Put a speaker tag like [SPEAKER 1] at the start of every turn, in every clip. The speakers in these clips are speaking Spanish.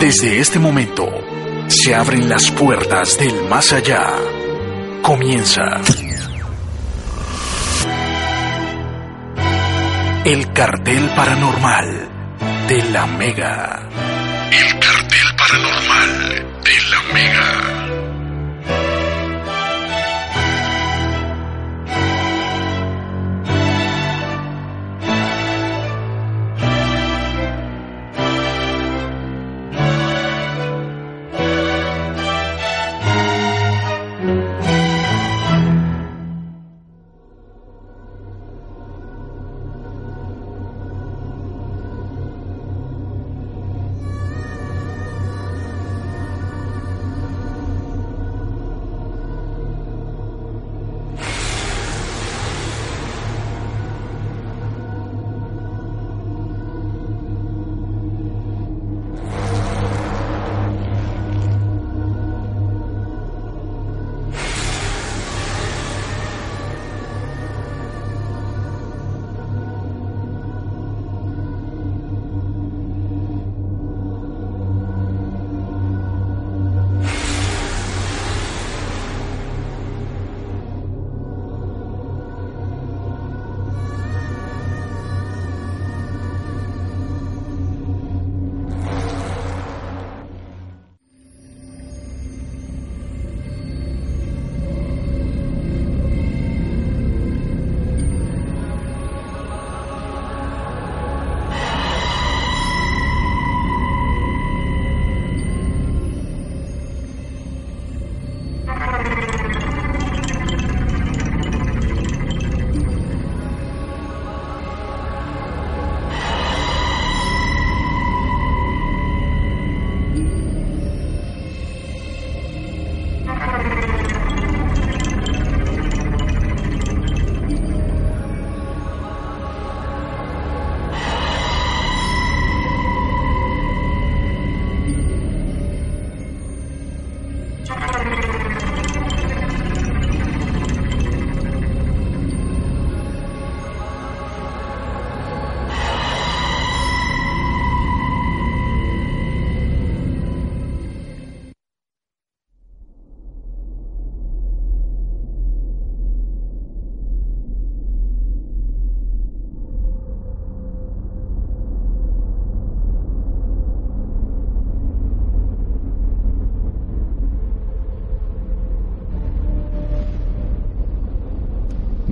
[SPEAKER 1] Desde este momento, se abren las puertas del más allá. Comienza. El cartel paranormal de la Mega. El cartel paranormal de la Mega.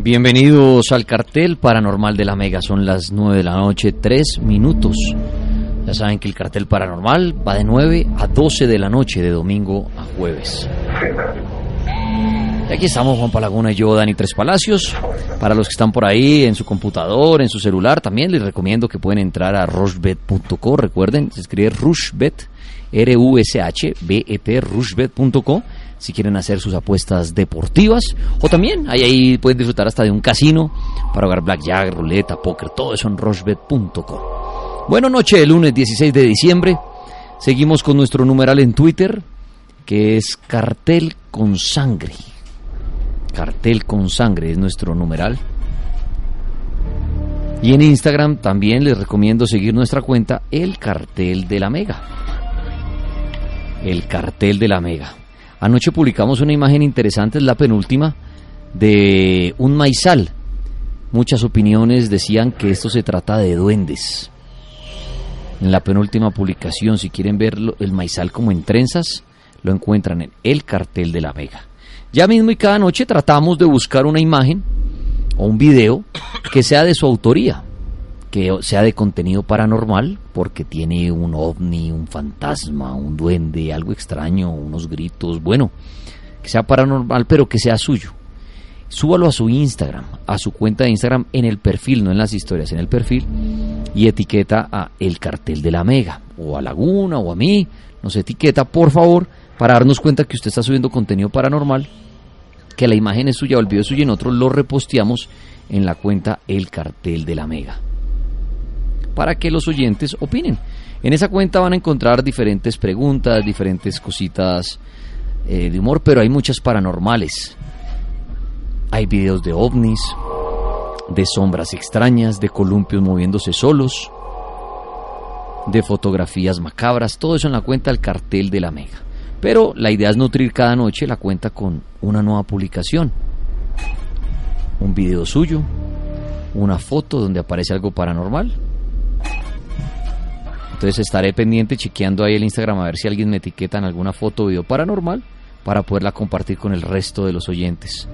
[SPEAKER 2] Bienvenidos al cartel paranormal de la Mega. Son las 9 de la noche, 3 minutos. Ya saben que el cartel paranormal va de 9 a 12 de la noche, de domingo a jueves. Y aquí estamos Juan Palaguna y yo, Dani Tres Palacios. Para los que están por ahí en su computador, en su celular, también les recomiendo que pueden entrar a rushbet.co. Recuerden, se escribe rushbet, R-U-S-H-B-E-T, rushbet.co si quieren hacer sus apuestas deportivas. O también ahí, pueden disfrutar hasta de un casino para jugar blackjack, ruleta, póker, todo eso en rochebet.com. Buenas noches, el lunes 16 de diciembre. Seguimos con nuestro numeral en Twitter, que es cartel con sangre. Cartel con sangre es nuestro numeral. Y en Instagram también les recomiendo seguir nuestra cuenta El Cartel de la Mega. El Cartel de la Mega. Anoche publicamos una imagen interesante, es la penúltima, de un maizal. Muchas opiniones decían que esto se trata de duendes. En la penúltima publicación, si quieren ver el maizal como en trenzas, lo encuentran en el cartel de la Vega. Ya mismo y cada noche tratamos de buscar una imagen o un video que sea de su autoría que sea de contenido paranormal, porque tiene un ovni, un fantasma, un duende, algo extraño, unos gritos, bueno, que sea paranormal, pero que sea suyo. Súbalo a su Instagram, a su cuenta de Instagram en el perfil, no en las historias, en el perfil, y etiqueta a El Cartel de la Mega, o a Laguna, o a mí, nos etiqueta, por favor, para darnos cuenta que usted está subiendo contenido paranormal, que la imagen es suya o el video es suyo y nosotros lo reposteamos en la cuenta El Cartel de la Mega para que los oyentes opinen. En esa cuenta van a encontrar diferentes preguntas, diferentes cositas eh, de humor, pero hay muchas paranormales. Hay videos de ovnis, de sombras extrañas, de columpios moviéndose solos. de fotografías macabras, todo eso en la cuenta del cartel de la Mega. Pero la idea es nutrir cada noche la cuenta con una nueva publicación. Un video suyo, una foto donde aparece algo paranormal. Entonces estaré pendiente chequeando ahí el Instagram a ver si alguien me etiqueta en alguna foto o video paranormal para poderla compartir con el resto de los oyentes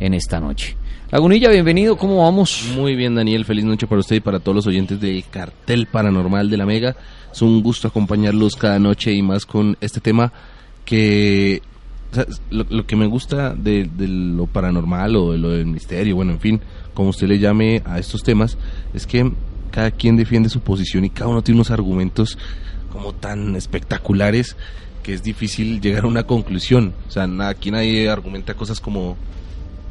[SPEAKER 2] en esta noche. Lagunilla, bienvenido, ¿cómo vamos?
[SPEAKER 3] Muy bien, Daniel, feliz noche para usted y para todos los oyentes del cartel paranormal de la Mega. Es un gusto acompañarlos cada noche y más con este tema que lo, que me gusta de, lo paranormal o de lo del misterio, bueno, en fin, como usted le llame a estos temas, es que cada quien defiende su posición y cada uno tiene unos argumentos como tan espectaculares que es difícil llegar a una conclusión. O sea, aquí nadie argumenta cosas como,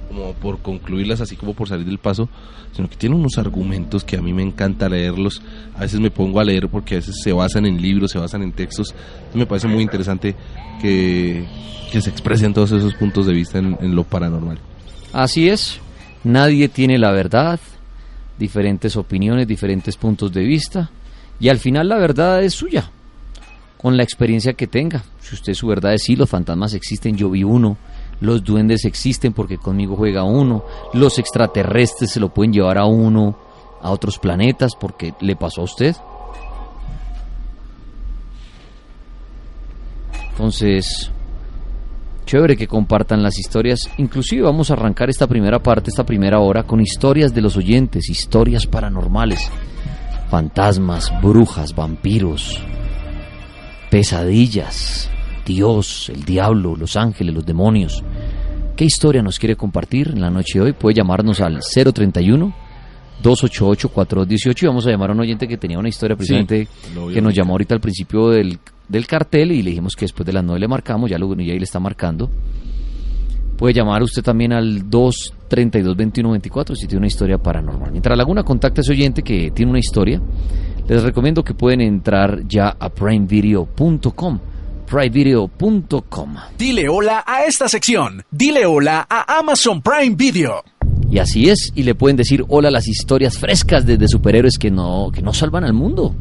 [SPEAKER 3] como por concluirlas, así como por salir del paso, sino que tiene unos argumentos que a mí me encanta leerlos. A veces me pongo a leer porque a veces se basan en libros, se basan en textos. Me parece muy interesante que, se expresen todos esos puntos de vista en lo paranormal.
[SPEAKER 2] Así es, nadie tiene la verdad, diferentes opiniones, diferentes puntos de vista, y al final la verdad es suya con la experiencia que tenga. Si usted su verdad es sí, los fantasmas existen, yo vi uno, los duendes existen porque conmigo juega uno, los extraterrestres se lo pueden llevar a uno a otros planetas porque le pasó a usted. Entonces, chévere que compartan las historias. Inclusive vamos a arrancar esta primera parte, esta primera hora, con historias de los oyentes, historias paranormales, fantasmas, brujas, vampiros, pesadillas, Dios, el diablo, los ángeles, los demonios. ¿Qué historia nos quiere compartir en la noche de hoy? Puede llamarnos al 031 288 4218 y vamos a llamar a un oyente que tenía una historia precisamente que nos llamó ahorita al principio del, del, cartel y le dijimos que después de las 9 le marcamos, ya, lo, ya ahí le está marcando. Puede llamar usted también al 232 2124 si tiene una historia paranormal. Mientras Laguna contacta a ese oyente que tiene una historia, les recomiendo que pueden entrar ya a primevideo.com primevideo.com.
[SPEAKER 4] Dile hola a esta sección. Dile hola a Amazon Prime Video.
[SPEAKER 2] Y así es, y le pueden decir hola a las historias frescas de, superhéroes que no, que no salvan al mundo.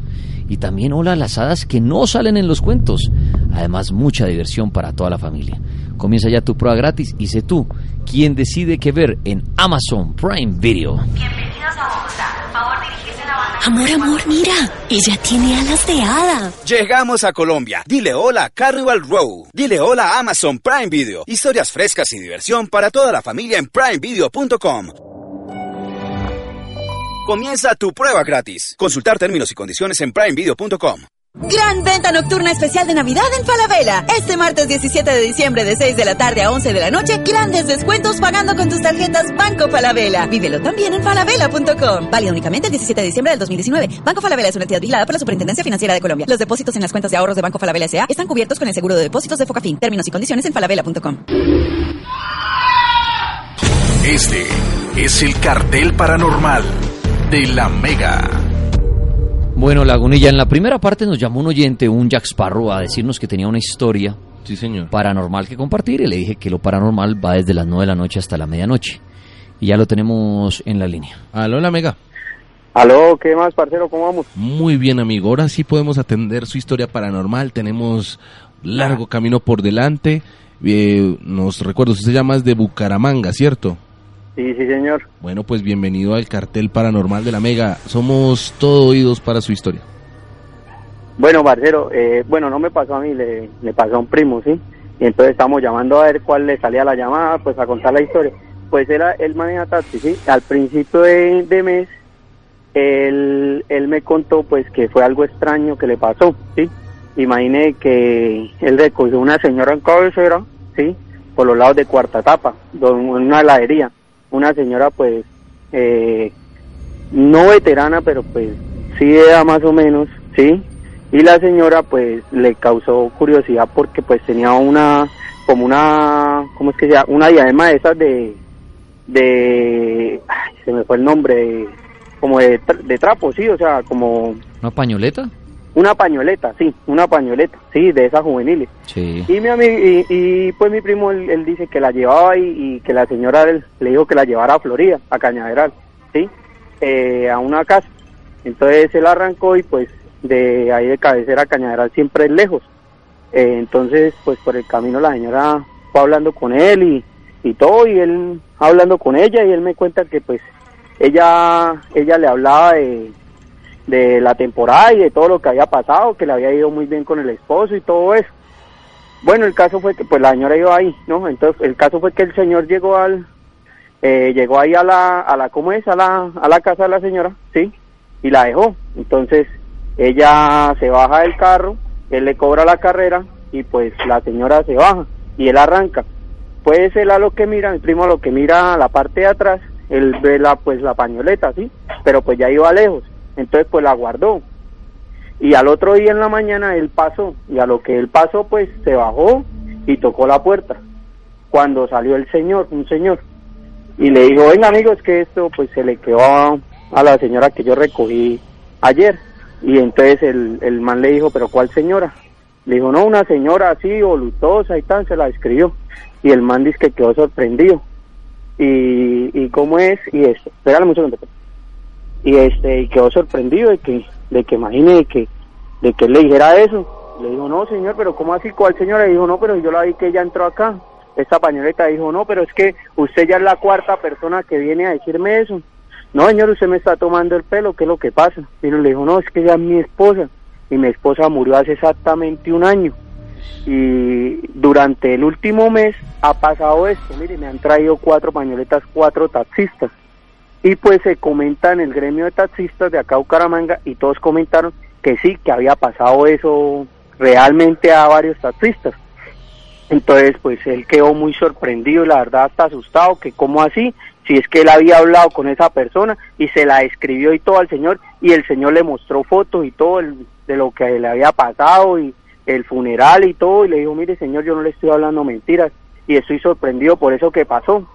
[SPEAKER 2] Y también hola a las hadas que no salen en los cuentos. Además, mucha diversión para toda la familia. Comienza ya tu prueba gratis y sé tú quien decide qué ver en Amazon Prime Video.
[SPEAKER 5] Bienvenidos a Bogotá. Amor, amor, mira, ella tiene alas de hada.
[SPEAKER 6] Llegamos a Colombia. Dile hola a Carnival Row. Dile hola a Amazon Prime Video. Historias frescas y diversión para toda la familia en primevideo.com. Comienza tu prueba gratis. Consultar términos y condiciones en primevideo.com.
[SPEAKER 7] Gran venta nocturna especial de Navidad en Falabella. Este martes 17 de diciembre de 6 de la tarde a 11 de la noche, grandes descuentos pagando con tus tarjetas Banco Falabella. Vívelo también en falabella.com. Válido únicamente el 17 de diciembre del 2019. Banco Falabella es una entidad vigilada por la Superintendencia Financiera de Colombia. Los depósitos en las cuentas de ahorros de Banco Falabella S.A. están cubiertos con el seguro de depósitos de Focafin. Términos y condiciones en falabella.com.
[SPEAKER 4] Este es el cartel paranormal de la Mega.
[SPEAKER 2] Bueno, Lagunilla, en la primera parte nos llamó un oyente, un Jack Sparrow, a decirnos que tenía una historia
[SPEAKER 3] sí, señor.
[SPEAKER 2] paranormal que compartir y le dije que lo paranormal va desde las 9 de la noche hasta la medianoche. Y ya lo tenemos en la línea.
[SPEAKER 3] Aló, la Mega.
[SPEAKER 8] Aló, ¿qué más, parcero? ¿Cómo vamos?
[SPEAKER 3] Muy bien, amigo. Ahora sí podemos atender su historia paranormal. Tenemos largo camino por delante. Eh, nos recuerdo, usted se llama de Bucaramanga, ¿cierto?
[SPEAKER 8] Sí, sí, señor.
[SPEAKER 3] Bueno, pues bienvenido al cartel paranormal de la Mega. Somos todo oídos para su historia.
[SPEAKER 8] Bueno, Marcelo, eh, bueno, no me pasó a mí, le, pasó a un primo, ¿sí? Y entonces estamos llamando a ver cuál le salía la llamada, pues a contar la historia. Pues él, él maneja taxi, ¿sí? Al principio de, mes, él, él me contó pues que fue algo extraño que le pasó, ¿sí? Imaginé que él recogió una señora en cabecera, ¿sí? Por los lados de Cuarta Etapa, en una heladería una señora pues eh, no veterana, pero pues sí era más o menos, ¿sí? Y la señora pues le causó curiosidad porque pues tenía una, como una, ¿cómo es que sea? Una diadema de esas de, de, se me fue el nombre, como de, de trapo, sí, o sea, como...
[SPEAKER 2] ¿Una pañoleta?
[SPEAKER 8] Una pañoleta, sí, una pañoleta, sí, de esas juveniles.
[SPEAKER 2] Sí.
[SPEAKER 8] Y, mi amigo, y, pues mi primo, él, dice que la llevaba y, que la señora le dijo que la llevara a Florida, a Cañaveral, ¿sí? Eh, a una casa. Entonces él arrancó y pues de ahí de cabecera a Cañaveral siempre es lejos. Eh, entonces, pues por el camino la señora fue hablando con él y, y todo, y él hablando con ella, y él me cuenta que pues ella, ella le hablaba de, de la temporada y de todo lo que había pasado, que le había ido muy bien con el esposo y todo eso. Bueno, el caso fue que pues la señora iba ahí, ¿no? Entonces el caso fue que el señor llegó al, eh, llegó ahí a la, a la, ¿cómo es? A la, a la casa de la señora, ¿sí? Y la dejó. Entonces ella se baja del carro, él le cobra la carrera y pues la señora se baja y él arranca. Pues él a lo que mira, mi primo a lo que mira a la parte de atrás, él ve la, pues la pañoleta, ¿sí? Pero pues ya iba lejos. Entonces pues la guardó. Y al otro día en la mañana él pasó, y a lo que él pasó, pues se bajó y tocó la puerta. Cuando salió el señor, un señor, y le dijo, venga amigos, que esto pues se le quedó a, la señora que yo recogí ayer. Y entonces el, el man le dijo, pero ¿cuál señora? Le dijo, no, una señora así, volutosa y tal, se la escribió. Y el man dice que quedó sorprendido. Y, y cómo es, y esto, espérale mucho y este, y quedó sorprendido de que de que imagine que, de que él le dijera eso. Le dijo, no, señor, pero ¿cómo así? ¿Cuál señor? Le dijo, no, pero yo la vi que ella entró acá. Esta pañoleta dijo, no, pero es que usted ya es la cuarta persona que viene a decirme eso. No, señor, usted me está tomando el pelo, ¿qué es lo que pasa? Y le dijo, no, es que ella es mi esposa. Y mi esposa murió hace exactamente un año. Y durante el último mes ha pasado esto. Mire, me han traído cuatro pañoletas, cuatro taxistas y pues se comenta en el gremio de taxistas de acá Bucaramanga y todos comentaron que sí, que había pasado eso realmente a varios taxistas. Entonces, pues él quedó muy sorprendido la verdad está asustado, que cómo así, si es que él había hablado con esa persona y se la escribió y todo al señor y el señor le mostró fotos y todo de lo que le había pasado y el funeral y todo y le dijo, mire señor, yo no le estoy hablando mentiras y estoy sorprendido por eso que pasó.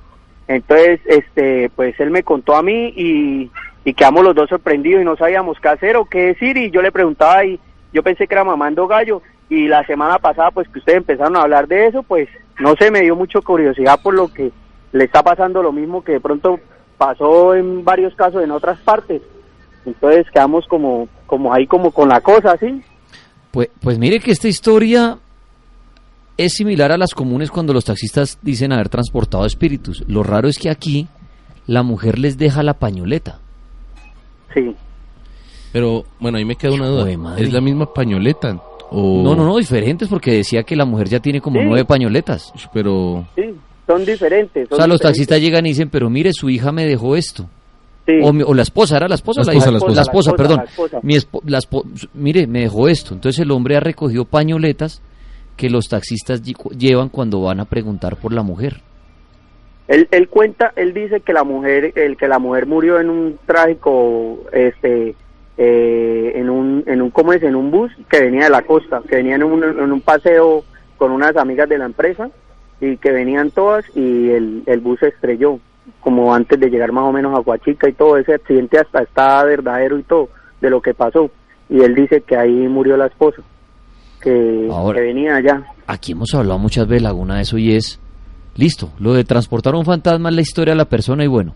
[SPEAKER 8] Entonces, este, pues él me contó a mí y, y quedamos los dos sorprendidos y no sabíamos qué hacer o qué decir y yo le preguntaba y yo pensé que era mamando gallo y la semana pasada pues que ustedes empezaron a hablar de eso, pues no sé, me dio mucha curiosidad por lo que le está pasando lo mismo que de pronto pasó en varios casos en otras partes. Entonces quedamos como, como ahí como con la cosa, ¿sí?
[SPEAKER 2] Pues, pues mire que esta historia es similar a las comunes cuando los taxistas dicen haber transportado espíritus. Lo raro es que aquí la mujer les deja la pañoleta.
[SPEAKER 8] Sí.
[SPEAKER 3] Pero bueno, ahí me queda una duda. ¿Es la misma pañoleta? O...
[SPEAKER 2] No, no, no, diferentes porque decía que la mujer ya tiene como nueve pañoletas.
[SPEAKER 3] Pero...
[SPEAKER 8] Sí, son diferentes.
[SPEAKER 2] o sea, los taxistas llegan y dicen, pero mire, su hija me dejó esto. Sí. O, la esposa, ¿era la esposa
[SPEAKER 3] la,
[SPEAKER 2] o la,
[SPEAKER 3] la, esposa,
[SPEAKER 2] la esposa? perdón. Mi mire, me dejó esto. Entonces el hombre ha recogido pañoletas que los taxistas llevan cuando van a preguntar por la mujer.
[SPEAKER 8] Él, él cuenta, él dice que la mujer, el que la mujer murió en un trágico, este, eh, en un, en un, ¿cómo es? En un bus que venía de la costa, que venía en un, en un paseo con unas amigas de la empresa y que venían todas y el, el bus se estrelló, como antes de llegar más o menos a Huachica y todo ese accidente hasta está verdadero y todo de lo que pasó y él dice que ahí murió la esposa que, venía allá.
[SPEAKER 2] Aquí hemos hablado muchas veces, Laguna, de eso y es, listo, lo de transportar un fantasma es la historia de la persona y bueno,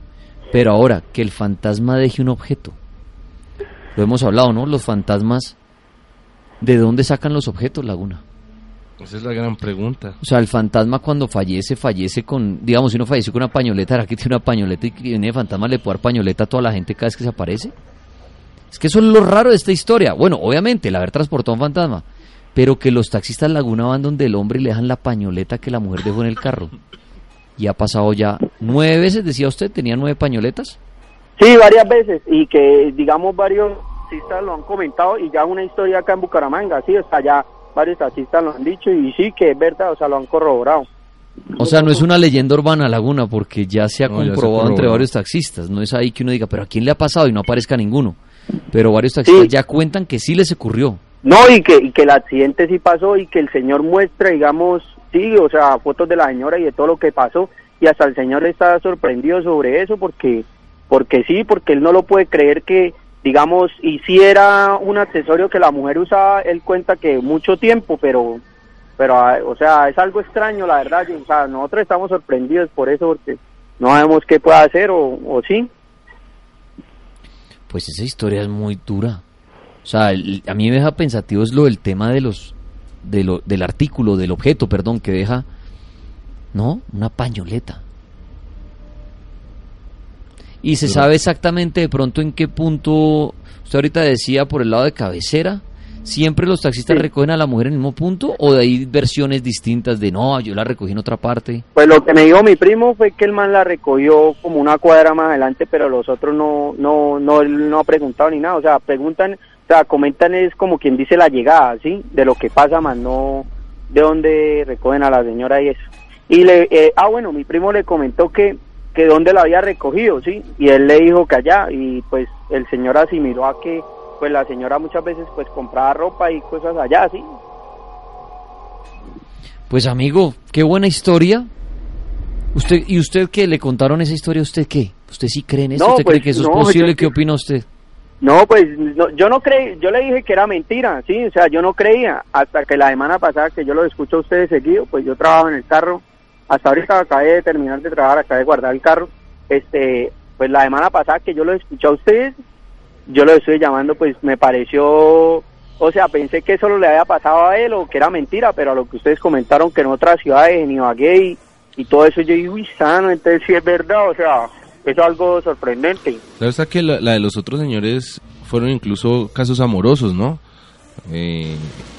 [SPEAKER 2] pero ahora que el fantasma deje un objeto, lo hemos hablado, ¿no? Los fantasmas, ¿de dónde sacan los objetos, Laguna?
[SPEAKER 3] Esa es la gran pregunta.
[SPEAKER 2] O sea, el fantasma cuando fallece, fallece con, digamos, si uno fallece con una pañoleta, ¿ahora que tiene una pañoleta y viene de fantasma le puede dar pañoleta a toda la gente cada vez que se aparece? Es que eso es lo raro de esta historia. Bueno, obviamente, el haber transportado un fantasma, pero que los taxistas Laguna van donde el hombre y le dejan la pañoleta que la mujer dejó en el carro. Y ha pasado ya nueve veces, decía usted, tenía nueve pañoletas.
[SPEAKER 8] Sí, varias veces, y que digamos varios taxistas lo han comentado y ya una historia acá en Bucaramanga, sí, o sea, ya varios taxistas lo han dicho y sí que es verdad, o sea, lo han corroborado.
[SPEAKER 2] O sea, no es una leyenda urbana, Laguna, porque ya se ha comprobado entre varios taxistas. No es ahí que uno diga, pero ¿a quién le ha pasado? Y no aparezca ninguno. Pero varios taxistas ya cuentan que sí les ocurrió.
[SPEAKER 8] No, y que, y que el accidente sí pasó y que el señor muestra, digamos, sí, o sea, fotos de la señora y de todo lo que pasó y hasta el señor está sorprendido sobre eso porque, porque sí, porque él no lo puede creer que, digamos, hiciera un accesorio que la mujer usaba, él cuenta que mucho tiempo, pero, pero, ah, o sea, es algo extraño, la verdad, o sea, nosotros estamos sorprendidos por eso porque no sabemos qué puede hacer o, o sí.
[SPEAKER 2] Pues esa historia es muy dura. O sea, el- a mí me deja pensativo es lo del tema de los, de lo, del artículo, del objeto, perdón, que deja, ¿no? Una pañoleta. Y se sabe exactamente de pronto en qué punto, usted ahorita decía por el lado de cabecera, ¿siempre los taxistas
[SPEAKER 8] Sí.
[SPEAKER 2] recogen a la mujer en el mismo punto o de ahí versiones distintas de no, yo la recogí en otra parte?
[SPEAKER 8] Pues lo que me dijo mi primo fue que el man la recogió como una cuadra más adelante, pero los otros no, no, no, no ha preguntado ni nada. O sea, preguntan, o sea, comentan es como quien dice la llegada, ¿sí? De lo que pasa, más no de dónde recogen a la señora y eso. Y le, eh, ah, bueno, mi primo le comentó que, que dónde la había recogido, ¿sí? Y él le dijo que allá, y pues el señor asimiló a que, pues la señora muchas veces pues compraba ropa y cosas allá, ¿sí?
[SPEAKER 2] Pues amigo, qué buena historia. Usted ¿Y usted qué? ¿Le contaron esa historia a usted qué? ¿Usted sí cree en eso?
[SPEAKER 8] No,
[SPEAKER 2] ¿Usted cree
[SPEAKER 8] pues,
[SPEAKER 2] que eso
[SPEAKER 8] no,
[SPEAKER 2] es posible? ¿Qué opina usted?
[SPEAKER 8] No, pues no, yo no creí, yo le dije que era mentira, sí, o sea, yo no creía, hasta que la semana pasada que yo lo escucho a ustedes seguido, pues yo trabajo en el carro, hasta ahorita acabé de terminar de trabajar, acabé de guardar el carro, este, pues la semana pasada que yo lo escuché a ustedes, yo lo estoy llamando, pues me pareció, o sea, pensé que solo le había pasado a él o que era mentira, pero a lo que ustedes comentaron que en otras ciudades, en Ibagué y, y todo eso, yo digo, uy, sano, entonces sí es verdad, o sea, es algo sorprendente.
[SPEAKER 3] Claro está que la, la de los otros señores fueron incluso casos amorosos, ¿no? Eh,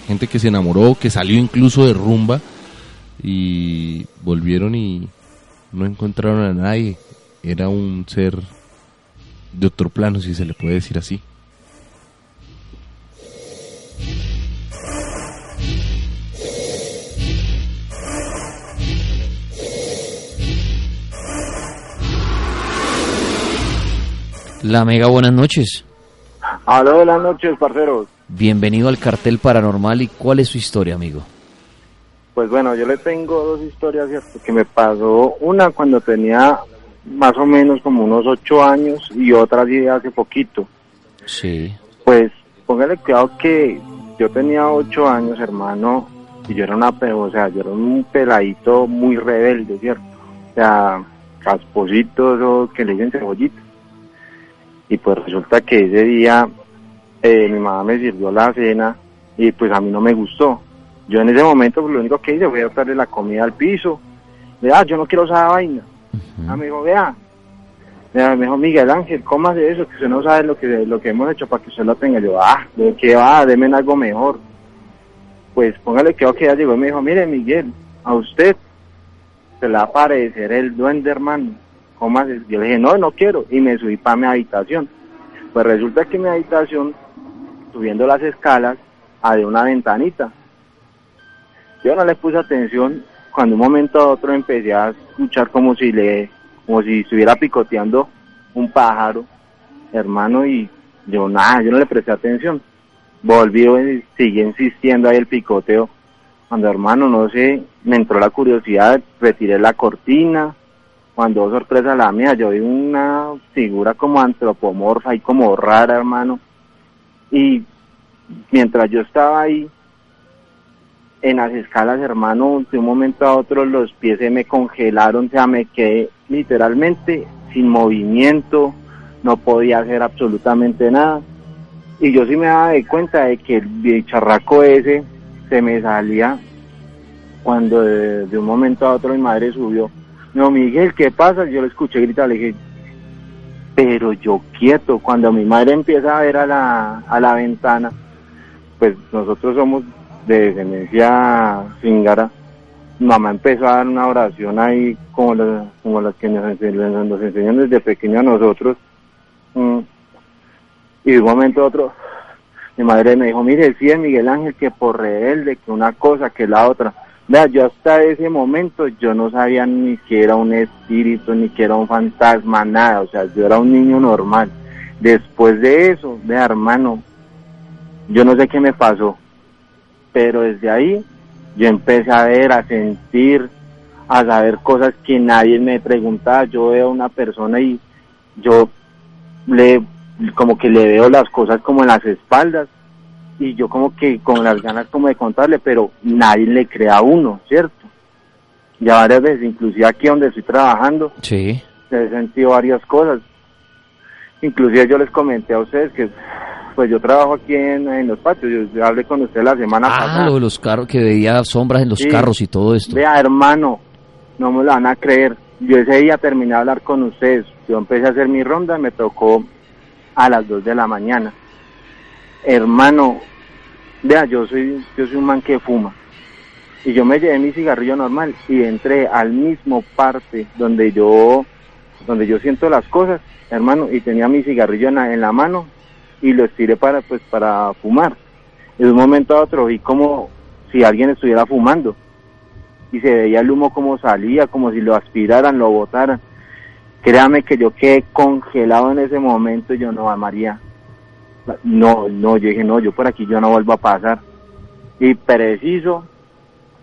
[SPEAKER 3] gente que se enamoró, que salió incluso de rumba y volvieron y no encontraron a nadie. Era un ser de otro plano, si se le puede decir así.
[SPEAKER 2] La Mega, buenas noches.
[SPEAKER 8] Aló, buenas noches, parceros.
[SPEAKER 2] Bienvenido al cartel paranormal y ¿cuál es su historia, amigo?
[SPEAKER 9] Pues bueno, yo le tengo dos historias, ¿cierto? Que me pasó una cuando tenía más o menos como unos ocho años y otra sí hace poquito.
[SPEAKER 2] Sí.
[SPEAKER 9] Pues póngale cuidado que yo tenía ocho años, hermano, y yo era una, o sea, yo era un peladito muy rebelde, ¿cierto? O sea, casposito, eso que le dicen cebollito. Y pues resulta que ese día eh, mi mamá me sirvió la cena y pues a mí no me gustó. Yo en ese momento pues, lo único que hice fue darle la comida al piso. Le ah, yo no quiero esa vaina. Ah, me dijo, vea, Vea, me dijo Miguel Ángel, cómase eso, que usted no sabe lo que lo que hemos hecho para que usted lo tenga. Yo, ah, ¿de qué va? Deme algo mejor. Pues póngale que que ella llegó y me dijo, mire Miguel, a usted se le va a parecer el duende hermano. Cómase. Yo le dije, no, no quiero. Y me subí para mi habitación. Pues resulta que mi habitación, subiendo las escalas, había una ventanita. Yo no le puse atención. Cuando un momento a otro empecé a escuchar como si le como si estuviera picoteando un pájaro, hermano, y yo nada, yo no le presté atención. Volví y seguí insistiendo ahí el picoteo. Cuando hermano, no sé, me entró la curiosidad, retiré la cortina. Cuando sorpresa la mía, yo vi una figura como antropomorfa y como rara, hermano. Y mientras yo estaba ahí, en las escalas, hermano, de un momento a otro los pies se me congelaron, o sea, me quedé literalmente sin movimiento, no podía hacer absolutamente nada. Y yo sí me daba de cuenta de que el bicharraco ese se me salía cuando de un momento a otro mi madre subió. No, Miguel, ¿qué pasa? Yo le escuché gritar, le dije, pero yo quieto, cuando mi madre empieza a ver a la, a la ventana, pues nosotros somos de descendencia cíngara, mamá empezó a dar una oración ahí como, las como que nos, nos enseñan desde pequeño a nosotros. Mm. Y de un momento a otro, mi madre me dijo, mire, sí es Miguel Ángel que por rebelde, que una cosa, que la otra. Vea, yo hasta ese momento yo no sabía ni que era un espíritu, ni que era un fantasma, nada. O sea, yo era un niño normal. Después de eso, vea, hermano, yo no sé qué me pasó, pero desde ahí yo empecé a ver, a sentir, a saber cosas que nadie me preguntaba. Yo veo a una persona y yo le, como que le veo las cosas como en las espaldas y yo como que con las ganas como de contarle, pero nadie le crea a uno, ¿cierto? Ya varias veces, inclusive aquí donde estoy trabajando,
[SPEAKER 2] Sí.
[SPEAKER 9] he sentido varias cosas. Inclusive yo les comenté a ustedes que pues yo trabajo aquí en, en los patios, yo, hablé con usted la semana
[SPEAKER 2] Ah,
[SPEAKER 9] pasada.
[SPEAKER 2] lo de los carros, que veía sombras en los
[SPEAKER 9] Sí.
[SPEAKER 2] carros y todo esto.
[SPEAKER 9] Vea, hermano, no me lo van a creer. Yo ese día terminé de hablar con ustedes. Yo empecé a hacer mi ronda, me tocó a las 2 de la mañana. Hermano, vea, yo soy, yo soy un man que fuma. Y yo me llevé mi cigarrillo normal y entré al mismo parte donde yo, donde yo siento las cosas, hermano, y tenía mi cigarrillo en la, en la mano y lo estiré para, pues, para fumar. Y de un momento a otro vi como si alguien estuviera fumando y se veía el humo como salía, como si lo aspiraran, lo botaran. Créame que yo quedé congelado en ese momento y yo no, María. No, no, yo dije, no, yo por aquí yo no vuelvo a pasar. Y preciso,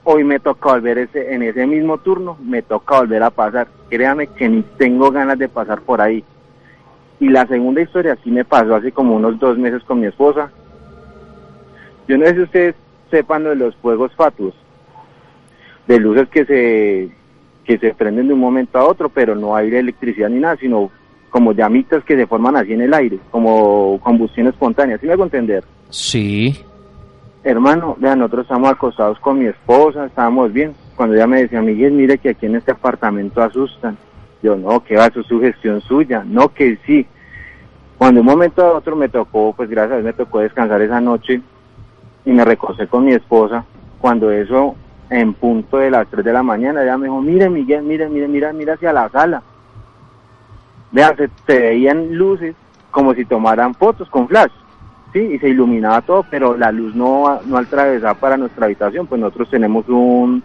[SPEAKER 9] hoy me toca volver ese, en ese mismo turno, me toca volver a pasar. Créame que ni tengo ganas de pasar por ahí. Y la segunda historia sí me pasó hace como unos dos meses con mi esposa. Yo no sé si ustedes sepan lo de los fuegos fatuos de luces que se que se prenden de un momento a otro, pero no hay electricidad ni nada, sino como llamitas que se forman así en el aire, como combustión espontánea, ¿sí me hago entender?
[SPEAKER 2] Sí.
[SPEAKER 9] Hermano, vean, nosotros estamos acostados con mi esposa, estábamos bien, cuando ella me decía, Miguel, mire que aquí en este apartamento asustan. Yo, no, que va, es sugestión suya, no, que sí. Cuando un momento a otro me tocó, pues gracias a Dios me tocó descansar esa noche y me recosté con mi esposa, cuando eso en punto de las 3 de la mañana, ella me dijo, mire Miguel, mire, mire, mira, mira hacia la sala. Vean, se, se veían luces como si tomaran fotos con flash, sí, y se iluminaba todo, pero la luz no, no atravesaba para nuestra habitación, pues nosotros tenemos un,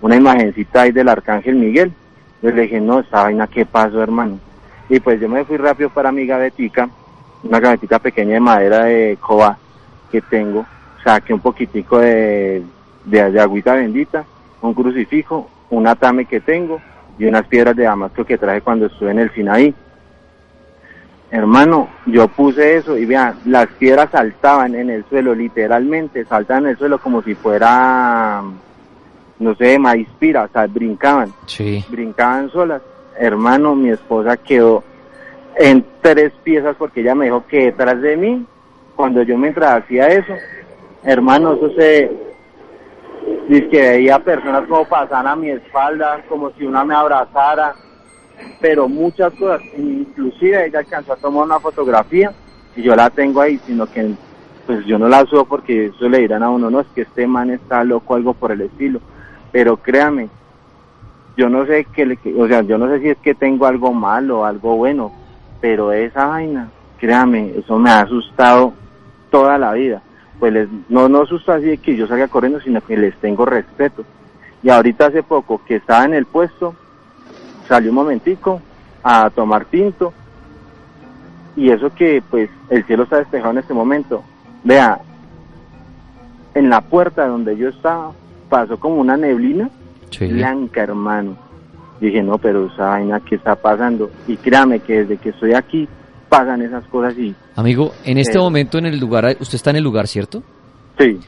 [SPEAKER 9] una imagencita ahí del Arcángel Miguel. Yo le dije, no, esta vaina, ¿qué pasó, hermano? Y pues yo me fui rápido para mi gavetica, una gavetica pequeña de madera de coba que tengo, saqué un poquitico de, de, de agüita bendita, un crucifijo, un atame que tengo y unas piedras de damasco que traje cuando estuve en el Sinaí. Hermano, yo puse eso y vean, las piedras saltaban en el suelo, literalmente, saltaban en el suelo como si fuera, no sé, maíz pira, o sea, brincaban,
[SPEAKER 2] Sí.
[SPEAKER 9] brincaban solas. Hermano, mi esposa quedó en tres piezas porque ella me dijo que detrás de mí, cuando yo mientras hacía eso, hermano, eso se, dice que veía personas como pasaban a mi espalda, como si una me abrazara, pero muchas cosas, inclusive ella alcanzó a tomar una fotografía y yo la tengo ahí, sino que pues yo no la subo porque eso le dirán a uno, no, es que este man está loco, algo por el estilo, pero créame, yo no sé que, le- o sea, yo no sé si es que tengo algo malo algo bueno, pero esa vaina, créame, eso me ha asustado toda la vida. Pues les, no, no asusta así de que yo salga corriendo, sino que les tengo respeto. Y ahorita hace poco que estaba en el puesto, salí un momentico a tomar tinto, y eso que pues el cielo está despejado en este momento. Vea, en la puerta donde yo estaba pasó como una neblina
[SPEAKER 2] Sí.
[SPEAKER 9] blanca, hermano. Dije, no, pero esa vaina, ¿qué está pasando? Y créame que desde que estoy aquí pasan esas cosas y
[SPEAKER 2] Amigo, en este
[SPEAKER 9] Eh.
[SPEAKER 2] momento en el lugar, usted está en el lugar, ¿cierto?
[SPEAKER 9] sí.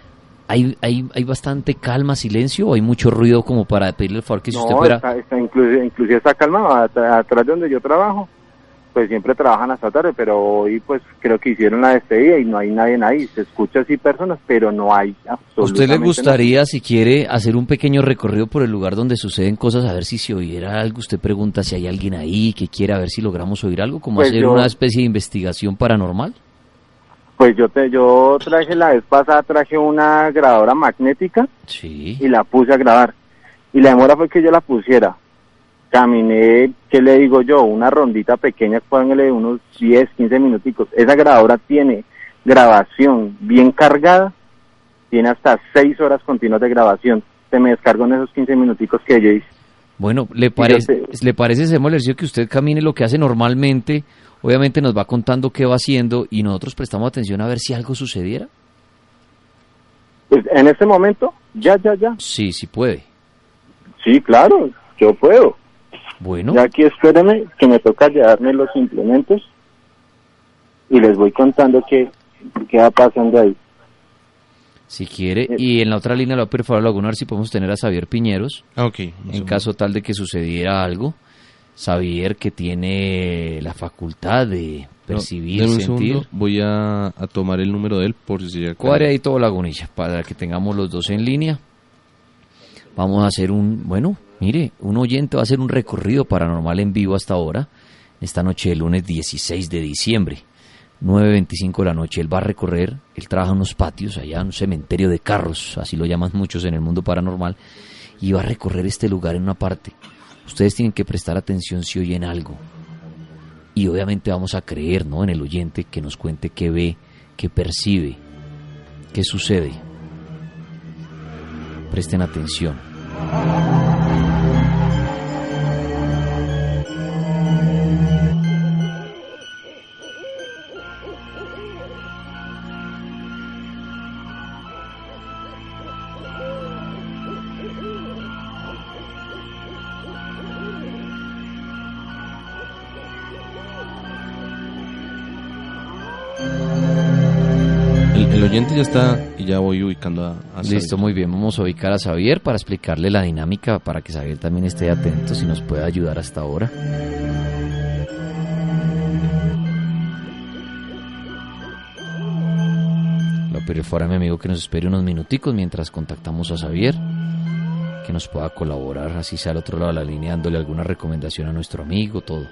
[SPEAKER 2] ¿Hay, hay, hay bastante calma, silencio o hay mucho ruido como para pedirle el favor que si usted fuera...
[SPEAKER 9] está, está inclusive, inclusive está calmado. At- Atrás de donde yo trabajo, pues siempre trabajan hasta tarde, pero hoy pues creo que hicieron la despedida y no hay nadie ahí. Se escucha así personas, pero no hay
[SPEAKER 2] ¿A
[SPEAKER 9] absolutamente
[SPEAKER 2] usted le gustaría, si quiere, hacer un pequeño recorrido por el lugar donde suceden cosas, a ver si se oyera algo? Usted pregunta si hay alguien ahí que quiera ver si logramos oír algo, como
[SPEAKER 9] Pues
[SPEAKER 2] hacer
[SPEAKER 9] yo-
[SPEAKER 2] una especie de investigación paranormal.
[SPEAKER 9] Pues yo te, yo traje la vez pasada, traje una grabadora magnética
[SPEAKER 2] Sí.
[SPEAKER 9] y la puse a grabar. Y la demora fue que yo la pusiera. Caminé, ¿qué le digo yo? Una rondita pequeña, póngale unos 10, 15 minuticos. Esa grabadora tiene grabación bien cargada, tiene hasta 6 horas continuas de grabación. Se me descargó en esos 15 minuticos que yo hice.
[SPEAKER 2] Bueno, ¿le parece,
[SPEAKER 9] sé-
[SPEAKER 2] ¿le parece, que usted camine lo que hace normalmente? Obviamente nos va contando qué va haciendo y nosotros prestamos atención a ver si algo sucediera.
[SPEAKER 9] Pues en este momento, ya, ya, ya.
[SPEAKER 2] Sí, sí puede.
[SPEAKER 9] Sí, claro, yo puedo.
[SPEAKER 2] Bueno,
[SPEAKER 9] Ya aquí espérenme que me toca llevarme los implementos y les voy contando qué, qué va pasando ahí.
[SPEAKER 2] si quiere. Y en la otra línea le voy a pedir favor a ver si podemos tener a Xavier Piñeros,
[SPEAKER 3] ok.
[SPEAKER 2] en caso tal de que sucediera algo. Xavier que tiene la facultad de percibir,
[SPEAKER 3] Deme un
[SPEAKER 2] sentir.
[SPEAKER 3] segundo, voy a, a tomar el número de él por si
[SPEAKER 2] ahí todo lagunilla para que tengamos los dos en línea. Vamos a hacer un, bueno, mire, un oyente va a hacer un recorrido paranormal en vivo hasta ahora, esta noche del lunes 16 de diciembre, 9.25 de la noche. Él va a recorrer, él trabaja en unos patios allá, en un cementerio de carros, así lo llaman muchos en el mundo paranormal, y va a recorrer este lugar en una parte. Ustedes tienen que prestar atención si oyen algo. Y obviamente vamos a creer, ¿no? En el oyente que nos cuente qué ve, qué percibe, qué sucede. Presten atención.
[SPEAKER 3] Ya está y ya voy ubicando a, a
[SPEAKER 2] Listo, muy bien. Vamos a ubicar a Xavier para explicarle la dinámica, para que Xavier también esté atento si nos puede ayudar hasta ahora. Lo pediré fuera a mi amigo que nos espere unos minuticos mientras contactamos a Xavier, que nos pueda colaborar, así sea al otro lado de la línea, dándole alguna recomendación a nuestro amigo, todo.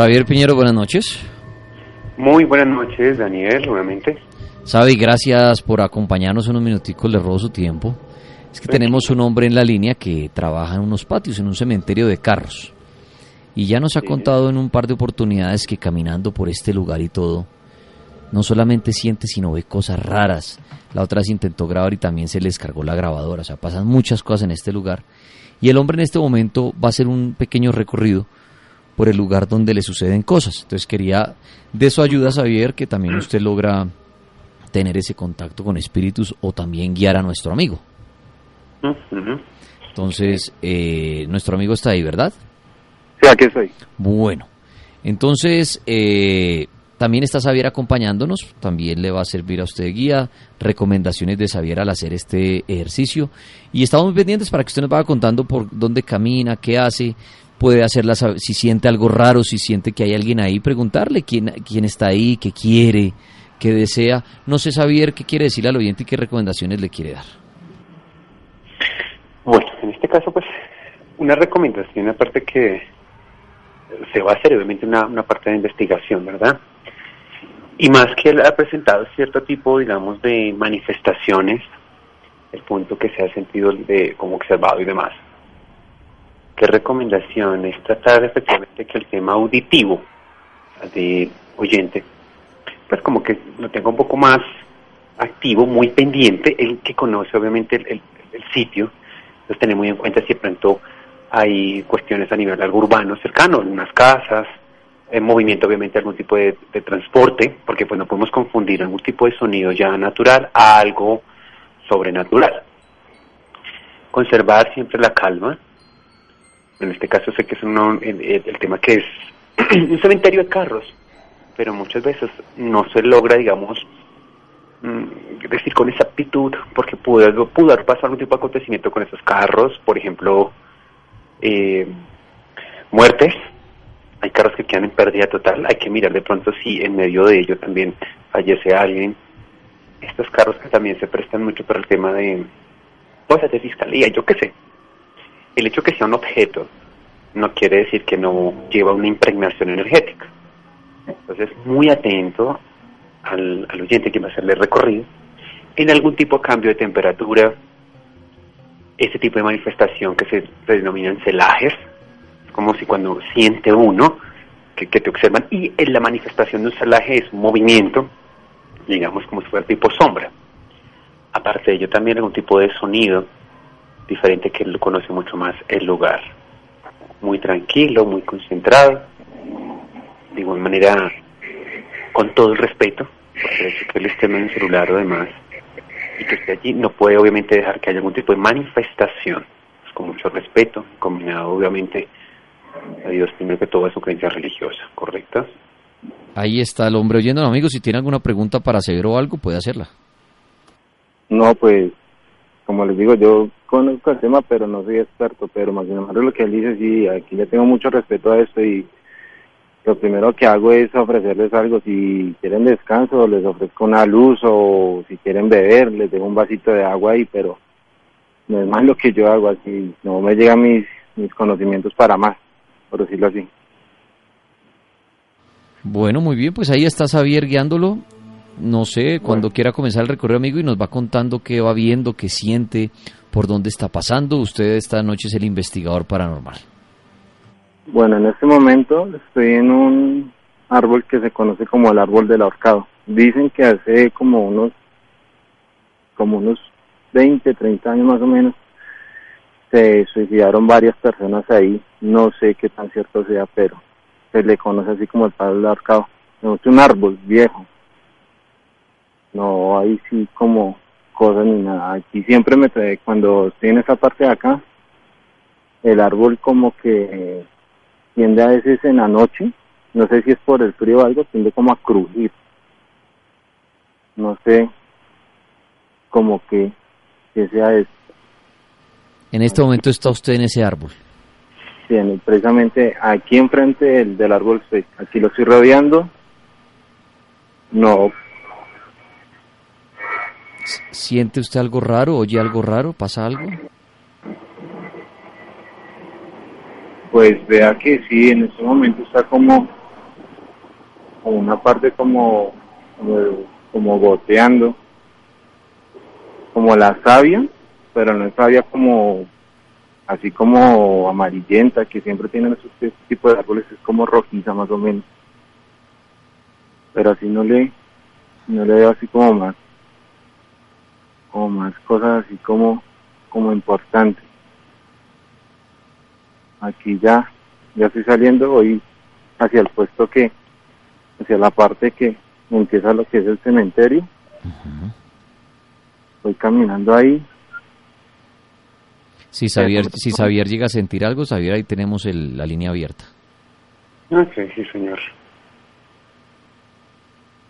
[SPEAKER 2] Xavier Piñero, buenas noches.
[SPEAKER 10] Muy buenas noches, Daniel, nuevamente.
[SPEAKER 2] Xavi, gracias por acompañarnos unos minuticos, le robo su tiempo. Es que tenemos un hombre en la línea que trabaja en unos patios, en un cementerio de carros. Y ya nos ha contado en un par de oportunidades que caminando por este lugar y todo, no solamente siente, sino ve cosas raras. La otra vez intentó grabar y también se le descargó la grabadora. O sea, pasan muchas cosas en este lugar. Y el hombre en este momento va a hacer un pequeño recorrido por el lugar donde le suceden cosas. Entonces quería de su ayuda, Xavier, que también usted logra tener ese contacto con espíritus o también guiar a nuestro amigo.
[SPEAKER 10] Ujú.
[SPEAKER 2] Entonces, eh, nuestro amigo está ahí, ¿verdad?
[SPEAKER 9] Sí, aquí estoy.
[SPEAKER 2] Bueno, entonces eh, también está Xavier acompañándonos, también le va a servir a usted de guía, recomendaciones de Xavier al hacer este ejercicio y estamos pendientes para que usted nos vaya contando por dónde camina, qué hace, puede hacerla, si siente algo raro, si siente que hay alguien ahí, preguntarle quién, quién está ahí, qué quiere, qué desea. No sé, Xavier, qué quiere decirle al oyente y qué recomendaciones le quiere dar.
[SPEAKER 10] Bueno, en este caso, pues, una recomendación, aparte que se va a hacer obviamente una, una parte de investigación, ¿verdad? Y más que él ha presentado cierto tipo, digamos, de manifestaciones, el punto que se ha sentido de como observado y demás. ¿Qué recomendación es tratar efectivamente que el tema auditivo de oyente, pues como que lo tenga un poco más activo, muy pendiente, el que conoce obviamente el, el- sitio, entonces tener muy en cuenta si pronto hay cuestiones a nivel algo urbano cercano, algunas casas, en movimiento obviamente algún tipo de, de transporte, porque pues no podemos confundir algún tipo de sonido ya natural a algo sobrenatural. Conservar siempre la calma, en este caso sé que es uno- el, el- tema que es un cementerio de carros, pero muchas veces no se logra, digamos, mm, decir con exactitud, porque pudo, pudo haber pasado algún tipo de acontecimiento con esos carros, por ejemplo, eh, muertes, hay carros que quedan en pérdida total, hay que mirar de pronto si en medio de ello también fallece alguien. Estos carros que también se prestan mucho para el tema de cosas de fiscalía, yo qué sé. El hecho que sea un objeto no quiere decir que no lleva una impregnación energética. Entonces, muy atento al, oyente que va a hacerle recorrido en algún tipo de cambio de temperatura, ese tipo de manifestación que se, denominan celajes, es como si cuando siente uno que, que, te observan, y en la manifestación de un celaje es un movimiento, digamos como si fuera tipo sombra. Aparte de ello también algún tipo de sonido diferente que lo conoce mucho más el lugar. Muy tranquilo, muy concentrado, de igual manera con todo el respeto, por el hecho que él esté en el celular o demás, y que esté allí, no puede obviamente dejar que haya algún tipo de manifestación, pues, con mucho respeto, combinado obviamente a Dios primero que todo es su creencia religiosa, ¿correcto?
[SPEAKER 2] Ahí está el hombre oyendo, amigos, si tiene alguna pregunta para hacer o algo, puede hacerla.
[SPEAKER 9] No, pues, como les digo, yo conozco el tema, pero no soy experto, pero más o lo que él dice, sí, aquí le tengo mucho respeto a esto y lo primero que hago es ofrecerles algo. Si quieren descanso, les ofrezco una luz o si quieren beber, les dejo un vasito de agua ahí, pero no es más lo que yo hago, así no me llegan mis, mis conocimientos para más, por decirlo así.
[SPEAKER 2] Bueno, muy bien, pues ahí está Xavier guiándolo. No sé, cuando quiera comenzar el recorrido, amigo, y nos va contando qué va viendo, qué siente, por dónde está pasando. Usted esta noche es el investigador paranormal.
[SPEAKER 9] Bueno, en este momento estoy en un árbol que se conoce como el árbol del ahorcado. Dicen que hace como unos como unos 20, 30 años más o menos se suicidaron varias personas ahí. No sé qué tan cierto sea, pero se le conoce así como el árbol del ahorcado. Es un árbol viejo. No hay sí como cosas ni nada. Aquí siempre me trae, cuando estoy en esa parte de acá, el árbol como que tiende a veces en la noche, no sé si es por el frío o algo, tiende como a crujir. No sé, como que, que sea esto.
[SPEAKER 2] En este momento está usted en ese árbol.
[SPEAKER 9] Sí, precisamente aquí enfrente del, del árbol estoy. Aquí lo estoy rodeando. No.
[SPEAKER 2] ¿Siente usted algo raro? ¿Oye algo raro? ¿Pasa algo?
[SPEAKER 9] pues vea que sí, en este momento está como, como una parte como, como, goteando, como la savia, pero no es savia como, así como amarillenta, que siempre tienen esos tipos de árboles, es como rojiza más o menos. Pero así no le, no le veo así como más, como más cosas así como, como importantes aquí ya, ya estoy saliendo, voy hacia el puesto que, hacia la parte que empieza lo que es el cementerio. Voy caminando ahí.
[SPEAKER 2] Si Xavier, si Xavier llega a sentir algo, Xavier, ahí tenemos la línea abierta.
[SPEAKER 10] Ok, sí, señor.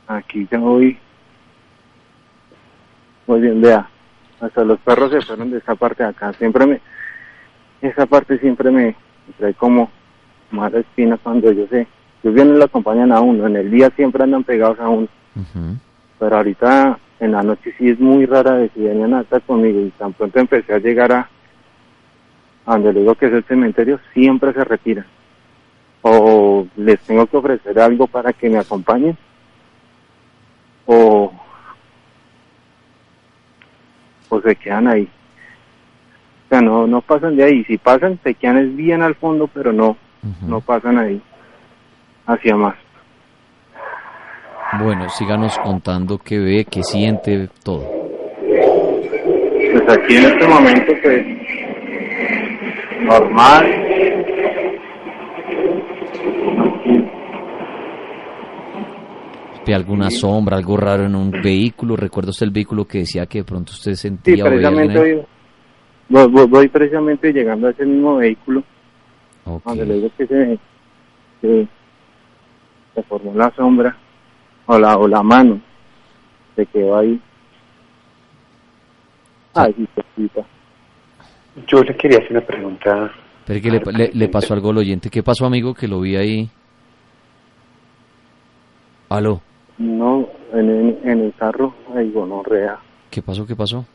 [SPEAKER 9] Aquí ya voy. Muy bien, vea. Hasta los perros se fueron de esta parte de acá. Siempre me, esa parte siempre me, trae como mala espina cuando yo sé, ellos vienen y lo acompañan a uno, en el día siempre andan pegados a uno, pero ahorita en la noche sí es muy rara de si venían a estar conmigo y tan pronto empecé a llegar a, donde le digo que es el cementerio, siempre se retiran. O les tengo que ofrecer algo para que me acompañen, o, o se quedan ahí. O sea, no, no pasan de ahí. Si pasan, se quedan bien al fondo, pero no, no pasan ahí hacia más.
[SPEAKER 2] Bueno, síganos contando qué ve, qué siente, todo.
[SPEAKER 9] Pues aquí en este momento, pues, normal.
[SPEAKER 2] ¿Ve alguna sombra, algo raro en un vehículo? ¿Recuerda usted el vehículo que decía que de pronto usted sentía? Sí,
[SPEAKER 9] precisamente voy, precisamente llegando a ese mismo vehículo, donde le digo que se, se, formó la sombra o la, o la mano, se quedó ahí. Ay,
[SPEAKER 10] Yo le quería hacer una pregunta.
[SPEAKER 2] Pero que le, le, pasó algo al oyente. ¿Qué pasó, amigo, que lo vi ahí? ¿Aló?
[SPEAKER 9] No, en, en, el carro, ahí rea
[SPEAKER 2] ¿Qué pasó? ¿Qué pasó?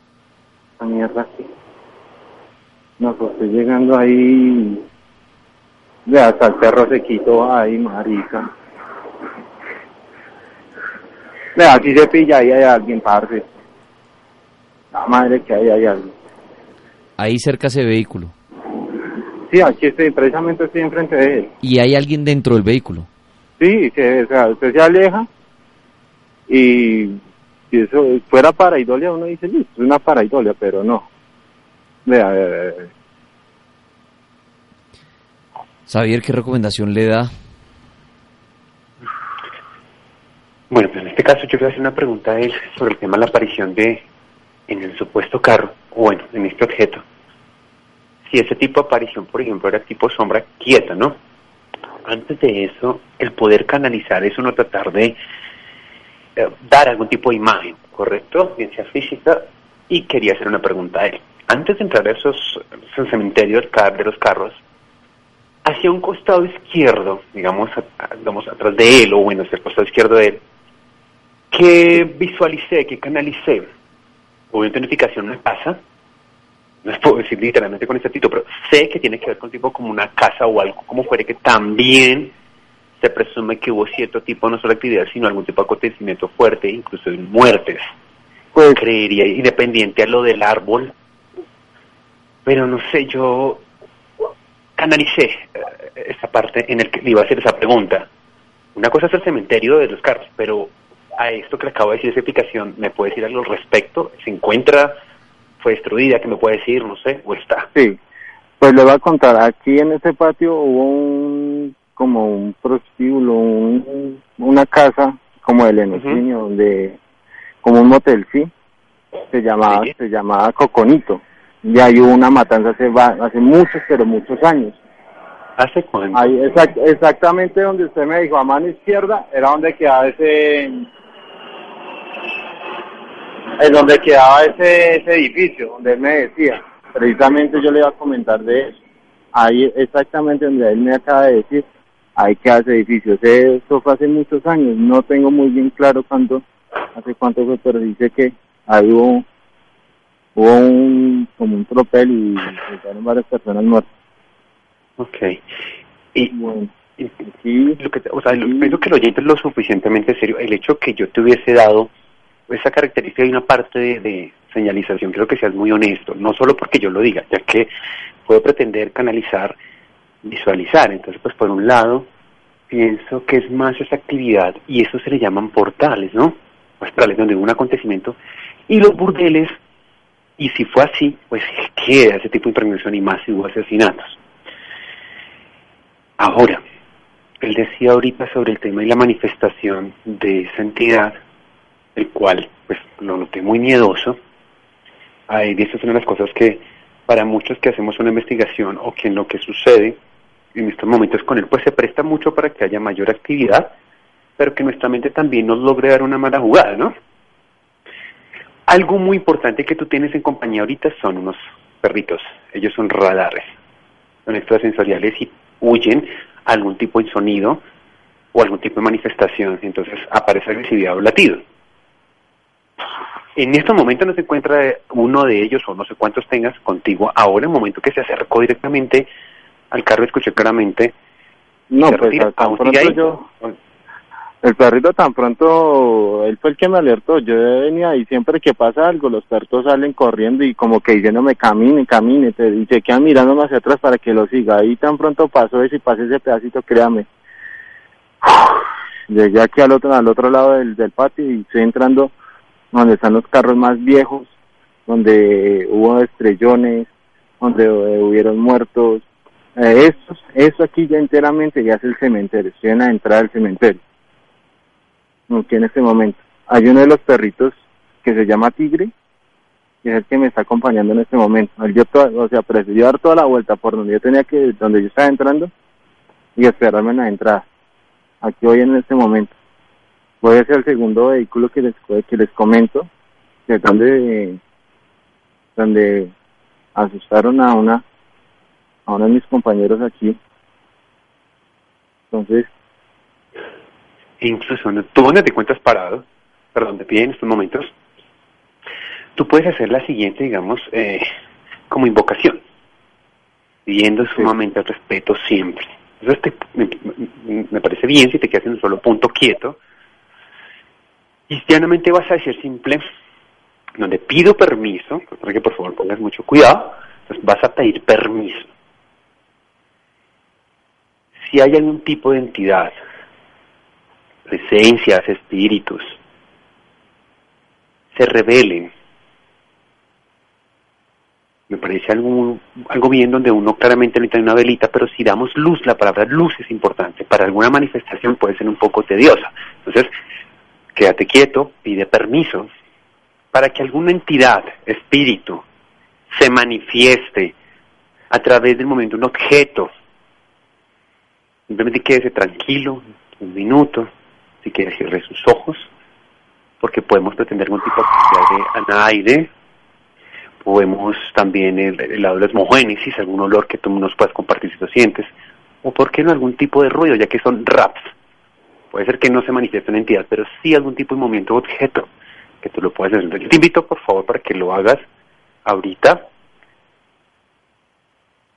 [SPEAKER 9] La mierda. No, pues estoy llegando ahí. De hasta el perro se quitó ahí, marica. Vea, aquí se pilla, ahí hay alguien, parce. La madre que ahí hay alguien.
[SPEAKER 2] Ahí cerca ese vehículo.
[SPEAKER 9] Sí, aquí estoy, precisamente estoy enfrente de él.
[SPEAKER 2] ¿Y hay alguien dentro del vehículo?
[SPEAKER 9] Sí, se, o sea, usted se aleja y si eso fuera paraidolia, uno dice, listo, es una paraidolia, pero no. Vea, vea, vea, vea.
[SPEAKER 2] Xavier, ¿qué recomendación le da?
[SPEAKER 10] Bueno, pues en este caso yo voy a hacer una pregunta a él sobre el tema de la aparición de, en el supuesto carro, o bueno, en este objeto. Si ese tipo de aparición, por ejemplo, era tipo sombra quieta, ¿no? Antes de eso, el poder canalizar eso, no tratar de eh, dar algún tipo de imagen, ¿correcto? Ciencia física, y quería hacer una pregunta a él. Antes de entrar a esos, esos cementerios de los carros, hacia un costado izquierdo, digamos, digamos atrás de él, o bueno, hacia el costado izquierdo de él, que visualicé, que canalicé, o una identificación una casa, no les puedo decir literalmente con este título, pero sé que tiene que ver con tipo como una casa o algo como fuera que también se presume que hubo cierto tipo, no solo actividad, sino algún tipo de acontecimiento fuerte, incluso muertes.
[SPEAKER 9] Pues,
[SPEAKER 10] Creería, independiente a lo del árbol, pero no sé, yo canalicé eh, esa parte en el que le iba a hacer esa pregunta. Una cosa es el cementerio de los carros, pero a esto que le acabo de decir, esa explicación, ¿me puede decir algo al respecto? ¿Se encuentra? ¿Fue destruida? ¿Qué me puede decir? No sé, o está.
[SPEAKER 9] sí, pues le voy a contar, aquí en este patio hubo un, como un prostíbulo, un- una casa, como el Enocinio, donde, como un motel, sí, se llamaba,
[SPEAKER 10] Sí.
[SPEAKER 9] se llamaba Coconito, y ahí hubo una matanza hace, hace muchos, pero muchos años.
[SPEAKER 10] ¿Hace cuánto?
[SPEAKER 9] Ahí, exact- exactamente donde usted me dijo, a mano izquierda, era donde quedaba ese... Es donde quedaba ese, ese edificio, donde él me decía. Precisamente yo le iba a comentar de eso. Ahí, exactamente donde él me acaba de decir, ahí queda ese edificio. Ese, eso fue hace muchos años, no tengo muy bien claro cuánto, hace cuánto fue, pero dice que ahí hubo, hubo un, como un tropel y quedaron varias personas muertas.
[SPEAKER 10] Ok. Y,
[SPEAKER 9] Bueno,
[SPEAKER 10] y-
[SPEAKER 9] sí,
[SPEAKER 10] lo que, o sea, lo- pienso que el oyente es lo suficientemente serio. El hecho que yo te hubiese dado esa característica y una parte de, de señalización, creo que seas muy honesto, no solo porque yo lo diga, ya que puedo pretender canalizar, visualizar. Entonces, pues por un lado, pienso que es más esa actividad y eso se le llaman portales, ¿no? Astrales, donde hubo un acontecimiento. Y los burdeles, y si fue así, pues queda ese tipo de impregnación y más si hubo asesinatos. Ahora, él decía ahorita sobre el tema y la manifestación de esa entidad, el cual pues lo noté muy miedoso. Ahí, y esta es una de las cosas que para muchos que hacemos una investigación o que en lo que sucede en estos momentos con él, pues se presta mucho para que haya mayor actividad, pero que nuestra mente también nos logre dar una mala jugada, ¿no? Algo muy importante que tú tienes en compañía ahorita son unos perritos, ellos son radares, son extrasensoriales y huyen a algún tipo de sonido o algún tipo de manifestación, entonces aparece agresividad o latido. En estos momentos no se encuentra uno de ellos o no sé cuántos tengas contigo. Ahora, en el momento que se acercó directamente al carro, escuché claramente.
[SPEAKER 9] No, pues
[SPEAKER 10] retira.
[SPEAKER 9] tan
[SPEAKER 10] ¿Aún
[SPEAKER 9] pronto
[SPEAKER 10] ahí?
[SPEAKER 9] yo, el perrito tan pronto, él fue el que me alertó, yo venía y siempre que pasa algo, los perros salen corriendo y como que diciéndome camine, camine, te, y se quedan mirándome hacia atrás para que lo siga. Ahí tan pronto pasó eso y pasé ese pedacito, créame. Llegué aquí al otro, al otro lado del, del patio y estoy entrando donde están los carros más viejos, donde hubo estrellones, donde eh, hubieron muertos. Eh, esto, esto aquí ya enteramente ya es el cementerio, estoy en la entrada del cementerio. Aquí en este momento. Hay uno de los perritos que se llama Tigre, que es el que me está acompañando en este momento. Toda- o sea, prefirió dar toda la vuelta por donde yo tenía que, donde yo estaba entrando y esperarme en la entrada. Aquí voy en este momento. Voy hacia el segundo vehículo que les, que les comento, que es donde, donde asustaron a una, a uno de mis compañeros aquí. Entonces,
[SPEAKER 10] incluso tú donde te encuentras parado, perdón, de pie en estos momentos, tú puedes hacer la siguiente, digamos, eh, como invocación, pidiendo sumamente el respeto siempre. Entonces te- me, parece bien si te quedas en un solo punto quieto y llanamente vas a decir simple, donde pido permiso, para que por favor pongas mucho cuidado, vas a pedir permiso. Si hay algún tipo de entidad, presencias, espíritus, se rebelen. Me parece algo, algo bien donde uno claramente necesita una velita, pero si damos luz, la palabra luz es importante. Para alguna manifestación puede ser un poco tediosa. Entonces, quédate quieto, pide permiso para que alguna entidad, espíritu, se manifieste a través del momento, un objeto. Simplemente quédese tranquilo, un minuto, si quiere cierre sus ojos, porque podemos pretender algún tipo de anaide, podemos también el, el lado de la osmogénesis, algún olor que tú nos puedas compartir si lo sientes, o por qué no algún tipo de ruido, ya que son raps. Puede ser que no se manifieste una entidad, pero sí algún tipo de movimiento objeto que tú lo puedes hacer. Yo te invito, por favor, para que lo hagas ahorita.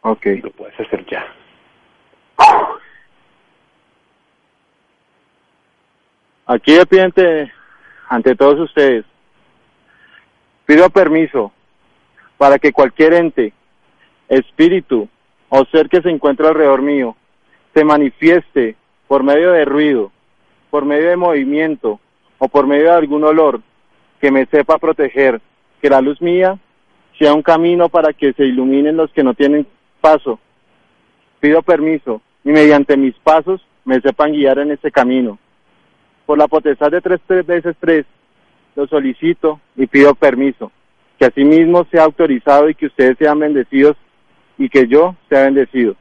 [SPEAKER 9] Ok.
[SPEAKER 10] Lo puedes hacer ya.
[SPEAKER 9] Aquí de pie ante, ante todos ustedes, pido permiso para que cualquier ente, espíritu o ser que se encuentre alrededor mío se manifieste por medio de ruido, por medio de movimiento o por medio de algún olor que me sepa proteger, que la luz mía sea un camino para que se iluminen los que no tienen paso. Pido permiso y mediante mis pasos me sepan guiar en ese camino. Por la potestad de tres, tres veces tres, lo solicito y pido permiso, que asimismo sea autorizado y que ustedes sean bendecidos y que yo sea bendecido.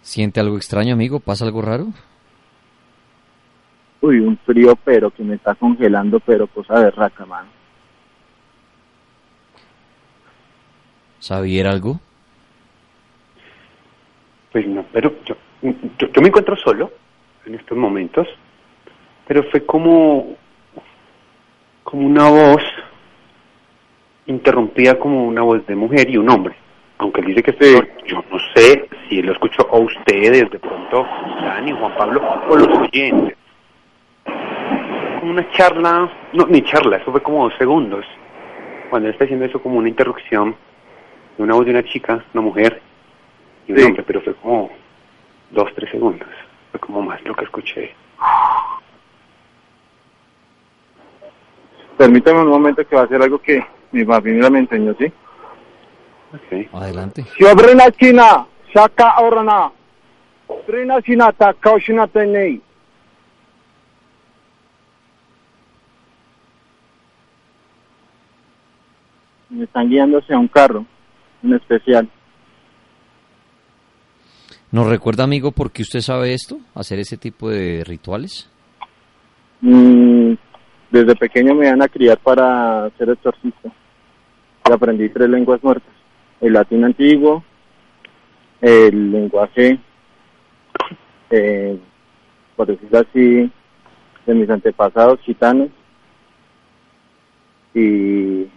[SPEAKER 2] ¿Siente algo extraño, amigo? ¿Pasa algo raro?
[SPEAKER 9] Uy, un frío pero que me está congelando, pero cosa de raca, mano.
[SPEAKER 2] ¿Sabía algo?
[SPEAKER 10] Pues no, pero yo, yo, yo me encuentro solo en estos momentos, pero fue como, como una voz interrumpida como una voz de mujer y un hombre. Aunque él dice que sí. yo no sé si lo escucho a ustedes, de pronto, Dani, Juan Pablo, o los oyentes. Como una charla, no, ni charla, eso fue como dos segundos. Cuando él está haciendo eso como una interrupción de una voz de una chica, una mujer y un
[SPEAKER 9] Sí.
[SPEAKER 10] hombre, pero fue como dos, tres segundos. Fue como más lo que escuché.
[SPEAKER 9] Permítame un momento que va a hacer algo que mi familia me enseñó, ¿sí?
[SPEAKER 10] Okay.
[SPEAKER 2] Adelante.
[SPEAKER 9] Siobrina China, Shaka Orana, Brina China, Takaushina Tenei. Me están guiando hacia un carro, en especial.
[SPEAKER 2] ¿Nos recuerda, amigo, por qué usted sabe esto? ¿Hacer ese tipo de rituales?
[SPEAKER 9] Mm, desde pequeño me iban a criar para ser exorcista. Y aprendí tres lenguas muertas. El latín antiguo, el lenguaje, eh, por decirlo así, de mis antepasados gitanos y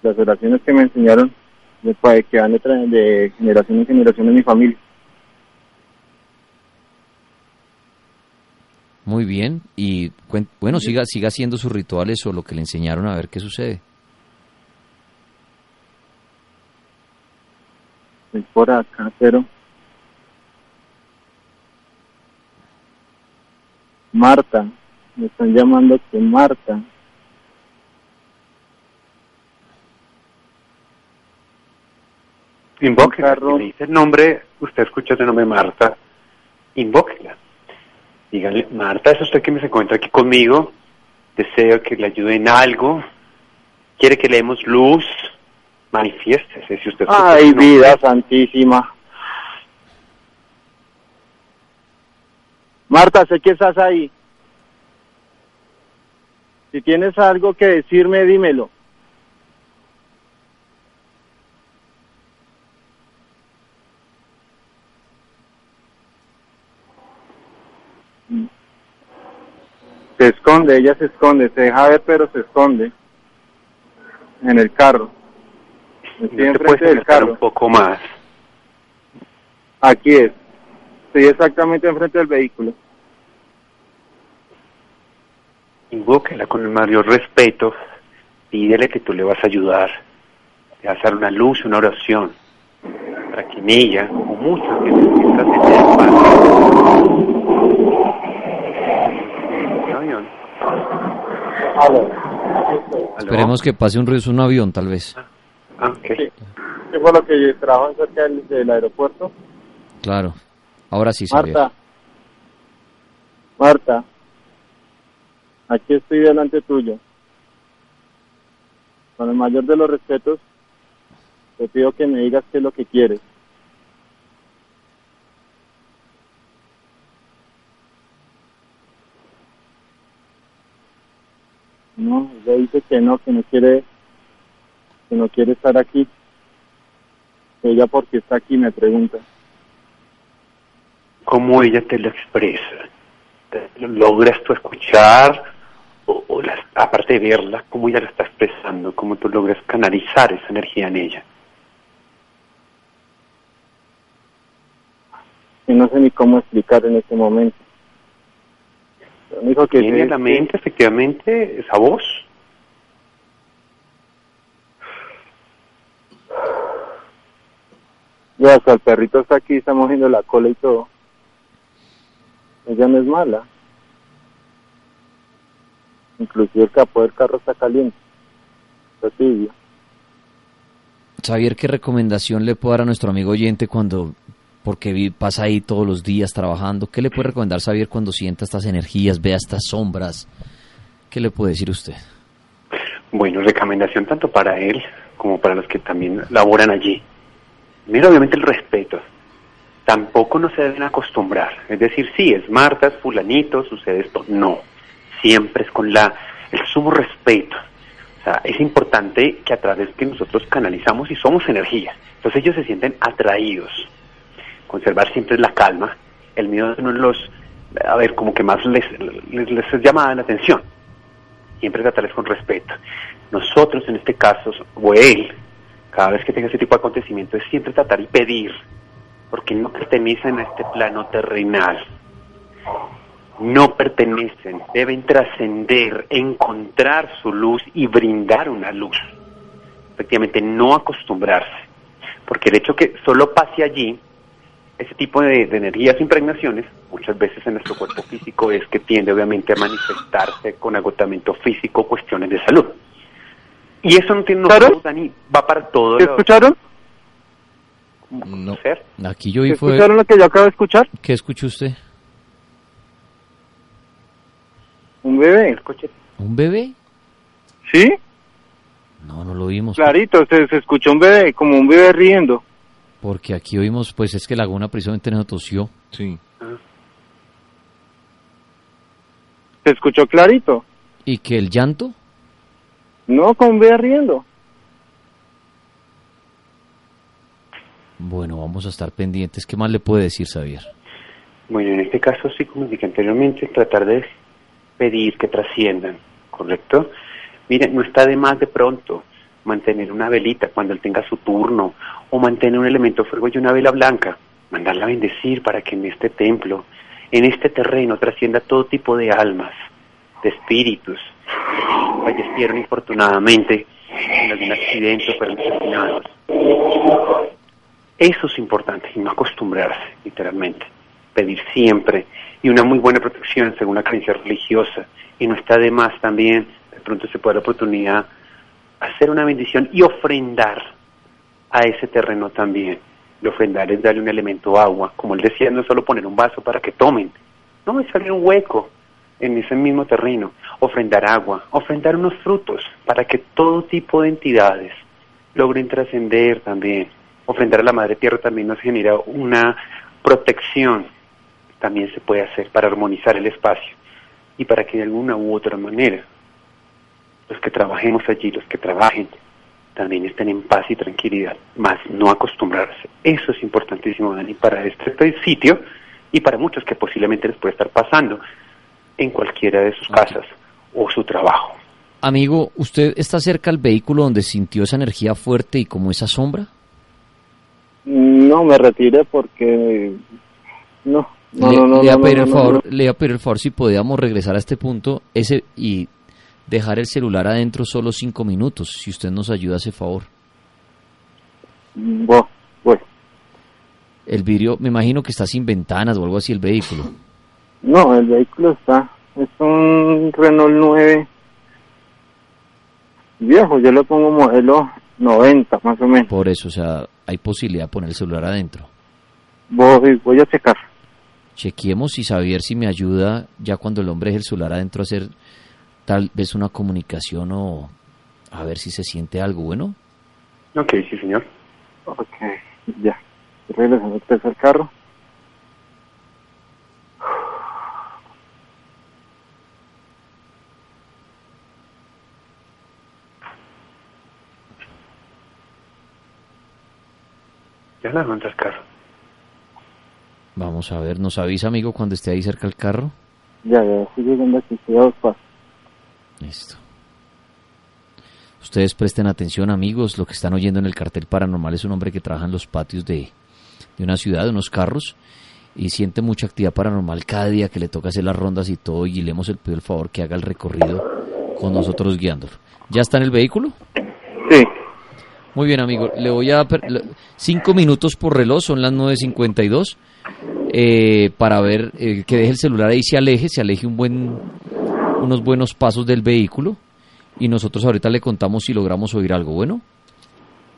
[SPEAKER 9] las oraciones que me enseñaron que van de, de generación en generación en mi familia.
[SPEAKER 2] Muy bien. Y bueno, siga, siga haciendo sus rituales o lo que le enseñaron a ver qué sucede.
[SPEAKER 9] Estoy por acá, pero... Marta, me están llamando que Marta.
[SPEAKER 10] Invóquela. Si me dice el nombre, usted escucha ese nombre Marta, invóquela. Dígale, Marta, es usted que me se encuentra aquí conmigo. Deseo que le ayude en algo. Quiere que le demos luz. Manifiéstese si usted
[SPEAKER 9] Ay, vida santísima. Marta, sé que estás ahí. Si tienes algo que decirme, dímelo. Se esconde, ella se esconde, se deja ver, pero se esconde en el carro. Estoy
[SPEAKER 10] ¿No te puedes
[SPEAKER 9] del carro.
[SPEAKER 10] un poco más?
[SPEAKER 9] Aquí es. Estoy exactamente enfrente del vehículo.
[SPEAKER 10] invócala con el mayor respeto, pídele que tú le vas a ayudar, le vas a dar una luz, una oración, para que en ella, o muchos que necesitas en el espacio. Un avión. ¿Aló?
[SPEAKER 2] Esperemos que pase un ruido, un avión tal vez.
[SPEAKER 10] Ah, ok.
[SPEAKER 9] ¿Qué fue lo que trabajan cerca del, del aeropuerto?
[SPEAKER 2] Claro. Ahora sí.
[SPEAKER 9] Marta. Marta. Aquí estoy delante tuyo. Con el mayor de los respetos, te pido que me digas qué es lo que quieres. No, ella dice que no, que no quiere, que no quiere estar aquí. Ella porque está aquí me pregunta.
[SPEAKER 10] ¿Cómo ella te lo expresa? ¿Te- lo ¿Logras tú escuchar? O, o las- aparte de verla, ¿cómo ella la está expresando? ¿Cómo tú logras canalizar esa energía en ella?
[SPEAKER 9] no sé ni cómo explicar en este momento. Lo único que
[SPEAKER 10] ¿Tiene
[SPEAKER 9] sé
[SPEAKER 10] en la mente efectivamente esa voz?
[SPEAKER 9] ya hasta el perrito está aquí, está moviendo la cola y todo. Ella no es mala. Inclusive el capó del carro está caliente. Está tibio.
[SPEAKER 2] Xavier, ¿qué recomendación le puedo dar a nuestro amigo oyente cuando, porque pasa ahí todos los días trabajando? ¿Qué le puede recomendar Xavier cuando sienta estas energías, vea estas sombras? ¿Qué le puede decir usted?
[SPEAKER 10] Bueno, recomendación tanto para él como para los que también laboran allí. Mira, obviamente el respeto. Tampoco no se deben acostumbrar. Es decir, sí, es Marta, es fulanito, sucede esto. No. Siempre es con la el sumo respeto. O sea, es importante que a través que nosotros canalizamos y somos energía. Entonces ellos se sienten atraídos. Conservar siempre la calma. El miedo es uno de los, a ver, como que más les, les, les llama la atención siempre tratarles con respeto. Nosotros, en este caso, o él, cada vez que tenga ese tipo de acontecimiento, es siempre tratar y pedir, porque no pertenecen a este plano terrenal. No pertenecen, deben trascender, encontrar su luz y brindar una luz. Efectivamente, no acostumbrarse, porque el hecho que solo pase allí, ese tipo de, de energías, impregnaciones, muchas veces en nuestro cuerpo físico es que tiende obviamente a manifestarse con agotamiento físico, cuestiones de salud. Y eso no tiene no, Dani, va para todo
[SPEAKER 9] ¿Qué
[SPEAKER 10] lo-
[SPEAKER 9] escucharon?
[SPEAKER 2] No.
[SPEAKER 10] ser.
[SPEAKER 2] Aquí yo vi fue...
[SPEAKER 9] ¿Escucharon lo que yo acabo de escuchar?
[SPEAKER 2] ¿Qué escuchó usted?
[SPEAKER 9] Un bebé.
[SPEAKER 10] Escuche,
[SPEAKER 2] ¿Un bebé?
[SPEAKER 9] ¿Sí?
[SPEAKER 2] No, no lo vimos.
[SPEAKER 9] Clarito, se, se escuchó un bebé, como un bebé riendo.
[SPEAKER 2] Porque aquí oímos, pues es que Laguna precisamente nos tosió.
[SPEAKER 3] Sí.
[SPEAKER 9] Se escuchó clarito.
[SPEAKER 2] ¿Y que el llanto?
[SPEAKER 9] No, con riendo.
[SPEAKER 2] Bueno, vamos a estar pendientes. ¿Qué más le puede decir Xavier?
[SPEAKER 10] Bueno, en este caso, sí, como dije anteriormente, tratar de pedir que trasciendan, ¿correcto? Miren, no está de más de pronto mantener una velita cuando él tenga su turno, o mantener un elemento fuego y una vela blanca, mandarla a bendecir para que en este templo, en este terreno, trascienda todo tipo de almas, de espíritus, que fallecieron infortunadamente en algún accidente o fueron asesinados. Eso es importante y no acostumbrarse, literalmente. Pedir siempre y una muy buena protección según la creencia religiosa. Y no está de más también, de pronto se puede dar la oportunidad, hacer una bendición y ofrendar a ese terreno también. El ofrendar es darle un elemento agua. Como él decía, no es solo poner un vaso para que tomen, no, es abrir un hueco en ese mismo terreno. Ofrendar agua, ofrendar unos frutos para que todo tipo de entidades logren trascender también. Ofrendar a la Madre Tierra también nos genera una protección, también se puede hacer para armonizar el espacio y para que de alguna u otra manera los que trabajemos allí, los que trabajen, también estén en paz y tranquilidad, más no acostumbrarse. Eso es importantísimo, Dani, para este sitio y para muchos que posiblemente les puede estar pasando en cualquiera de sus casas o su trabajo.
[SPEAKER 2] Amigo, ¿usted está cerca al vehículo donde sintió esa energía fuerte y como esa sombra?
[SPEAKER 9] No, me retiré porque... No, no,
[SPEAKER 2] le,
[SPEAKER 9] no, no.
[SPEAKER 2] le a pedir el favor, iba a pedir el favor si podíamos regresar a este punto ese y dejar el celular adentro solo cinco minutos, si usted nos ayuda ese favor.
[SPEAKER 9] Bueno, pues.
[SPEAKER 2] El vidrio, me imagino que está sin ventanas o algo así el vehículo.
[SPEAKER 9] No, el vehículo está. Es un Renault 9 viejo. Yo le pongo modelo 90 más o menos.
[SPEAKER 2] Por eso, o sea, hay posibilidad de poner el celular adentro.
[SPEAKER 9] Voy, voy a checar.
[SPEAKER 2] Chequemos y saber si me ayuda ya cuando el hombre es el celular adentro a hacer tal vez una comunicación o a ver si se siente algo bueno.
[SPEAKER 10] Ok, sí, señor.
[SPEAKER 9] Ok, ya. Regresando usted al carro.
[SPEAKER 10] Ya la monta el carro.
[SPEAKER 2] Vamos a ver, nos avisa amigo cuando esté ahí cerca el carro.
[SPEAKER 9] Ya, ya, estoy llegando aquí, estoy a dos pasos.
[SPEAKER 2] Listo. Ustedes presten atención, amigos. Lo que están oyendo en el cartel paranormal es un hombre que trabaja en los patios de, de una ciudad, de unos carros, y siente mucha actividad paranormal cada día que le toca hacer las rondas y todo. Y le hemos pedido el favor que haga el recorrido con nosotros guiándolo. ¿Ya está en el vehículo?
[SPEAKER 9] Sí.
[SPEAKER 2] Muy bien, amigo. Le voy a dar cinco minutos por reloj, son las 9.52, eh, para ver eh, que deje el celular ahí, se aleje, se aleje un buen, unos buenos pasos del vehículo y nosotros ahorita le contamos si logramos oír algo. Bueno.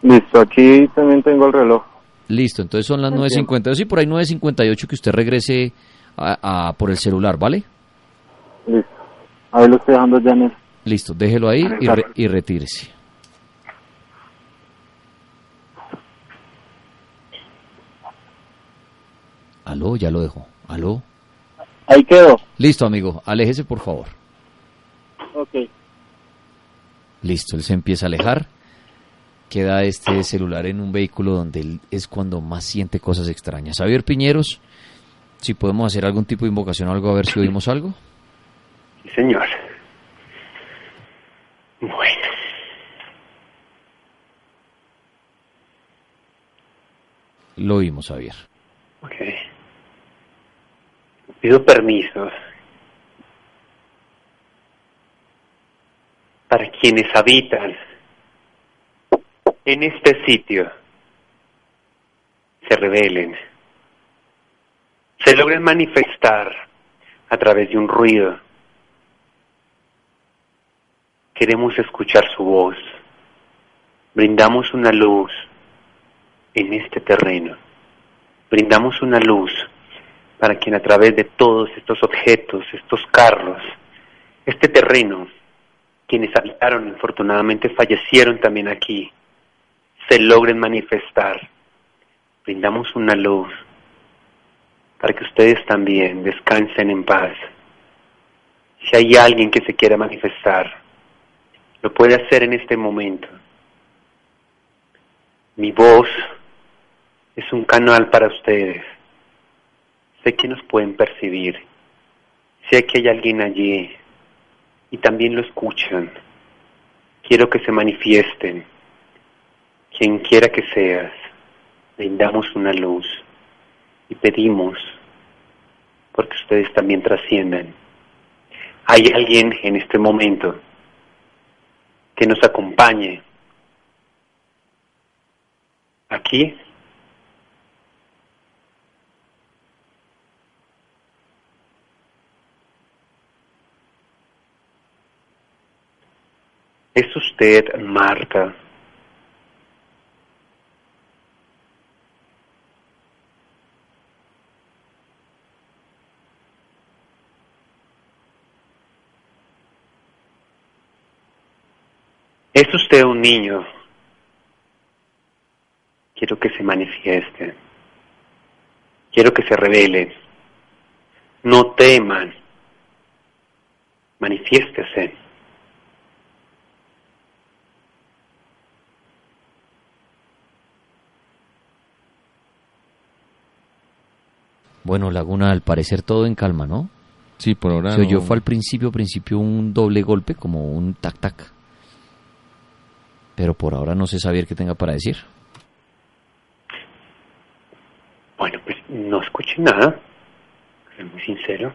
[SPEAKER 9] Listo, aquí también tengo el reloj.
[SPEAKER 2] Listo, entonces son las 9.52 y por ahí 9.58 que usted regrese a, a, por el celular, ¿vale?
[SPEAKER 9] Listo. A ver, lo estoy dejando ya en el...
[SPEAKER 2] Listo, déjelo ahí y, re, y retírese. Aló, ya lo dejo. Aló.
[SPEAKER 9] Ahí quedó.
[SPEAKER 2] Listo, amigo. Aléjese, por favor.
[SPEAKER 9] Ok.
[SPEAKER 2] Listo, él se empieza a alejar. Queda este celular en un vehículo donde él es cuando más siente cosas extrañas. Javier Piñeros, si podemos hacer algún tipo de invocación o algo, a ver si oímos algo.
[SPEAKER 10] Sí, señor. Bueno.
[SPEAKER 2] Lo oímos, Javier.
[SPEAKER 10] Ok. Pido permiso para quienes habitan en este sitio se rebelen, se logren manifestar a través de un ruido. Queremos escuchar su voz. Brindamos una luz en este terreno. Brindamos una luz para quien a través de todos estos objetos, estos carros, este terreno, quienes habitaron infortunadamente fallecieron también aquí, se logren manifestar. Brindamos una luz para que ustedes también descansen en paz. Si hay alguien que se quiera manifestar, lo puede hacer en este momento. Mi voz es un canal para ustedes. Sé que nos pueden percibir. Sé que hay alguien allí y también lo escuchan. Quiero que se manifiesten. Quien quiera que seas, brindamos una luz y pedimos porque ustedes también trasciendan. Hay alguien en este momento que nos acompañe aquí ¿Es Marta? ¿Es usted un niño? Quiero que se manifieste. Quiero que se revele. No teman. Manifiéstese.
[SPEAKER 2] Bueno, Laguna, al parecer todo en calma, ¿no?
[SPEAKER 3] Sí, por ahora.
[SPEAKER 2] Se oyó
[SPEAKER 3] no.
[SPEAKER 2] fue al principio, principio un doble golpe, como un tac tac. Pero por ahora no sé saber qué tenga para decir.
[SPEAKER 10] Bueno, pues no escuché nada, soy muy sincero,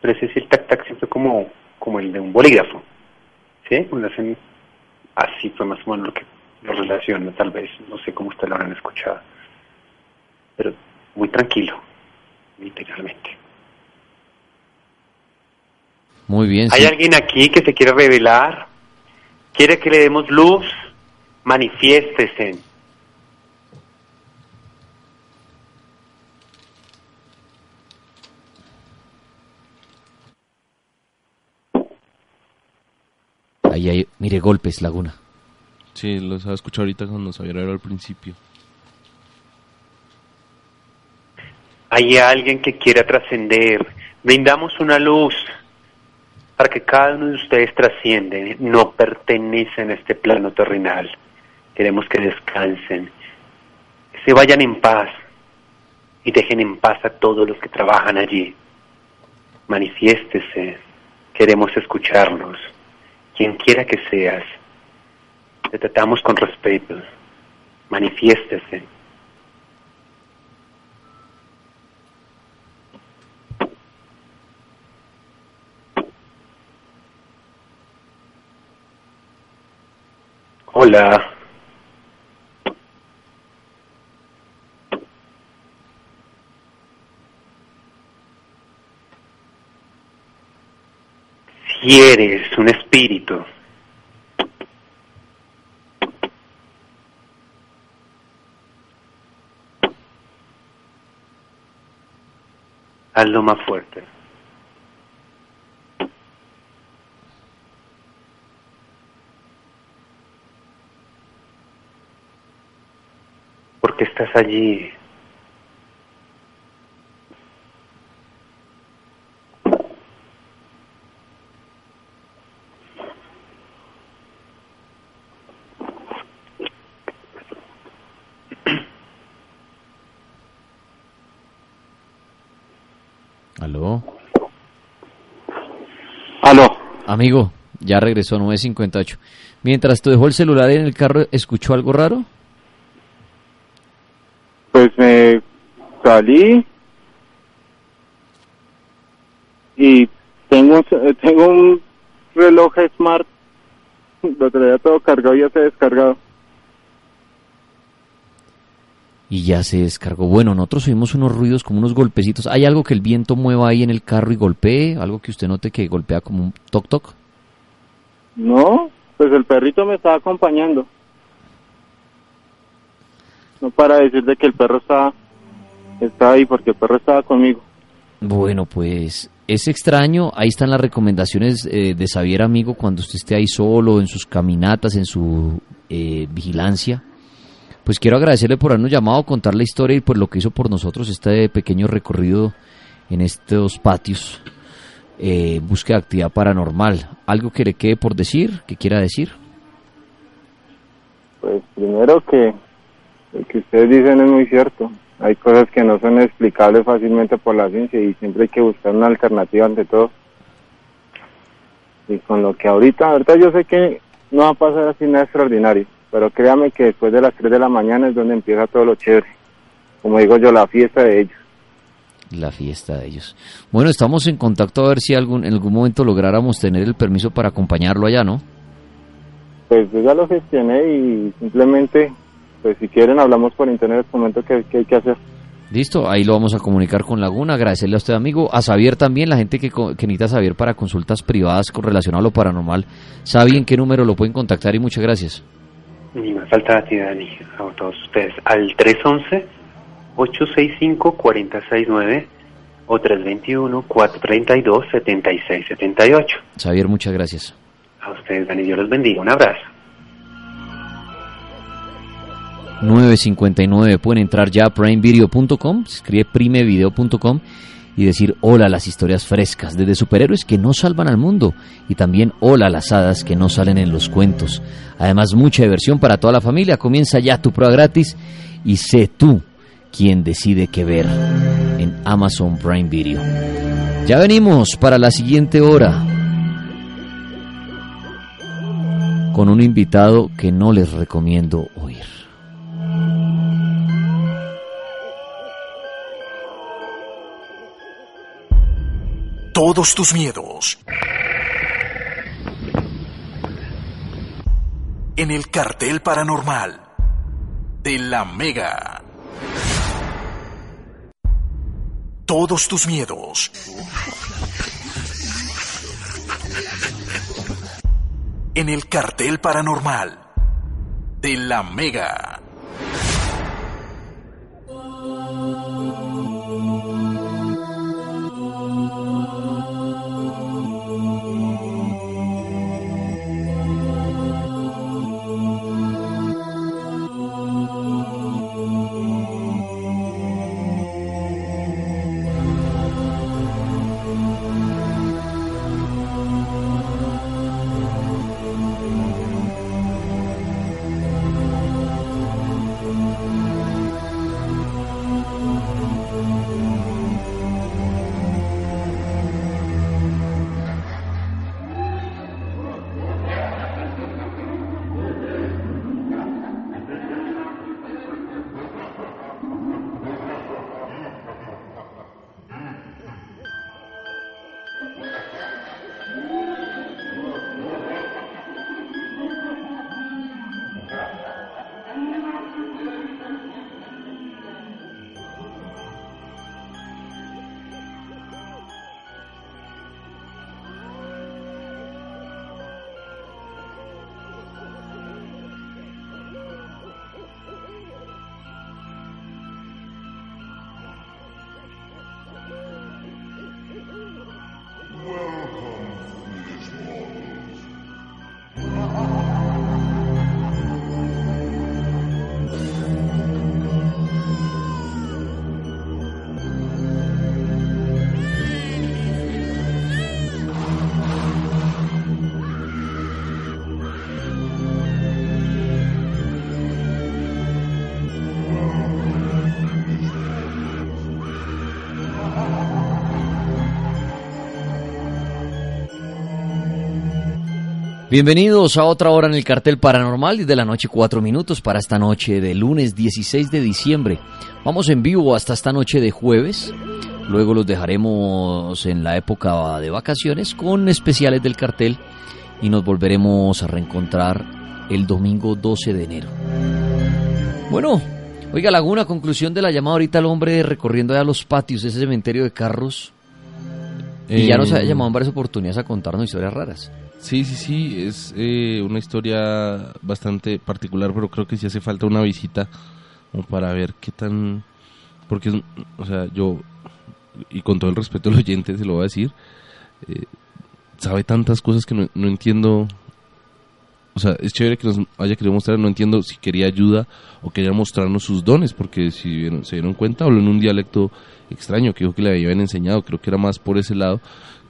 [SPEAKER 10] pero ese es el tac tac siempre como, como el de un bolígrafo. ¿Sí? Una hacen así fue más o menos lo que lo relaciona, tal vez. No sé cómo ustedes lo habrán escuchado. Pero muy tranquilo, literalmente.
[SPEAKER 2] Muy bien.
[SPEAKER 10] ¿Hay
[SPEAKER 2] sí.
[SPEAKER 10] alguien aquí que se quiere revelar? ¿Quiere que le demos luz? Manifiéstese.
[SPEAKER 2] Ahí hay, mire, golpes, Laguna.
[SPEAKER 3] Sí, los había escuchado ahorita cuando nos había hablado al principio.
[SPEAKER 10] ¿Hay alguien que quiera trascender? Brindamos una luz para que cada uno de ustedes trasciende. No pertenecen a este plano terrenal. Queremos que descansen, que se vayan en paz y dejen en paz a todos los que trabajan allí. Manifiéstese. Queremos escucharlos. Quien quiera que seas, te tratamos con respeto. Manifiéstese. Hola. Si eres un espíritu, hazlo más fuerte. Porque estás allí.
[SPEAKER 2] Aló.
[SPEAKER 9] Aló.
[SPEAKER 2] Amigo, ya regresó 958. Mientras te dejó el celular en el carro, ¿escuchó algo raro?
[SPEAKER 9] Pues me salí y tengo un, tengo un reloj smart, lo traía todo cargado y ya se ha descargado.
[SPEAKER 2] Y ya se descargó. Bueno, nosotros oímos unos ruidos como unos golpecitos. ¿Hay algo que el viento mueva ahí en el carro y golpee? ¿Algo que usted note que golpea como un toc toc?
[SPEAKER 9] No, pues el perrito me estaba acompañando. No para decir de que el perro estaba, estaba ahí porque el perro estaba conmigo.
[SPEAKER 2] Bueno, pues es extraño. Ahí están las recomendaciones eh, de Xavier Amigo cuando usted esté ahí solo, en sus caminatas, en su eh, vigilancia. Pues quiero agradecerle por habernos llamado, contar la historia y por lo que hizo por nosotros este pequeño recorrido en estos patios. Eh, búsqueda de actividad paranormal. ¿Algo que le quede por decir, que quiera decir?
[SPEAKER 9] Pues primero que lo que ustedes dicen es muy cierto. Hay cosas que no son explicables fácilmente por la ciencia y siempre hay que buscar una alternativa ante todo. Y con lo que ahorita, ahorita yo sé que no va a pasar así nada extraordinario, pero créame que después de las 3 de la mañana es donde empieza todo lo chévere. Como digo yo, la fiesta de ellos.
[SPEAKER 2] La fiesta de ellos. Bueno, estamos en contacto a ver si algún, en algún momento lográramos tener el permiso para acompañarlo allá, ¿no?
[SPEAKER 9] Pues yo ya lo gestioné y simplemente, pues si quieren hablamos por internet, les comento qué, qué hay que hacer.
[SPEAKER 2] Listo, ahí lo vamos a comunicar con Laguna. Agradecerle a usted, amigo. A Xavier también, la gente que, co- que necesita Xavier para consultas privadas con relacionado a lo paranormal. ¿Sabe en qué número lo pueden contactar? Y muchas gracias.
[SPEAKER 10] Ni me falta a ti, Dani, a todos ustedes. Al 311-865-469 o 321-432-7678.
[SPEAKER 2] Xavier, muchas gracias.
[SPEAKER 10] A ustedes, Dani, Dios los bendiga. Un abrazo.
[SPEAKER 2] 959 pueden entrar ya a primevideo.com, escribe primevideo.com y decir hola a las historias frescas, desde superhéroes que no salvan al mundo y también hola a las hadas que no salen en los cuentos. Además, mucha diversión para toda la familia. Comienza ya tu prueba gratis y sé tú quien decide qué ver en Amazon Prime Video. Ya venimos para la siguiente hora con un invitado que no les recomiendo oír.
[SPEAKER 1] Todos tus miedos. en el cartel paranormal de la Mega. Todos tus miedos. En el cartel paranormal de la Mega.
[SPEAKER 2] Bienvenidos a otra hora en el cartel paranormal y de la noche cuatro minutos para esta noche de lunes 16 de diciembre. Vamos en vivo hasta esta noche de jueves. Luego los dejaremos en la época de vacaciones con especiales del cartel y nos volveremos a reencontrar el domingo 12 de enero. Bueno, oiga Laguna, conclusión de la llamada ahorita al hombre recorriendo allá los patios, ese cementerio de carros. Y ya nos
[SPEAKER 3] Eh,
[SPEAKER 2] había llamado en varias oportunidades a contarnos historias raras.
[SPEAKER 3] Sí, sí, sí, es eh, una historia bastante particular, pero creo que sí hace falta una visita como para ver qué tan... Porque, o sea, yo, y con todo el respeto al oyente se lo voy a decir, eh, sabe tantas cosas que no, no entiendo... O sea, es chévere que nos haya querido mostrar, no entiendo si quería ayuda o quería mostrarnos sus dones, porque si se dieron cuenta, habló en un dialecto extraño que dijo que le habían enseñado, creo que era más por ese lado.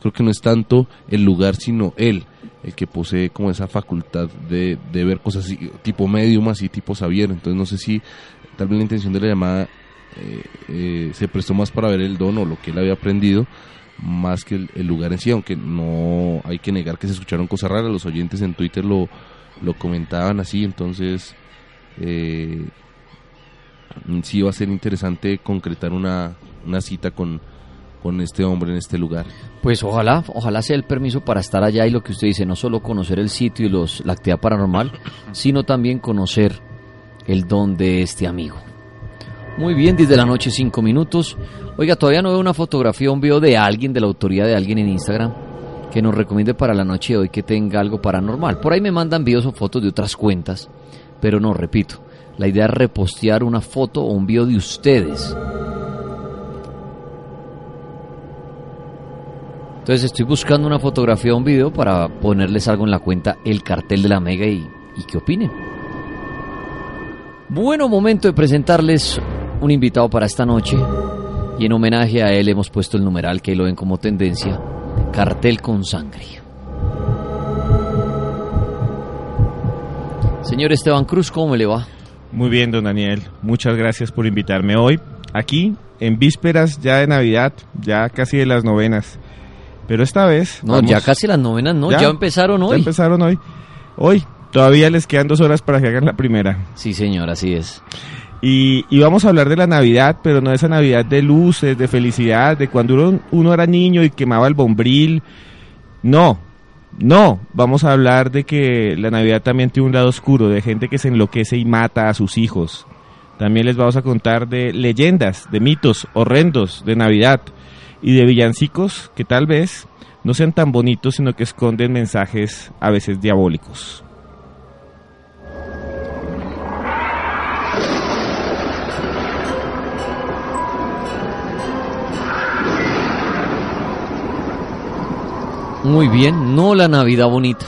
[SPEAKER 3] Creo que no es tanto el lugar, sino él, el que posee como esa facultad de, ver cosas así, tipo medium, así tipo Xavier. Entonces no sé si tal vez la intención de la llamada eh, eh, se prestó más para ver el don o lo que él había aprendido, más que el, lugar en sí, aunque no hay que negar que se escucharon cosas raras, los oyentes en Twitter lo, lo comentaban así, entonces eh, sí va a ser interesante concretar una, una cita con, con este hombre en este lugar.
[SPEAKER 2] Pues ojalá, ojalá sea el permiso para estar allá y lo que usted dice, no solo conocer el sitio y los, la actividad paranormal, sino también conocer el don de este amigo. Muy bien, desde la noche, cinco minutos. Oiga, todavía no veo una fotografía, un video de alguien, de la autoría de alguien en Instagram, que nos recomiende para la noche de hoy que tenga algo paranormal. Por ahí me mandan videos o fotos de otras cuentas, pero no, repito, la idea es repostear una foto o un video de ustedes. Entonces estoy buscando una fotografía o un video para ponerles algo en la cuenta El Cartel de la Mega y, y que opinen. Bueno, momento de presentarles un invitado para esta noche y en homenaje a él hemos puesto el numeral que lo ven como tendencia, Cartel con Sangre. Señor Esteban Cruz, ¿cómo le va?
[SPEAKER 11] Muy bien, don Daniel. Muchas gracias por invitarme hoy. Aquí, en vísperas ya de Navidad, ya casi de las novenas. Pero esta vez...
[SPEAKER 2] No,
[SPEAKER 11] vamos-
[SPEAKER 2] ya casi las novenas, ¿no? Ya, empezaron
[SPEAKER 11] Ya
[SPEAKER 2] hoy.
[SPEAKER 11] empezaron hoy. Hoy. Todavía les quedan dos horas para que hagan la primera.
[SPEAKER 2] Sí, señor, así es.
[SPEAKER 11] Y, y vamos a hablar de la Navidad, pero no de esa Navidad de luces, de felicidad, de cuando uno, uno era niño y quemaba el bombril. No, No, vamos a hablar de que la Navidad también tiene un lado oscuro, de gente que se enloquece y mata a sus hijos. También les vamos a contar de leyendas, de mitos horrendos de Navidad y de villancicos que tal vez no sean tan bonitos, sino que esconden mensajes a veces diabólicos.
[SPEAKER 2] Muy bien, no la Navidad bonita,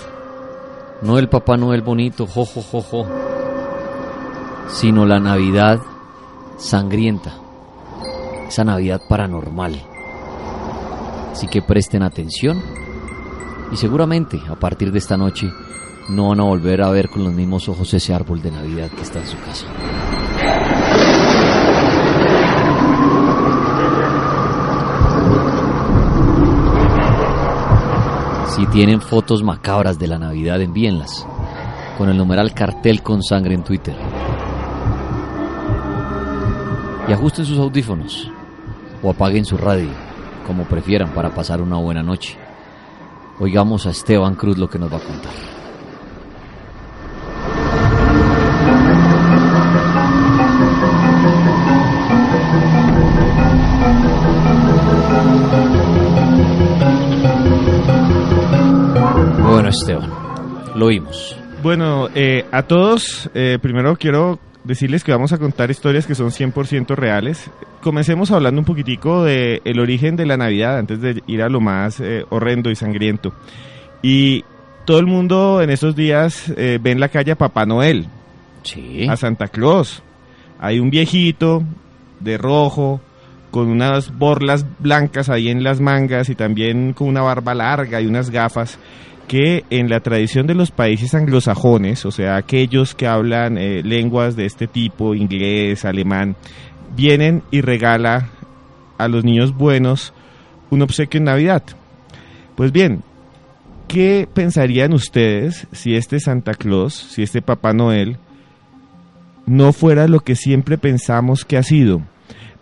[SPEAKER 2] no el Papá Noel bonito, jo, jo, jo, jo, sino la Navidad sangrienta, esa Navidad paranormal. Así que presten atención y seguramente a partir de esta noche no van a volver a ver con los mismos ojos ese árbol de Navidad que está en su casa. Si tienen fotos macabras de la Navidad, envíenlas con el numeral cartel con sangre en Twitter. Y ajusten sus audífonos o apaguen su radio, como prefieran, para pasar una buena noche. Oigamos a Esteban Cruz lo que nos va a contar. Bueno, Esteban, lo oímos.
[SPEAKER 11] Bueno, eh, a todos, eh, primero quiero decirles que vamos a contar historias que son 100% reales. Comencemos hablando un poquitico de el origen de la Navidad antes de ir a lo más eh, horrendo y sangriento. Y todo el mundo en estos días eh, ve en la calle a Papá Noel,
[SPEAKER 2] Sí.
[SPEAKER 11] a Santa Claus. Hay un viejito de rojo con unas borlas blancas ahí en las mangas y también con una barba larga y unas gafas que en la tradición de los países anglosajones, o sea, aquellos que hablan eh, lenguas de este tipo, inglés, alemán, vienen y regala a los niños buenos un obsequio en Navidad. Pues bien, ¿qué pensarían ustedes si este Santa Claus, si este Papá Noel, no fuera lo que siempre pensamos que ha sido?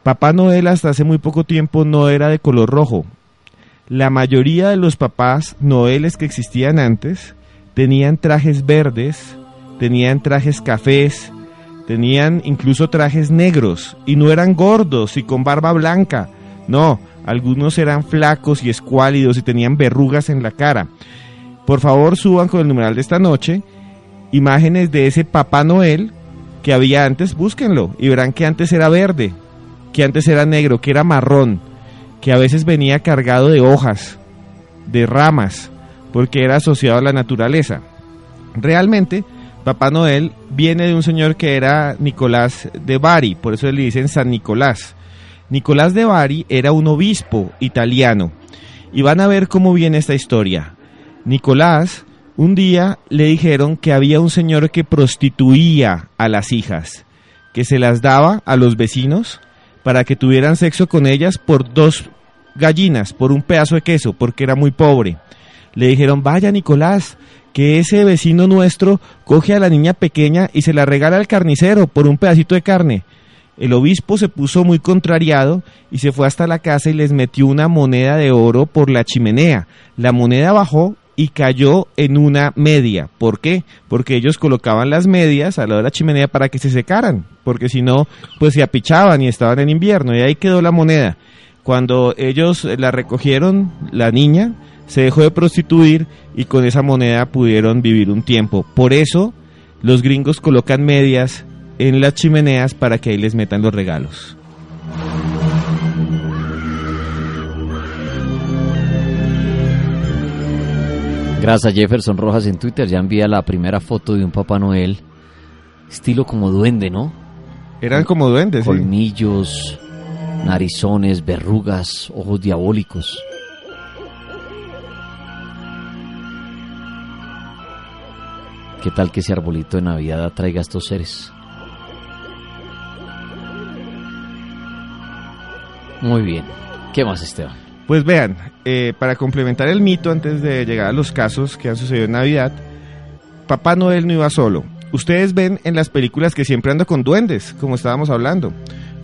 [SPEAKER 11] Papá Noel hasta hace muy poco tiempo no era de color rojo, la mayoría de los papás noeles que existían antes tenían trajes verdes, tenían trajes cafés, tenían incluso trajes negros y no eran gordos y con barba blanca. No, algunos eran flacos y escuálidos y tenían verrugas en la cara. Por favor, suban con el numeral de esta noche imágenes de ese Papá Noel que había antes, búsquenlo y verán que antes era verde, que antes era negro, que era marrón que a veces venía cargado de hojas, de ramas, porque era asociado a la naturaleza. Realmente, Papá Noel viene de un señor que era Nicolás de Bari, por eso le dicen San Nicolás. Nicolás de Bari era un obispo italiano. Y van a ver cómo viene esta historia. Nicolás, un día le dijeron que había un señor que prostituía a las hijas, que se las daba a los vecinos para que tuvieran sexo con ellas por dos gallinas, por un pedazo de queso, porque era muy pobre. Le dijeron, vaya Nicolás, que ese vecino nuestro coge a la niña pequeña y se la regala al carnicero por un pedacito de carne. El obispo se puso muy contrariado y se fue hasta la casa y les metió una moneda de oro por la chimenea. La moneda bajó y cayó en una media. ¿Por qué? Porque ellos colocaban las medias al lado de la chimenea para que se secaran, porque si no, pues se apichaban y estaban en invierno y ahí quedó la moneda. Cuando ellos la recogieron, la niña se dejó de prostituir y con esa moneda pudieron vivir un tiempo. Por eso los gringos colocan medias en las chimeneas para que ahí les metan los regalos.
[SPEAKER 2] Gracias Jefferson Rojas en Twitter, ya envía la primera foto de un Papá Noel, estilo como duende, ¿no?
[SPEAKER 11] Eran como duendes, sí.
[SPEAKER 2] Colmillos, narizones, verrugas, ojos diabólicos. ¿Qué tal que ese arbolito de Navidad atraiga a estos seres? Muy bien. ¿Qué más, Esteban?
[SPEAKER 11] Pues vean, eh, para complementar el mito antes de llegar a los casos que han sucedido en Navidad, Papá Noel no iba solo. Ustedes ven en las películas que siempre anda con duendes, como estábamos hablando.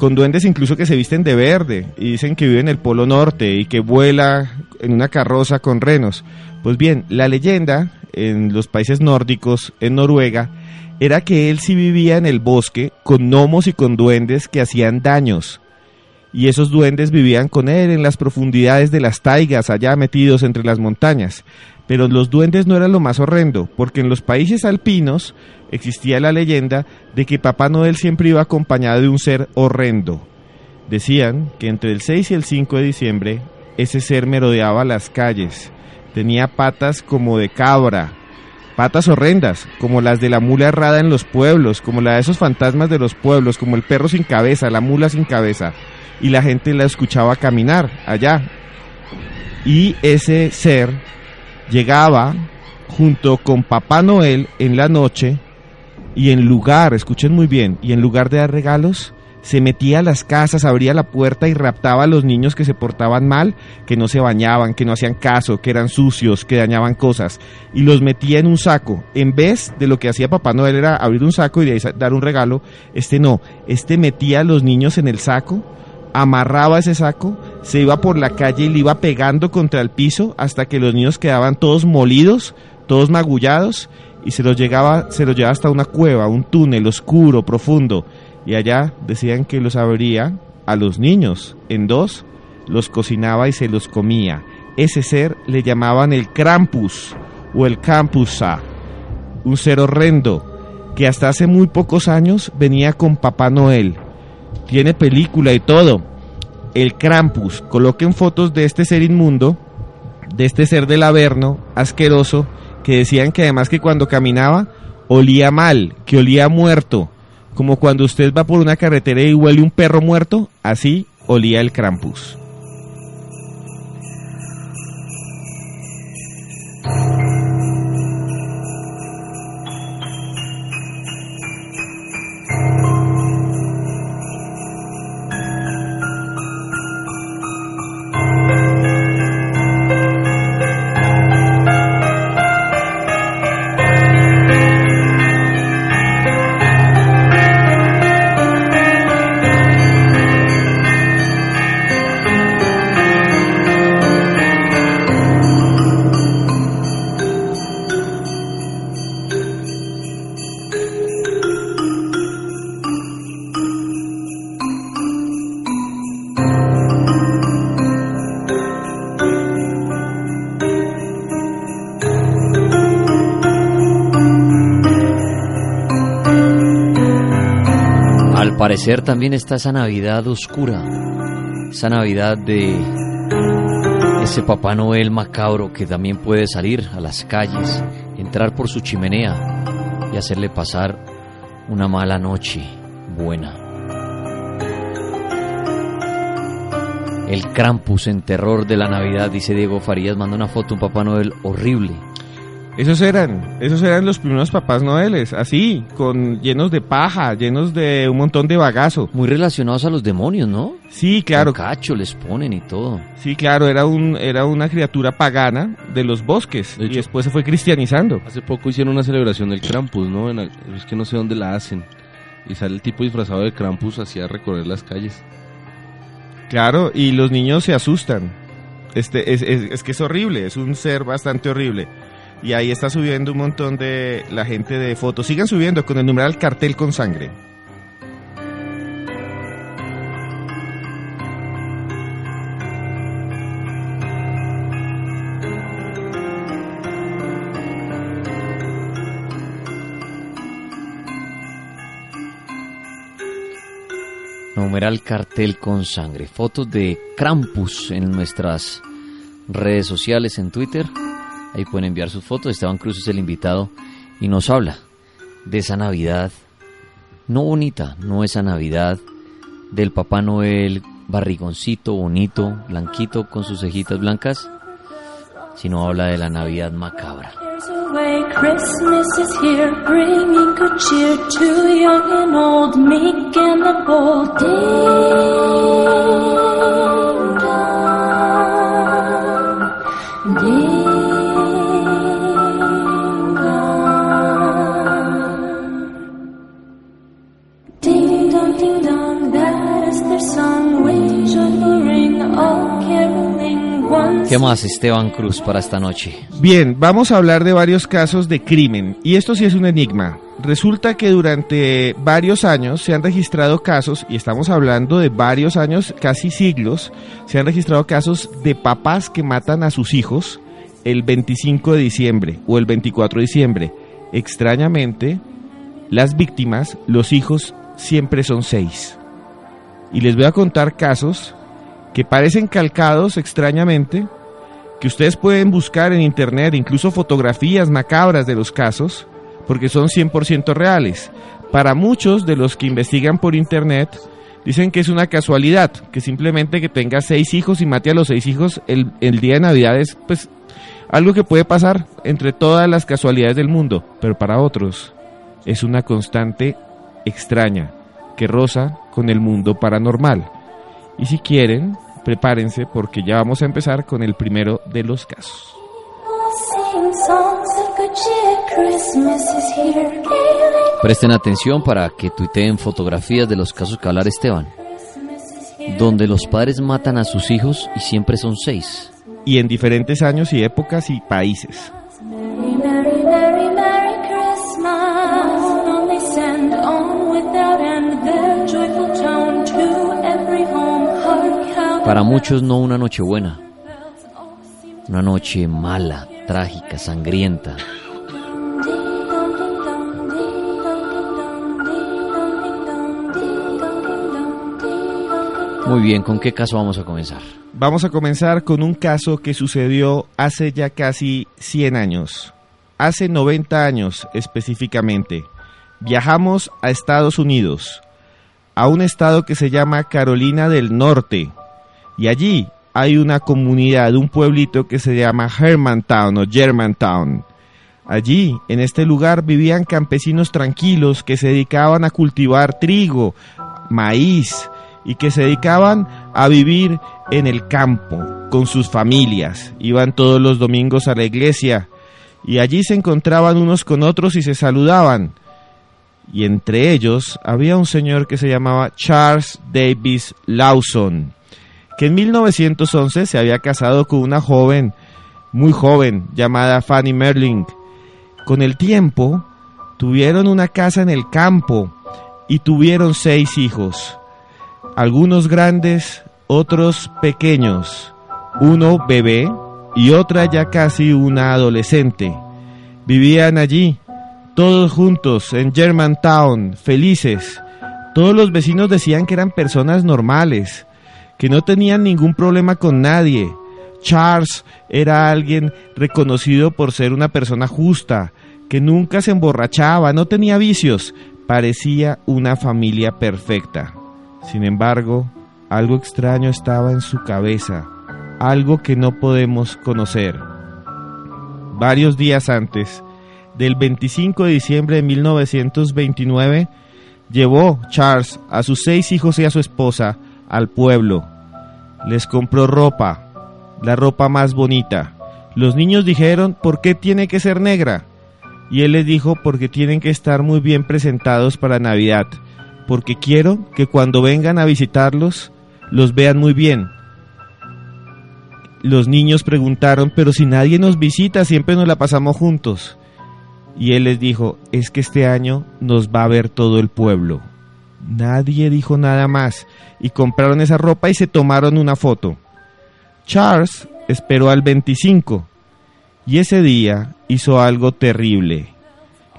[SPEAKER 11] Con duendes incluso que se visten de verde y dicen que vive en el Polo Norte y que vuela en una carroza con renos. Pues bien, la leyenda en los países nórdicos, en Noruega, era que él sí vivía en el bosque con gnomos y con duendes que hacían daños. Y esos duendes vivían con él en las profundidades de las taigas, allá metidos entre las montañas. Pero los duendes no eran lo más horrendo, porque en los países alpinos existía la leyenda de que Papá Noel siempre iba acompañado de un ser horrendo. Decían que entre el 6 y el 5 de diciembre ese ser merodeaba las calles. Tenía patas como de cabra, patas horrendas, como las de la mula errada en los pueblos, como la de esos fantasmas de los pueblos, como el perro sin cabeza, la mula sin cabeza. Y la gente la escuchaba caminar allá. Y ese ser llegaba junto con Papá Noel en la noche y en lugar, escuchen muy bien, y en lugar de dar regalos, se metía a las casas, abría la puerta y raptaba a los niños que se portaban mal, que no se bañaban, que no hacían caso, que eran sucios, que dañaban cosas, y los metía en un saco. En vez de lo que hacía Papá Noel era abrir un saco y dar un regalo, este no, este metía a los niños en el saco, amarraba ese saco, se iba por la calle y le iba pegando contra el piso hasta que los niños quedaban todos molidos, todos magullados, y se los llegaba, se los llevaba hasta una cueva, un túnel oscuro, profundo, y allá decían que los abría a los niños en dos, los cocinaba y se los comía. Ese ser le llamaban el Krampus o el Campusa, un ser horrendo que hasta hace muy pocos años venía con Papá Noel. Tiene película y todo. El Krampus. Coloquen fotos de este ser inmundo, de este ser del Averno, asqueroso, que decían que además que cuando caminaba olía mal, que olía muerto, como cuando usted va por una carretera y huele un perro muerto, así olía el Krampus.
[SPEAKER 2] Parecer también está esa Navidad oscura, esa Navidad de ese Papá Noel macabro que también puede salir a las calles, entrar por su chimenea y hacerle pasar una mala noche buena. El Krampus en terror de la Navidad, dice Diego Farías, manda una foto, un Papá Noel horrible.
[SPEAKER 11] Esos eran, esos eran los primeros papás noeles, así, con llenos de paja, llenos de un montón de bagazo.
[SPEAKER 2] Muy relacionados a los demonios, ¿no?
[SPEAKER 11] Sí, claro.
[SPEAKER 2] Con cacho les ponen y todo.
[SPEAKER 11] Sí, claro, era un era una criatura pagana de los bosques
[SPEAKER 3] De
[SPEAKER 11] y después se fue cristianizando.
[SPEAKER 3] Hace poco hicieron una celebración del Krampus, ¿no? En la- es que no sé dónde la hacen. Y sale el tipo disfrazado de Krampus así a recorrer las calles.
[SPEAKER 11] Claro, y los niños se asustan. Este es, es- es que es horrible, es un ser bastante horrible. Y ahí está subiendo un montón de la gente de fotos. Sigan subiendo con el numeral cartel con sangre.
[SPEAKER 2] Numeral cartel con sangre. Fotos de Krampus en nuestras redes sociales, en Twitter. Ahí pueden enviar sus fotos. Esteban Cruz es el invitado y nos habla de esa Navidad, no bonita, no esa Navidad del Papá Noel barrigoncito, bonito, blanquito, con sus cejitas blancas, sino habla de la Navidad macabra. ¿Qué más, Esteban Cruz, para esta noche?
[SPEAKER 11] Bien, vamos a hablar de varios casos de crimen. Y esto sí es un enigma. Resulta que durante varios años se han registrado casos, y estamos hablando de varios años, casi siglos, se han registrado casos de papás que matan a sus hijos el 25 de diciembre o el 24 de diciembre. Extrañamente, las víctimas, los hijos, siempre son seis. Y les voy a contar casos que parecen calcados extrañamente, que ustedes pueden buscar en internet, incluso fotografías macabras de los casos, porque son 100% reales. Para muchos de los que investigan por internet, dicen que es una casualidad, que simplemente que tenga seis hijos y mate a los seis hijos el, el día de Navidad es pues algo que puede pasar entre todas las casualidades del mundo, pero para otros es una constante extraña que roza con el mundo paranormal. Y si quieren, prepárense porque ya vamos a empezar con el primero de los casos.
[SPEAKER 2] Presten atención para que tuiteen fotografías de los casos que hablar Esteban, donde los padres matan a sus hijos y siempre son seis.
[SPEAKER 11] Y en diferentes años y épocas y países.
[SPEAKER 2] Para muchos no una noche buena, una noche mala, trágica, sangrienta. Muy bien, ¿con qué caso vamos a comenzar?
[SPEAKER 11] Vamos a comenzar con un caso que sucedió hace ya casi 100 años, hace 90 años específicamente. Viajamos a Estados Unidos, a un estado que se llama Carolina del Norte, y allí hay una comunidad, un pueblito que se llama Hermantown o Germantown. Allí, en este lugar, vivían campesinos tranquilos que se dedicaban a cultivar trigo, maíz y que se dedicaban a vivir en el campo con sus familias. Iban todos los domingos a la iglesia y allí se encontraban unos con otros y se saludaban. Y entre ellos había un señor que se llamaba Charles Davis Lawson que en 1911 se había casado con una joven, muy joven, llamada Fanny Merling. Con el tiempo, tuvieron una casa en el campo y tuvieron seis hijos, algunos grandes, otros pequeños, uno bebé y otra ya casi una adolescente. Vivían allí, todos juntos, en Germantown, felices. Todos los vecinos decían que eran personas normales, que no tenían ningún problema con nadie. Charles era alguien reconocido por ser una persona justa, que nunca se emborrachaba, no tenía vicios, parecía una familia perfecta. Sin embargo, algo extraño estaba en su cabeza, algo que no podemos conocer. Varios días antes, del 25 de diciembre de 1929, llevó Charles a sus seis hijos y a su esposa al pueblo les compró ropa, la ropa más bonita. Los niños dijeron, ¿por qué tiene que ser negra? Y él les dijo, porque tienen que estar muy bien presentados para Navidad, porque quiero que cuando vengan a visitarlos, los vean muy bien. Los niños preguntaron, pero si nadie nos visita, siempre nos la pasamos juntos. Y él les dijo, es que este año nos va a ver todo el pueblo. Nadie dijo nada más y compraron esa ropa y se tomaron una foto. Charles esperó al 25 y ese día hizo algo terrible.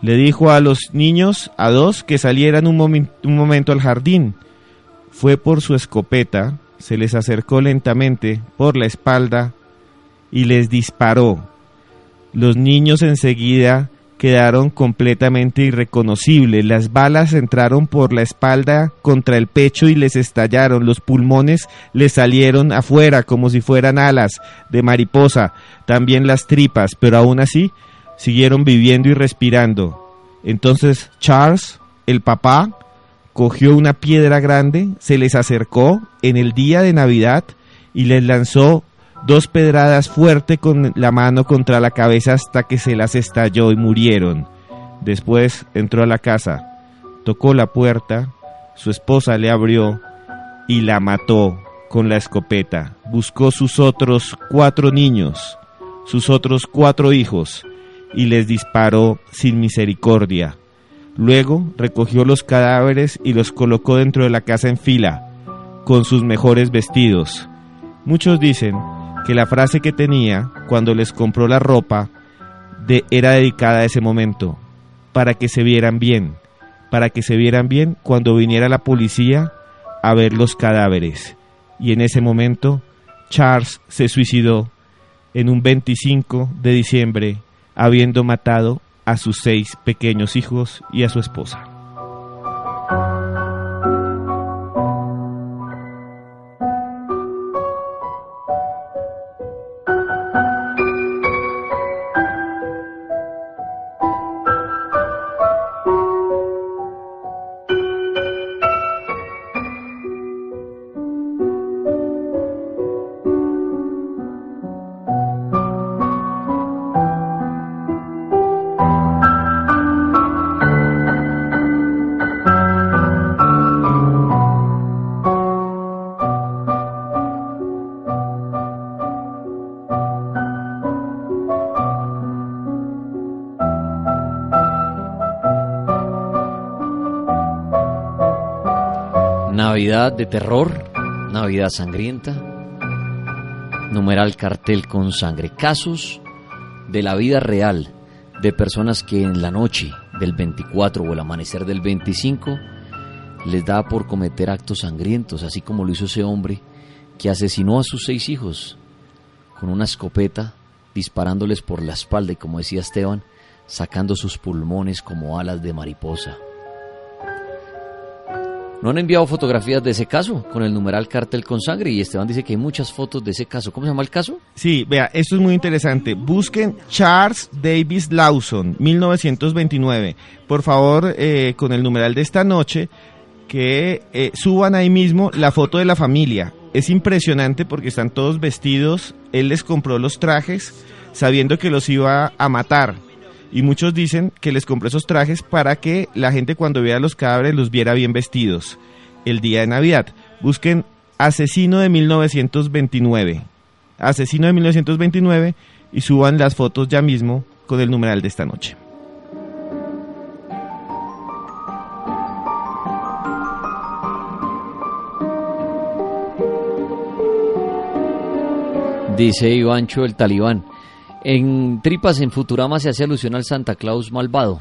[SPEAKER 11] Le dijo a los niños, a dos, que salieran un, momento al jardín. Fue por su escopeta, se les acercó lentamente por la espalda y les disparó. Los niños enseguida quedaron completamente irreconocibles. Las balas entraron por la espalda contra el pecho y les estallaron. Los pulmones les salieron afuera como si fueran alas de mariposa. También las tripas, pero aún así siguieron viviendo y respirando. Entonces Charles, el papá, cogió una piedra grande, se les acercó en el día de Navidad y les lanzó dos pedradas fuerte con la mano contra la cabeza hasta que se las estalló y murieron. Después entró a la casa, tocó la puerta, su esposa le abrió y la mató con la escopeta, buscó sus otros cuatro niños, sus otros cuatro hijos, y les disparó sin misericordia. Luego recogió los cadáveres y los colocó dentro de la casa en fila, con sus mejores vestidos. Muchos dicen que la frase que tenía cuando les compró la ropa de, era dedicada a ese momento, para que se vieran bien, para que se vieran bien cuando viniera la policía a ver los cadáveres. Y en ese momento Charles se suicidó en un 25 de diciembre, habiendo matado a sus seis pequeños hijos y a su esposa.
[SPEAKER 2] De terror, Navidad sangrienta, numeral cartel con sangre, casos de la vida real de personas que en la noche del 24 o el amanecer del 25 les da por cometer actos sangrientos, así como lo hizo ese hombre que asesinó a sus seis hijos con una escopeta, disparándoles por la espalda y como decía Esteban, sacando sus pulmones como alas de mariposa. ¿No han enviado fotografías de ese caso con el numeral cartel con sangre? Y Esteban dice que hay muchas fotos de ese caso. ¿Cómo se llama el caso?
[SPEAKER 11] Sí, vea, esto es muy interesante. Busquen Charles Davis Lawson, 1929. Por favor, eh, con el numeral de esta noche, que eh, suban ahí mismo la foto de la familia. Es impresionante porque están todos vestidos. Él les compró los trajes sabiendo que los iba a matar. Y muchos dicen que les compró esos trajes para que la gente cuando viera los cadáveres los viera bien vestidos el día de Navidad. Busquen Asesino de 1929. Asesino de 1929 y suban las fotos ya mismo con el numeral de esta noche.
[SPEAKER 2] Dice Ivancho el talibán. En Tripas en Futurama se hace alusión al Santa Claus malvado.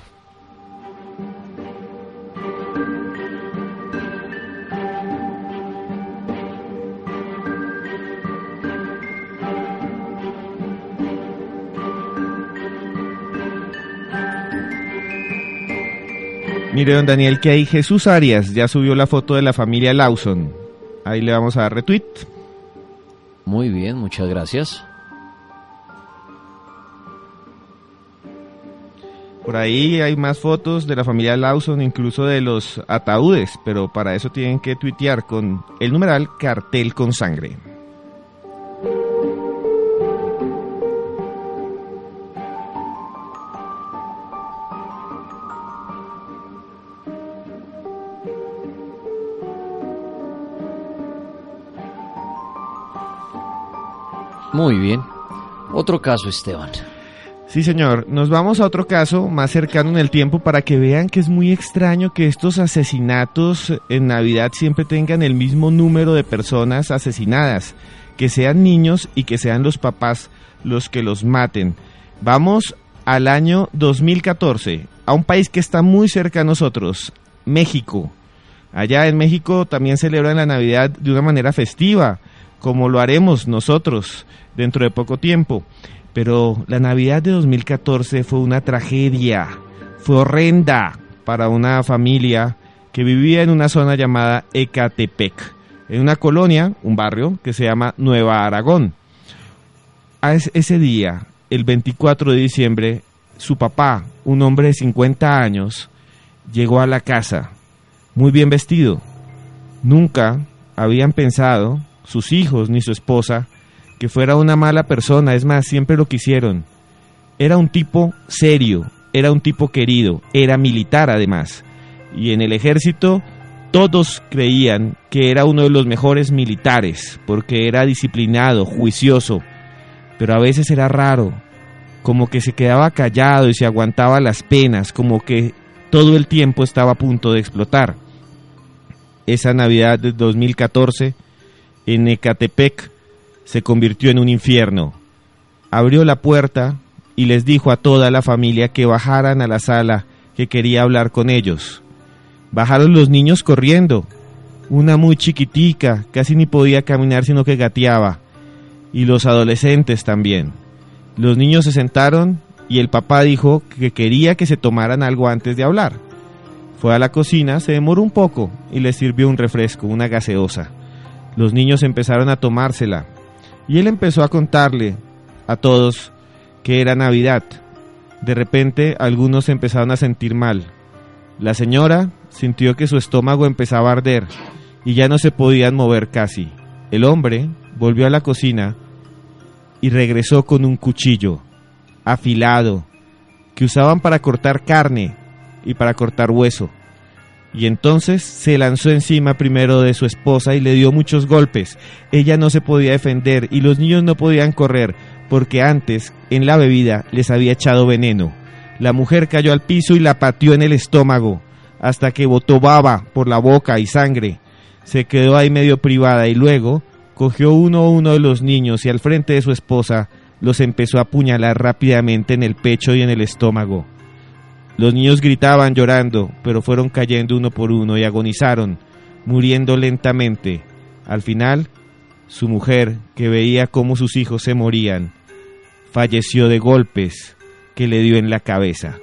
[SPEAKER 11] Mire, don Daniel, que ahí Jesús Arias ya subió la foto de la familia Lawson. Ahí le vamos a dar retweet.
[SPEAKER 2] Muy bien, muchas gracias.
[SPEAKER 11] Por ahí hay más fotos de la familia Lawson, incluso de los ataúdes, pero para eso tienen que tuitear con el numeral cartel con sangre.
[SPEAKER 2] Muy bien. Otro caso, Esteban.
[SPEAKER 11] Sí, señor. Nos vamos a otro caso más cercano en el tiempo para que vean que es muy extraño que estos asesinatos en Navidad siempre tengan el mismo número de personas asesinadas, que sean niños y que sean los papás los que los maten. Vamos al año 2014, a un país que está muy cerca a nosotros, México. Allá en México también celebran la Navidad de una manera festiva, como lo haremos nosotros dentro de poco tiempo. Pero la Navidad de 2014 fue una tragedia, fue horrenda para una familia que vivía en una zona llamada Ecatepec, en una colonia, un barrio que se llama Nueva Aragón. A ese día, el 24 de diciembre, su papá, un hombre de 50 años, llegó a la casa muy bien vestido. Nunca habían pensado, sus hijos ni su esposa, que fuera una mala persona, es más, siempre lo quisieron. Era un tipo serio, era un tipo querido, era militar además. Y en el ejército todos creían que era uno de los mejores militares, porque era disciplinado, juicioso, pero a veces era raro, como que se quedaba callado y se aguantaba las penas, como que todo el tiempo estaba a punto de explotar. Esa Navidad de 2014 en Ecatepec se convirtió en un infierno. Abrió la puerta y les dijo a toda la familia que bajaran a la sala que quería hablar con ellos. Bajaron los niños corriendo. Una muy chiquitica, casi ni podía caminar sino que gateaba. Y los adolescentes también. Los niños se sentaron y el papá dijo que quería que se tomaran algo antes de hablar. Fue a la cocina, se demoró un poco y les sirvió un refresco, una gaseosa. Los niños empezaron a tomársela y él empezó a contarle a todos que era Navidad. De repente algunos empezaron a sentir mal. La señora sintió que su estómago empezaba a arder y ya no se podían mover casi. El hombre volvió a la cocina y regresó con un cuchillo afilado que usaban para cortar carne y para cortar hueso. Y entonces se lanzó encima primero de su esposa y le dio muchos golpes. Ella no se podía defender y los niños no podían correr porque antes en la bebida les había echado veneno. La mujer cayó al piso y la pateó en el estómago hasta que botó baba por la boca y sangre. Se quedó ahí medio privada y luego cogió uno a uno de los niños y al frente de su esposa los empezó a apuñalar rápidamente en el pecho y en el estómago. Los niños gritaban llorando, pero fueron cayendo uno por uno y agonizaron, muriendo lentamente. Al final, su mujer, que veía cómo sus hijos se morían, falleció de golpes que le dio en la cabeza.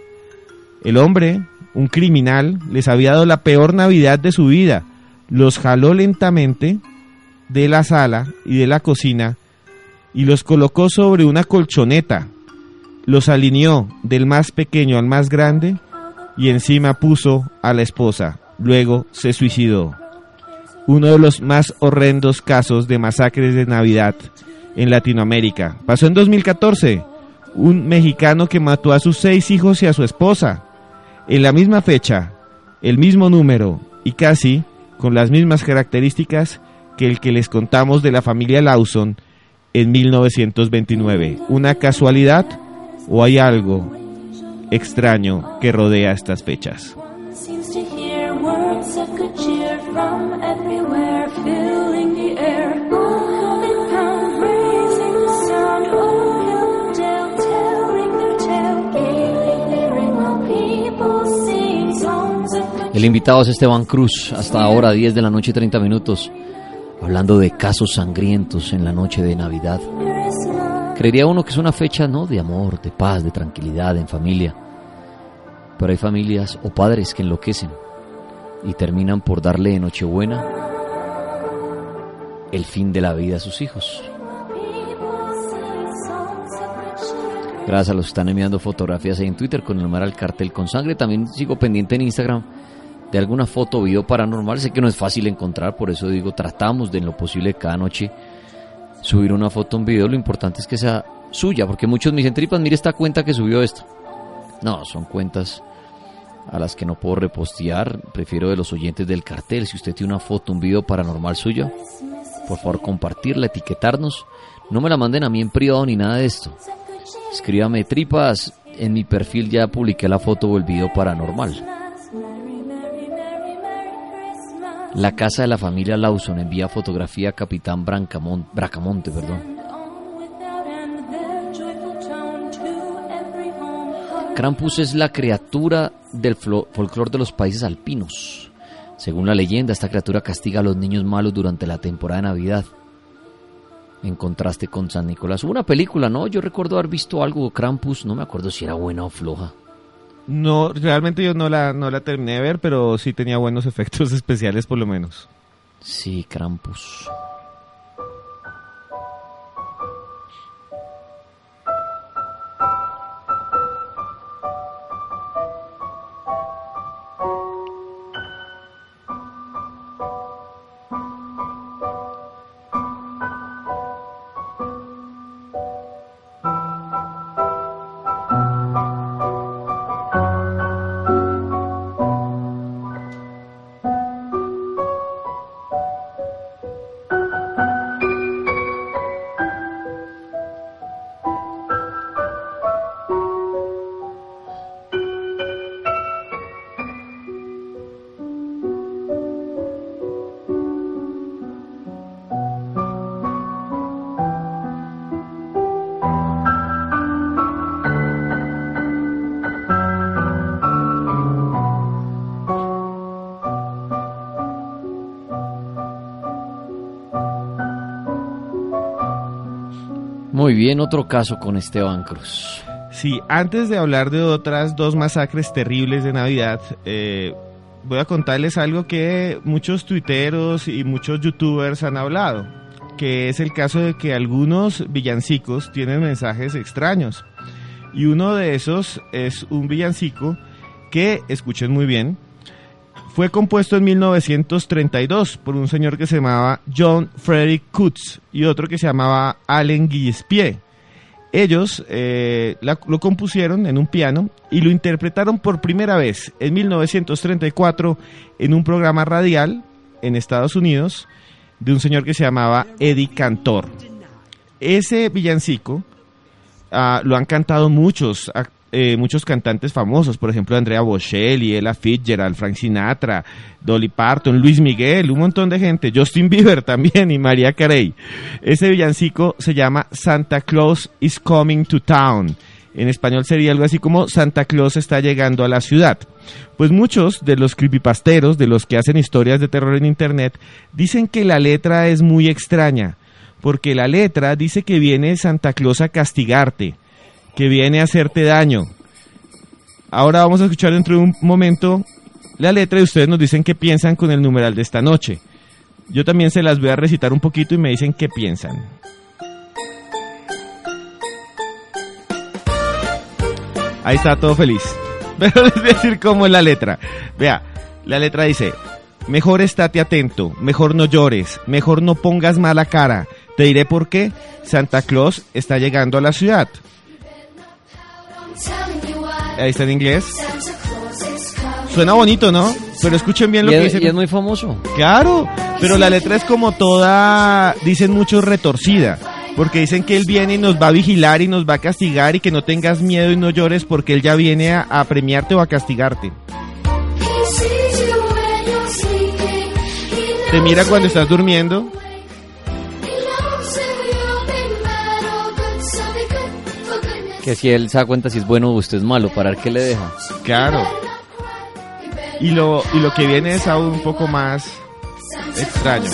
[SPEAKER 11] El hombre, un criminal, les había dado la peor Navidad de su vida. Los jaló lentamente de la sala y de la cocina y los colocó sobre una colchoneta los alineó del más pequeño al más grande y encima puso a la esposa. Luego se suicidó. Uno de los más horrendos casos de masacres de Navidad en Latinoamérica. Pasó en 2014. Un mexicano que mató a sus seis hijos y a su esposa. En la misma fecha, el mismo número y casi con las mismas características que el que les contamos de la familia Lawson en 1929. ¿Una casualidad? O hay algo extraño que rodea estas fechas.
[SPEAKER 2] El invitado es Esteban Cruz, hasta ahora 10 de la noche y 30 minutos, hablando de casos sangrientos en la noche de Navidad. Creería uno que es una fecha, ¿no? De amor, de paz, de tranquilidad, en familia. Pero hay familias o padres que enloquecen y terminan por darle de Nochebuena el fin de la vida a sus hijos. Gracias a los que están enviando fotografías en Twitter con el numeral al cartel con sangre. También sigo pendiente en Instagram de alguna foto o video paranormal. Sé que no es fácil encontrar, por eso digo, tratamos de en lo posible cada noche subir una foto, un video, lo importante es que sea suya, porque muchos me dicen, tripas, mire esta cuenta que subió esto. No, son cuentas a las que no puedo repostear, prefiero de los oyentes del cartel. Si usted tiene una foto, un video paranormal suyo, por favor compartirla, etiquetarnos. No me la manden a mí en privado ni nada de esto. Escríbame tripas, en mi perfil ya publiqué la foto o el video paranormal. La casa de la familia Lawson envía fotografía a Capitán Bracamonte. Perdón. Krampus es la criatura del folclore de los países alpinos. Según la leyenda, esta criatura castiga a los niños malos durante la temporada de Navidad. En contraste con San Nicolás. Hubo una película, ¿no? Yo recuerdo haber visto algo de Krampus, no me acuerdo si era buena o floja.
[SPEAKER 11] No, realmente yo no la, no la terminé de ver, pero sí tenía buenos efectos especiales por lo menos.
[SPEAKER 2] Sí, Krampus. Muy bien, otro caso con Esteban Cruz.
[SPEAKER 11] Sí, antes de hablar de otras dos masacres terribles de Navidad, eh, voy a contarles algo que muchos tuiteros y muchos youtubers han hablado, que es el caso de que algunos villancicos tienen mensajes extraños. Y uno de esos es un villancico que, escuchen muy bien, fue compuesto en 1932 por un señor que se llamaba John Frederick Kutz y otro que se llamaba Allen Gillespie. Ellos eh, lo compusieron en un piano y lo interpretaron por primera vez en 1934 en un programa radial en Estados Unidos de un señor que se llamaba Eddie Cantor. Ese villancico ah, lo han cantado muchos, ac- eh, muchos cantantes famosos, por ejemplo Andrea Bocelli, Ella Fitzgerald, Frank Sinatra, Dolly Parton, Luis Miguel, un montón de gente, Justin Bieber también y María Carey. Ese villancico se llama Santa Claus is Coming to Town. En español sería algo así como Santa Claus está llegando a la ciudad. Pues muchos de los creepypasteros, de los que hacen historias de terror en internet, dicen que la letra es muy extraña, porque la letra dice que viene Santa Claus a castigarte, que viene a hacerte daño. Ahora vamos a escuchar dentro de un momento la letra y ustedes nos dicen qué piensan con el numeral de esta noche. Yo también se las voy a recitar un poquito y me dicen qué piensan. Ahí está todo feliz. Pero les voy a decir cómo es la letra. Vea, la letra dice, mejor estate atento, mejor no llores, mejor no pongas mala cara. Te diré por qué. Santa Claus está llegando a la ciudad. Ahí está en inglés. Suena bonito, ¿no? Pero escuchen bien lo
[SPEAKER 2] Y
[SPEAKER 11] que
[SPEAKER 2] es,
[SPEAKER 11] dice.
[SPEAKER 2] y es muy famoso.
[SPEAKER 11] Claro, pero la letra es como toda, dicen muchos, retorcida. Porque dicen que él viene y nos va a vigilar y nos va a castigar y que no tengas miedo y no llores porque él ya viene a, a premiarte o a castigarte. Te mira cuando estás durmiendo.
[SPEAKER 2] Que si él se da cuenta si es bueno o usted es malo, para qué le deja.
[SPEAKER 11] Claro. Y lo, y lo que viene es aún un poco más extraño.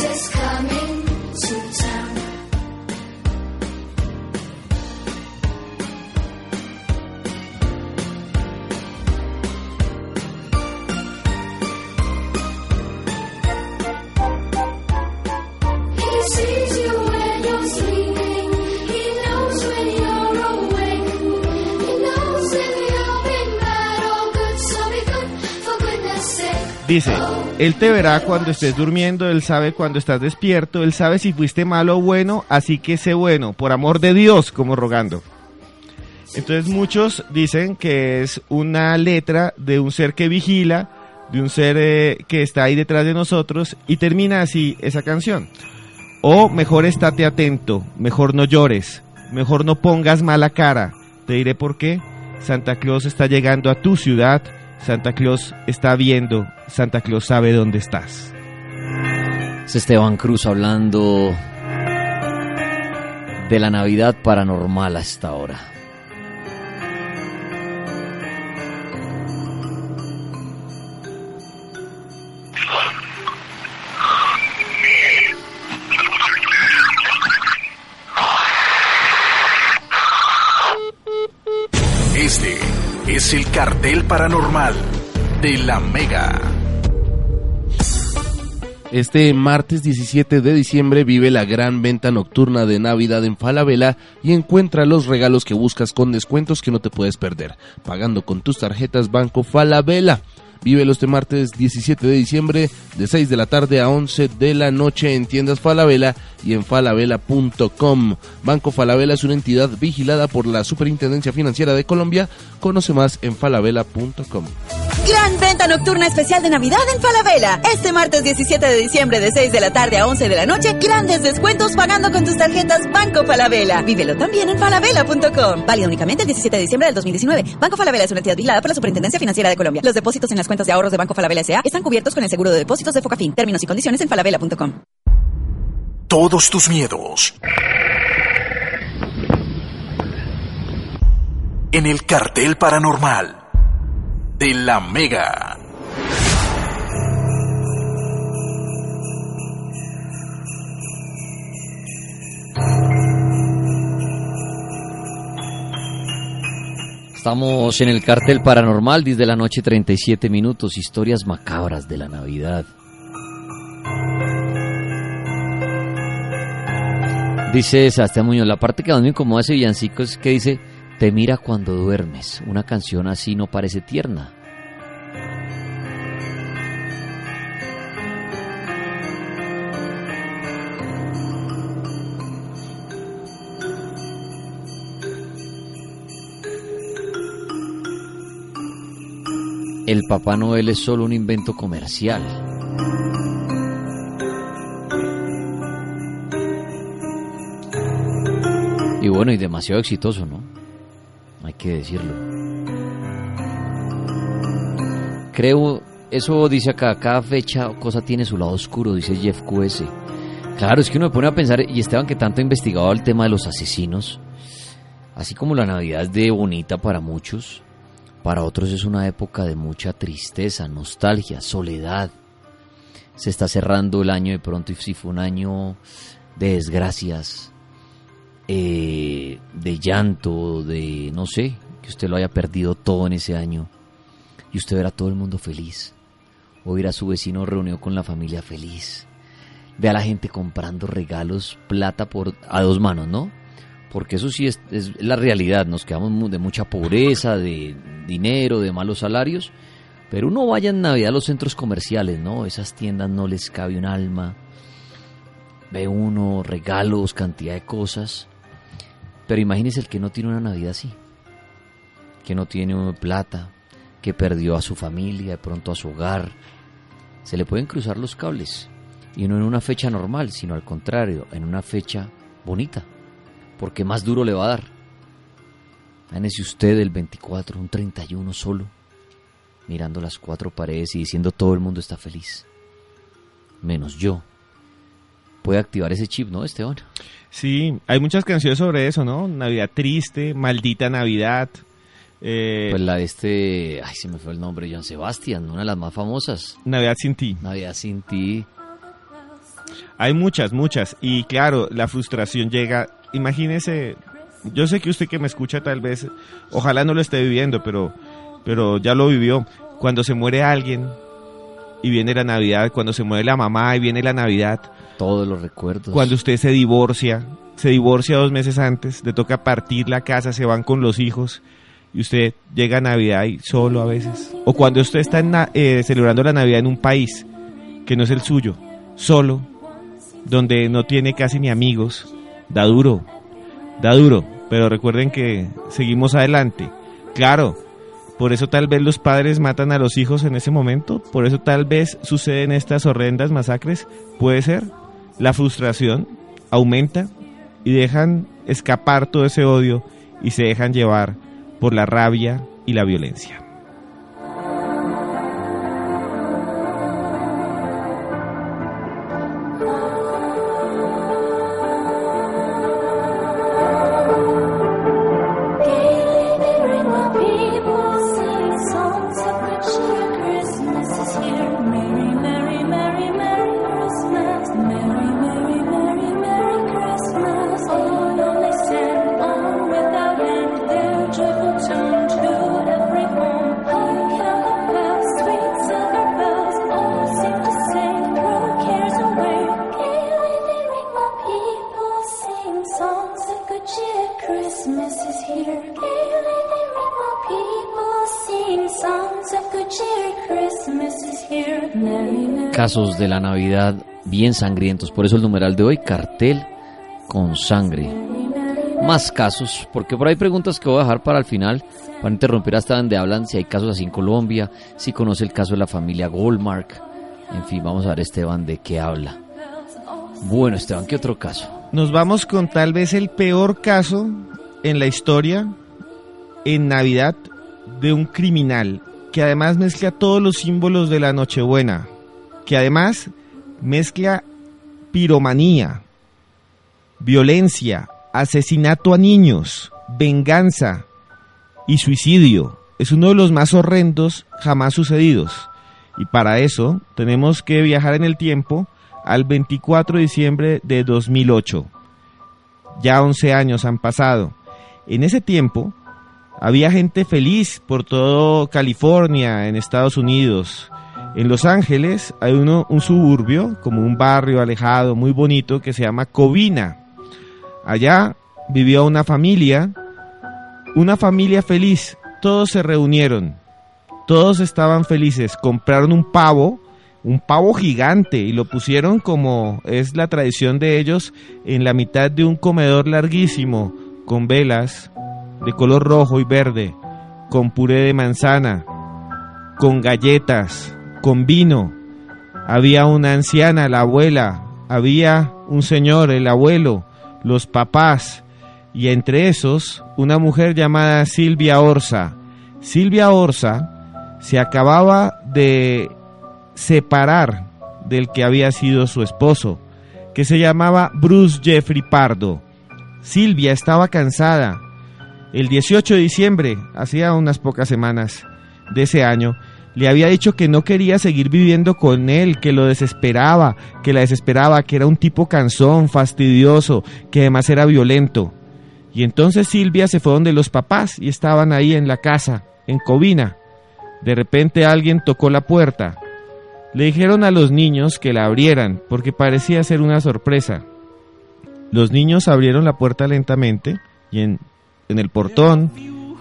[SPEAKER 11] Dice, Él te verá cuando estés durmiendo, Él sabe cuando estás despierto, Él sabe si fuiste malo o bueno, así que sé bueno, por amor de Dios, como rogando. Entonces muchos dicen que es una letra de un ser que vigila, de un ser eh, que está ahí detrás de nosotros, y termina así esa canción. O mejor estate atento, mejor no llores, mejor no pongas mala cara. Te diré por qué. Santa Claus está llegando a tu ciudad, Santa Claus está viendo, Santa Claus sabe dónde estás.
[SPEAKER 2] Es Esteban Cruz hablando de la Navidad paranormal hasta ahora.
[SPEAKER 1] Este es el cartel paranormal de la Mega.
[SPEAKER 3] Este martes 17 de diciembre vive la gran venta nocturna de Navidad en Falabella y encuentra los regalos que buscas con descuentos que no te puedes perder, pagando con tus tarjetas Banco Falabella. Vívelo este martes 17 de diciembre de 6 de la tarde a 11 de la noche en tiendas Falabella y en falabella.com. Banco Falabella es una entidad vigilada por la Superintendencia Financiera de Colombia. Conoce más en falabella.com.
[SPEAKER 7] Gran venta nocturna especial de Navidad en Falabella. Este martes 17 de diciembre de 6 de la tarde a 11 de la noche, grandes descuentos pagando con tus tarjetas Banco Falabella. Vívelo también en falabella.com. Válido únicamente el 17 de diciembre del 2019. Banco Falabella es una entidad vigilada por la Superintendencia Financiera de Colombia. Los depósitos en las cuentas de ahorros de Banco Falabella S.A. están cubiertos con el seguro de depósitos de Focafin. Términos y condiciones en falabella.com.
[SPEAKER 1] Todos tus miedos. En el cartel paranormal de la Mega.
[SPEAKER 2] Estamos en el cartel paranormal desde la noche 37 minutos, historias macabras de la Navidad. Dice Sebastián Muñoz, la parte que más me incomoda ese villancico es que dice, te mira cuando duermes. Una canción así no parece tierna. El Papá Noel es solo un invento comercial. Y bueno, y demasiado exitoso, ¿no? Hay que decirlo. Creo, eso dice acá, cada fecha o cosa tiene su lado oscuro, dice Jeff QS. Claro, es que uno me pone a pensar, y Esteban que tanto ha investigado el tema de los asesinos, así como la Navidad es de bonita para muchos, para otros es una época de mucha tristeza, nostalgia, soledad. Se está cerrando el año de pronto y si fue un año de desgracias, eh, de llanto, de no sé, que usted lo haya perdido todo en ese año y usted verá todo el mundo feliz. O ver a su vecino reunido con la familia feliz. Ve a la gente comprando regalos, plata por a dos manos, ¿no? Porque eso sí es, es la realidad. Nos quedamos de mucha pobreza, de dinero, de malos salarios. Pero uno vaya en Navidad a los centros comerciales, ¿no? Esas tiendas no les cabe un alma. Ve uno regalos, cantidad de cosas. Pero imagínese el que no tiene una Navidad así. Que no tiene plata, que perdió a su familia, de pronto a su hogar. Se le pueden cruzar los cables. Y no en una fecha normal, sino al contrario, en una fecha bonita. Porque más duro le va a dar. Imagínese usted el 24, un 31 solo, mirando las cuatro paredes y diciendo todo el mundo está feliz. Menos yo. Puede activar ese chip, ¿no, Esteban?
[SPEAKER 11] Sí, hay muchas canciones sobre eso, ¿no? Navidad triste, maldita Navidad. eh,
[SPEAKER 2] Pues la de este, ay, se me fue el nombre, Joan Sebastián, una de las más famosas.
[SPEAKER 11] Navidad sin ti.
[SPEAKER 2] Navidad sin ti.
[SPEAKER 11] Hay muchas, muchas. Y claro, la frustración llega. Imagínese, yo sé que usted que me escucha tal vez, ojalá no lo esté viviendo, pero, pero ya lo vivió. Cuando se muere alguien y viene la Navidad, cuando se muere la mamá y viene la Navidad,
[SPEAKER 2] Todos los recuerdos.
[SPEAKER 11] cuando usted se divorcia, se divorcia dos meses antes, le toca partir la casa, se van con los hijos y usted llega a Navidad y solo a veces. O cuando usted está en na- eh, celebrando la Navidad en un país que no es el suyo, solo, donde no tiene casi ni amigos, da duro, da duro, pero recuerden que seguimos adelante. Claro, por eso tal vez los padres matan a los hijos en ese momento, por eso tal vez suceden estas horrendas masacres, puede ser. La frustración aumenta y dejan escapar todo ese odio y se dejan llevar por la rabia y la violencia.
[SPEAKER 2] De la Navidad bien sangrientos. Por eso el numeral de hoy, cartel con sangre. Más casos, porque por ahí preguntas que voy a dejar para el final, para interrumpir hasta donde hablan si hay casos así en Colombia, si conoce el caso de la familia Goldmark. En fin, vamos a ver Esteban de qué habla. Bueno, Esteban, ¿qué otro caso?
[SPEAKER 11] Nos vamos con tal vez el peor caso en la historia en Navidad de un criminal que además mezcla todos los símbolos de la Nochebuena, que además mezcla piromanía, violencia, asesinato a niños, venganza y suicidio. Es uno de los más horrendos jamás sucedidos. Y para eso tenemos que viajar en el tiempo al 24 de diciembre de 2008. Ya 11 años han pasado. En ese tiempo, Había gente feliz por todo California, en Estados Unidos. En Los Ángeles hay uno, un suburbio, como un barrio alejado, muy bonito, que se llama Covina. Allá vivió una familia, una familia feliz. Todos se reunieron, todos estaban felices. Compraron un pavo, un pavo gigante, y lo pusieron como es la tradición de ellos, en la mitad de un comedor larguísimo, con velas de color rojo y verde, con puré de manzana, con galletas, con vino. Había una anciana, la abuela, había un señor, el abuelo, los papás, y entre esos una mujer llamada Silvia Orsa. Silvia Orsa se acababa de separar del que había sido su esposo, que se llamaba Bruce Jeffrey Pardo. Silvia estaba cansada. El 18 de diciembre, hacía unas pocas semanas de ese año, le había dicho que no quería seguir viviendo con él, que lo desesperaba, que la desesperaba, que era un tipo cansón, fastidioso, que además era violento. Y entonces Silvia se fue donde los papás y estaban ahí en la casa, en Covina. De repente alguien tocó la puerta. Le dijeron a los niños que la abrieran, porque parecía ser una sorpresa. Los niños abrieron la puerta lentamente y en, en el portón,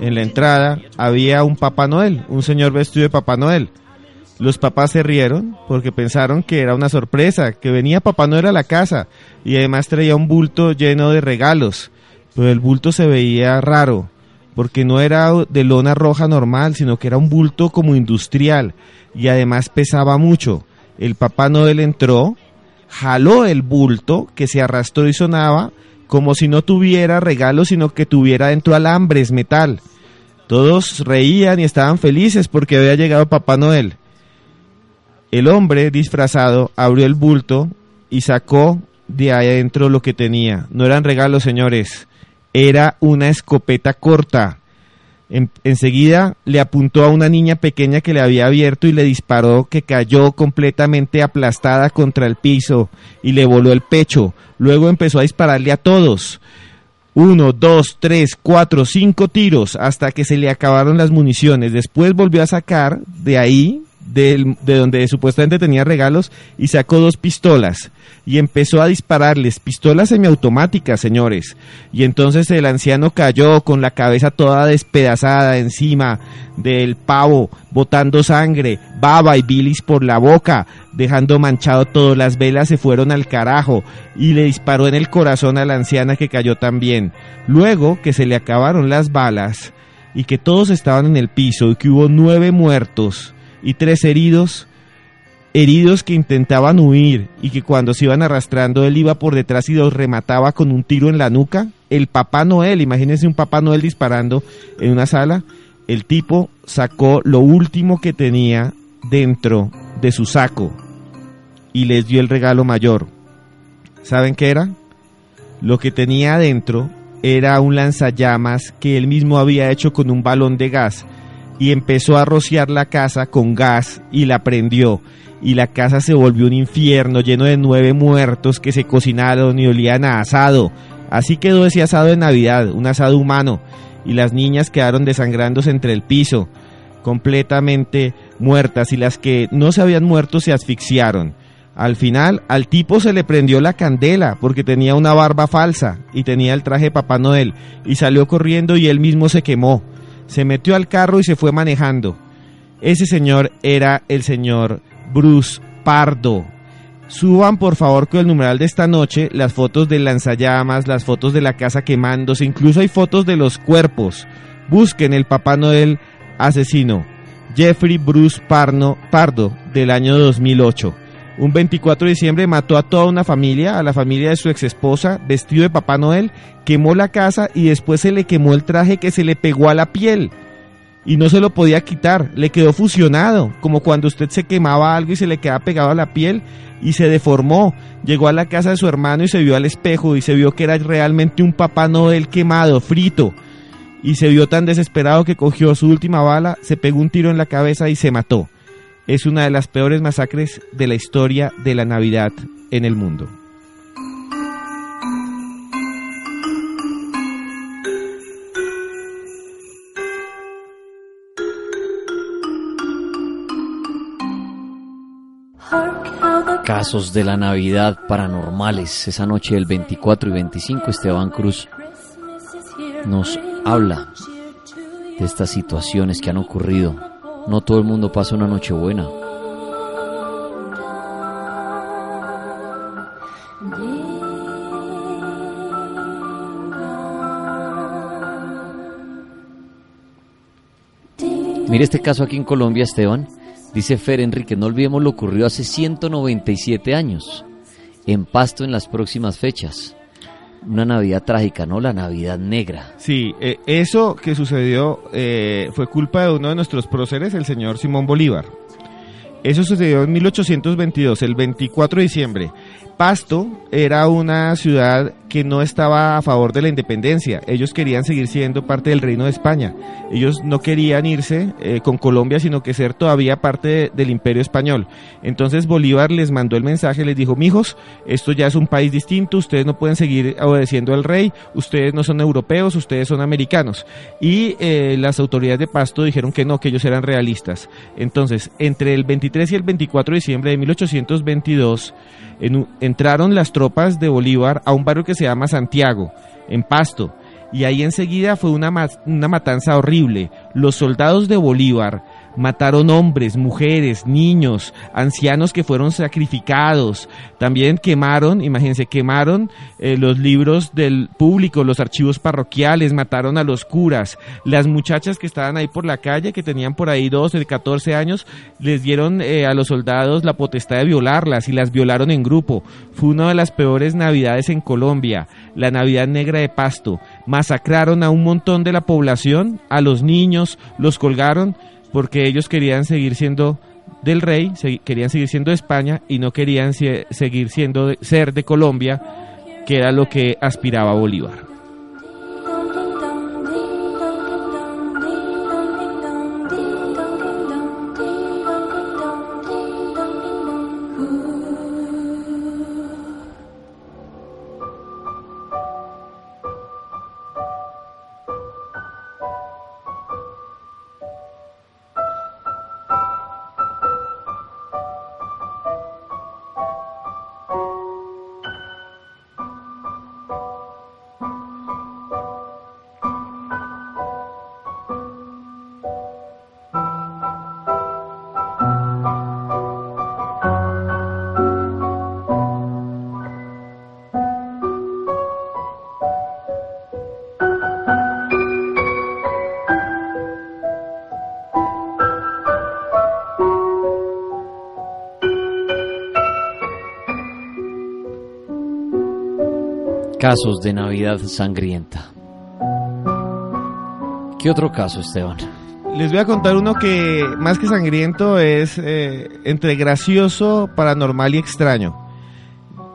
[SPEAKER 11] en la entrada, había un Papá Noel, un señor vestido de Papá Noel. Los papás se rieron porque pensaron que era una sorpresa, que venía Papá Noel a la casa y además traía un bulto lleno de regalos. Pero el bulto se veía raro, porque no era de lona roja normal, sino que era un bulto como industrial y además pesaba mucho. El Papá Noel entró, jaló el bulto que se arrastró y sonaba como si no tuviera regalo, sino que tuviera dentro alambres, metal. Todos reían y estaban felices porque había llegado Papá Noel. El hombre disfrazado abrió el bulto y sacó de adentro lo que tenía. No eran regalos, señores. Era una escopeta corta. En- enseguida le apuntó a una niña pequeña que le había abierto y le disparó que cayó completamente aplastada contra el piso y le voló el pecho. Luego empezó a dispararle a todos. Uno, dos, tres, cuatro, cinco tiros hasta que se le acabaron las municiones. Después volvió a sacar de ahí, del- de donde supuestamente tenía regalos, y sacó dos pistolas. Y empezó a dispararles, pistolas semiautomáticas, señores. Y entonces el anciano cayó con la cabeza toda despedazada encima del pavo, botando sangre, baba y bilis por la boca, dejando manchado todo. Las velas se fueron al carajo y le disparó en el corazón a la anciana que cayó también. Luego que se le acabaron las balas y que todos estaban en el piso y que hubo nueve muertos y tres heridos, heridos que intentaban huir y que cuando se iban arrastrando él iba por detrás y los remataba con un tiro en la nuca. El Papá Noel, imagínense un Papá Noel disparando en una sala. El tipo sacó lo último que tenía dentro de su saco y les dio el regalo mayor. ¿Saben qué era? Lo que tenía adentro era un lanzallamas que él mismo había hecho con un balón de gas y empezó a rociar la casa con gas y la prendió y la casa se volvió un infierno lleno de nueve muertos que se cocinaron y olían a asado. Así quedó ese asado de Navidad, un asado humano, y las niñas quedaron desangrándose entre el piso, completamente muertas, y las que no se habían muerto se asfixiaron. Al final, al tipo se le prendió la candela porque tenía una barba falsa y tenía el traje de Papá Noel y salió corriendo y él mismo se quemó. Se metió al carro y se fue manejando. Ese señor era el señor Bruce Pardo. Suban por favor con el numeral de esta noche las fotos del lanzallamas, las fotos de la casa quemándose, incluso hay fotos de los cuerpos. Busquen el Papá Noel asesino, Jeffrey Bruce Parno, Pardo, del año 2008. Un 24 de diciembre mató a toda una familia, a la familia de su ex esposa, vestido de Papá Noel, quemó la casa y después se le quemó el traje que se le pegó a la piel. Y no se lo podía quitar, le quedó fusionado, como cuando usted se quemaba algo y se le queda pegado a la piel y se deformó. Llegó a la casa de su hermano y se vio al espejo y se vio que era realmente un Papá Noel quemado, frito. Y se vio tan desesperado que cogió su última bala, se pegó un tiro en la cabeza y se mató es una de las peores masacres de la historia de la Navidad en el mundo.
[SPEAKER 2] Casos de la Navidad paranormales. Esa noche del 24 y 25 Esteban Cruz nos habla de estas situaciones que han ocurrido no todo el mundo pasa una noche buena. Mire este caso aquí en Colombia, Esteban. Dice Fer Enrique, no olvidemos lo ocurrido hace 197 años, en Pasto en las próximas fechas. Una Navidad trágica, ¿no? La Navidad negra.
[SPEAKER 11] Sí, eh, eso que sucedió eh, fue culpa de uno de nuestros próceres, el señor Simón Bolívar. Eso sucedió en 1822, el 24 de diciembre. Pasto era una ciudad que no estaba a favor de la independencia. Ellos querían seguir siendo parte del Reino de España. Ellos no querían irse eh, con Colombia, sino que ser todavía parte de- del Imperio Español. Entonces Bolívar les mandó el mensaje, les dijo, mijos, esto ya es un país distinto, ustedes no pueden seguir obedeciendo al rey, ustedes no son europeos, ustedes son americanos. Y eh, las autoridades de Pasto dijeron que no, que ellos eran realistas. Entonces, entre el 23 y el 24 de diciembre de 1822, en entraron las tropas de Bolívar a un barrio que se llama Santiago, en Pasto. Y ahí enseguida fue una, una matanza horrible. Los soldados de Bolívar mataron hombres, mujeres, niños, ancianos que fueron sacrificados. También quemaron, imagínense, quemaron eh, los libros del público, los archivos parroquiales, mataron a los curas. Las muchachas que estaban ahí por la calle, que tenían por ahí 12, 14 años, les dieron eh, a los soldados la potestad de violarlas y las violaron en grupo. Fue una de las peores navidades en Colombia, la Navidad Negra de Pasto. Masacraron a un montón de la población, a los niños, los colgaron porque ellos querían seguir siendo del rey, querían seguir siendo de España y no querían se- seguir siendo ser de Colombia, que era lo que aspiraba Bolívar.
[SPEAKER 2] Casos de Navidad sangrienta. ¿Qué otro caso, Esteban?
[SPEAKER 11] Les voy a contar uno que más que sangriento es eh, entre gracioso, paranormal y extraño.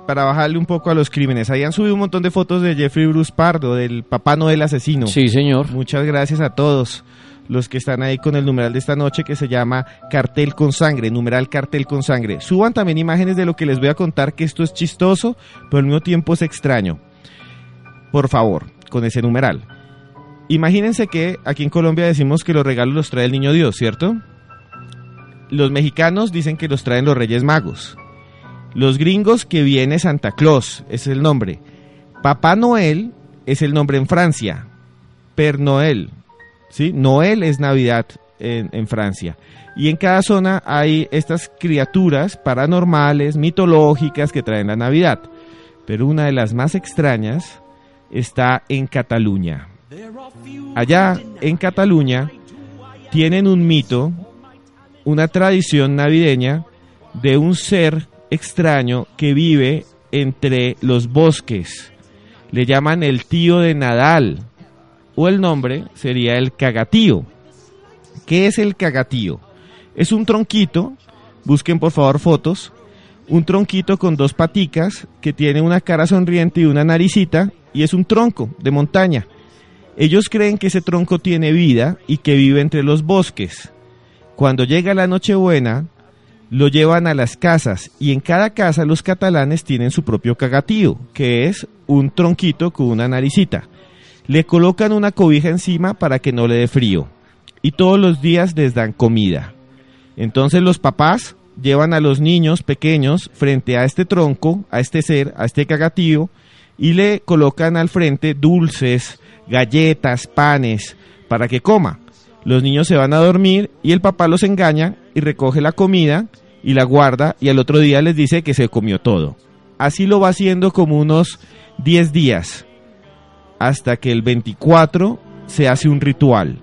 [SPEAKER 11] Para bajarle un poco a los crímenes. Ahí han subido un montón de fotos de Jeffrey Bruce Pardo, del Papá Noel asesino.
[SPEAKER 2] Sí, señor.
[SPEAKER 11] Muchas gracias a todos los que están ahí con el numeral de esta noche que se llama Cartel con Sangre, numeral Cartel con Sangre. Suban también imágenes de lo que les voy a contar, que esto es chistoso, pero al mismo tiempo es extraño. Por favor, con ese numeral. Imagínense que aquí en Colombia decimos que los regalos los trae el niño Dios, ¿cierto? Los mexicanos dicen que los traen los Reyes Magos. Los gringos que viene Santa Claus, ese es el nombre. Papá Noel es el nombre en Francia. Per Noel, ¿sí? Noel es Navidad en, en Francia. Y en cada zona hay estas criaturas paranormales, mitológicas que traen la Navidad. Pero una de las más extrañas está en Cataluña. Allá en Cataluña tienen un mito, una tradición navideña de un ser extraño que vive entre los bosques. Le llaman el tío de Nadal o el nombre sería el cagatío. ¿Qué es el cagatío? Es un tronquito, busquen por favor fotos, un tronquito con dos paticas que tiene una cara sonriente y una naricita y es un tronco de montaña. Ellos creen que ese tronco tiene vida y que vive entre los bosques. Cuando llega la Nochebuena, lo llevan a las casas y en cada casa los catalanes tienen su propio cagatío, que es un tronquito con una naricita. Le colocan una cobija encima para que no le dé frío y todos los días les dan comida. Entonces los papás llevan a los niños pequeños frente a este tronco, a este ser, a este cagatío, y le colocan al frente dulces, galletas, panes, para que coma. Los niños se van a dormir y el papá los engaña y recoge la comida y la guarda y al otro día les dice que se comió todo. Así lo va haciendo como unos 10 días, hasta que el 24 se hace un ritual.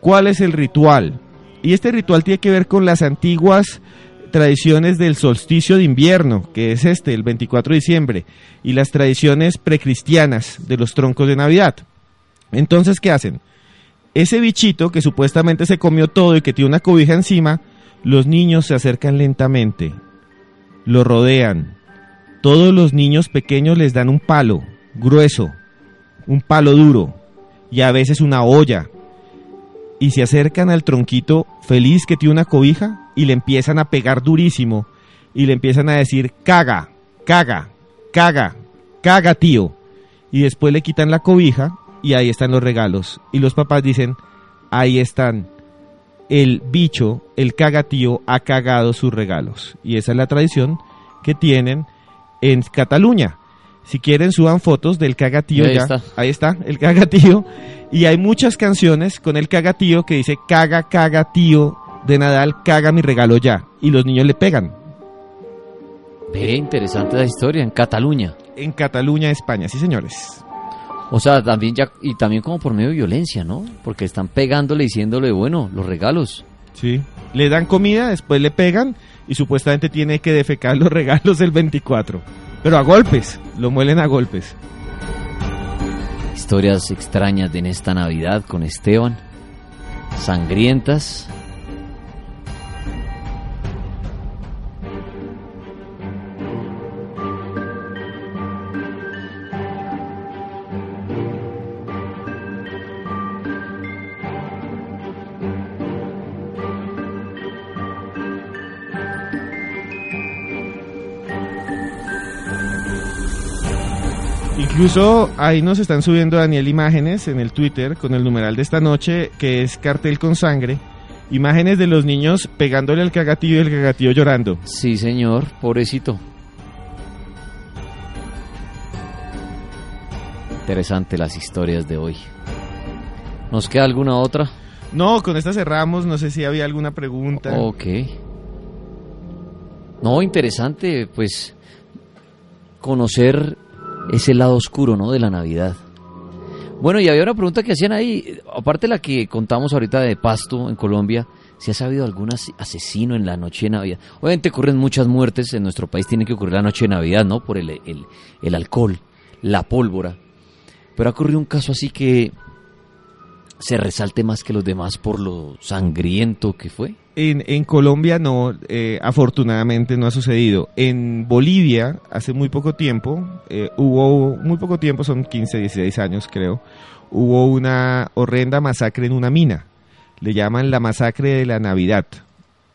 [SPEAKER 11] ¿Cuál es el ritual? Y este ritual tiene que ver con las antiguas tradiciones del solsticio de invierno, que es este, el 24 de diciembre, y las tradiciones precristianas de los troncos de Navidad. Entonces, ¿qué hacen? Ese bichito que supuestamente se comió todo y que tiene una cobija encima, los niños se acercan lentamente, lo rodean. Todos los niños pequeños les dan un palo grueso, un palo duro y a veces una olla. Y se acercan al tronquito feliz que tiene una cobija y le empiezan a pegar durísimo y le empiezan a decir caga, caga, caga, caga tío. Y después le quitan la cobija y ahí están los regalos. Y los papás dicen, ahí están. El bicho, el cagatío, ha cagado sus regalos. Y esa es la tradición que tienen en Cataluña. Si quieren, suban fotos del cagatío.
[SPEAKER 2] Ahí
[SPEAKER 11] ya.
[SPEAKER 2] está.
[SPEAKER 11] Ahí está, el cagatío. Y hay muchas canciones con el cagatío que dice, caga, caga, tío de Nadal, caga mi regalo ya. Y los niños le pegan.
[SPEAKER 2] Ve, interesante la historia, en Cataluña.
[SPEAKER 11] En Cataluña, España, sí señores.
[SPEAKER 2] O sea, también ya, y también como por medio de violencia, ¿no? Porque están pegándole, diciéndole, bueno, los regalos.
[SPEAKER 11] Sí. Le dan comida, después le pegan y supuestamente tiene que defecar los regalos el 24. Pero a golpes, lo muelen a golpes.
[SPEAKER 2] Historias extrañas en esta Navidad con Esteban. Sangrientas.
[SPEAKER 11] Incluso ahí nos están subiendo Daniel imágenes en el Twitter con el numeral de esta noche que es cartel con sangre. Imágenes de los niños pegándole al cagatillo y el cagatillo llorando.
[SPEAKER 2] Sí, señor, pobrecito. Interesante las historias de hoy. ¿Nos queda alguna otra?
[SPEAKER 11] No, con esta cerramos. No sé si había alguna pregunta.
[SPEAKER 2] Ok. No, interesante, pues, conocer ese lado oscuro, ¿no? De la Navidad. Bueno, y había una pregunta que hacían ahí, aparte de la que contamos ahorita de Pasto en Colombia, si ha sabido algún as- asesino en la noche de Navidad. Obviamente ocurren muchas muertes en nuestro país, tiene que ocurrir la noche de Navidad, ¿no? Por el, el, el alcohol, la pólvora. Pero ha ocurrido un caso así que se resalte más que los demás por lo sangriento que fue.
[SPEAKER 11] En, en Colombia no, eh, afortunadamente no ha sucedido. En Bolivia, hace muy poco tiempo, eh, hubo, muy poco tiempo, son 15, 16 años creo, hubo una horrenda masacre en una mina. Le llaman la masacre de la Navidad.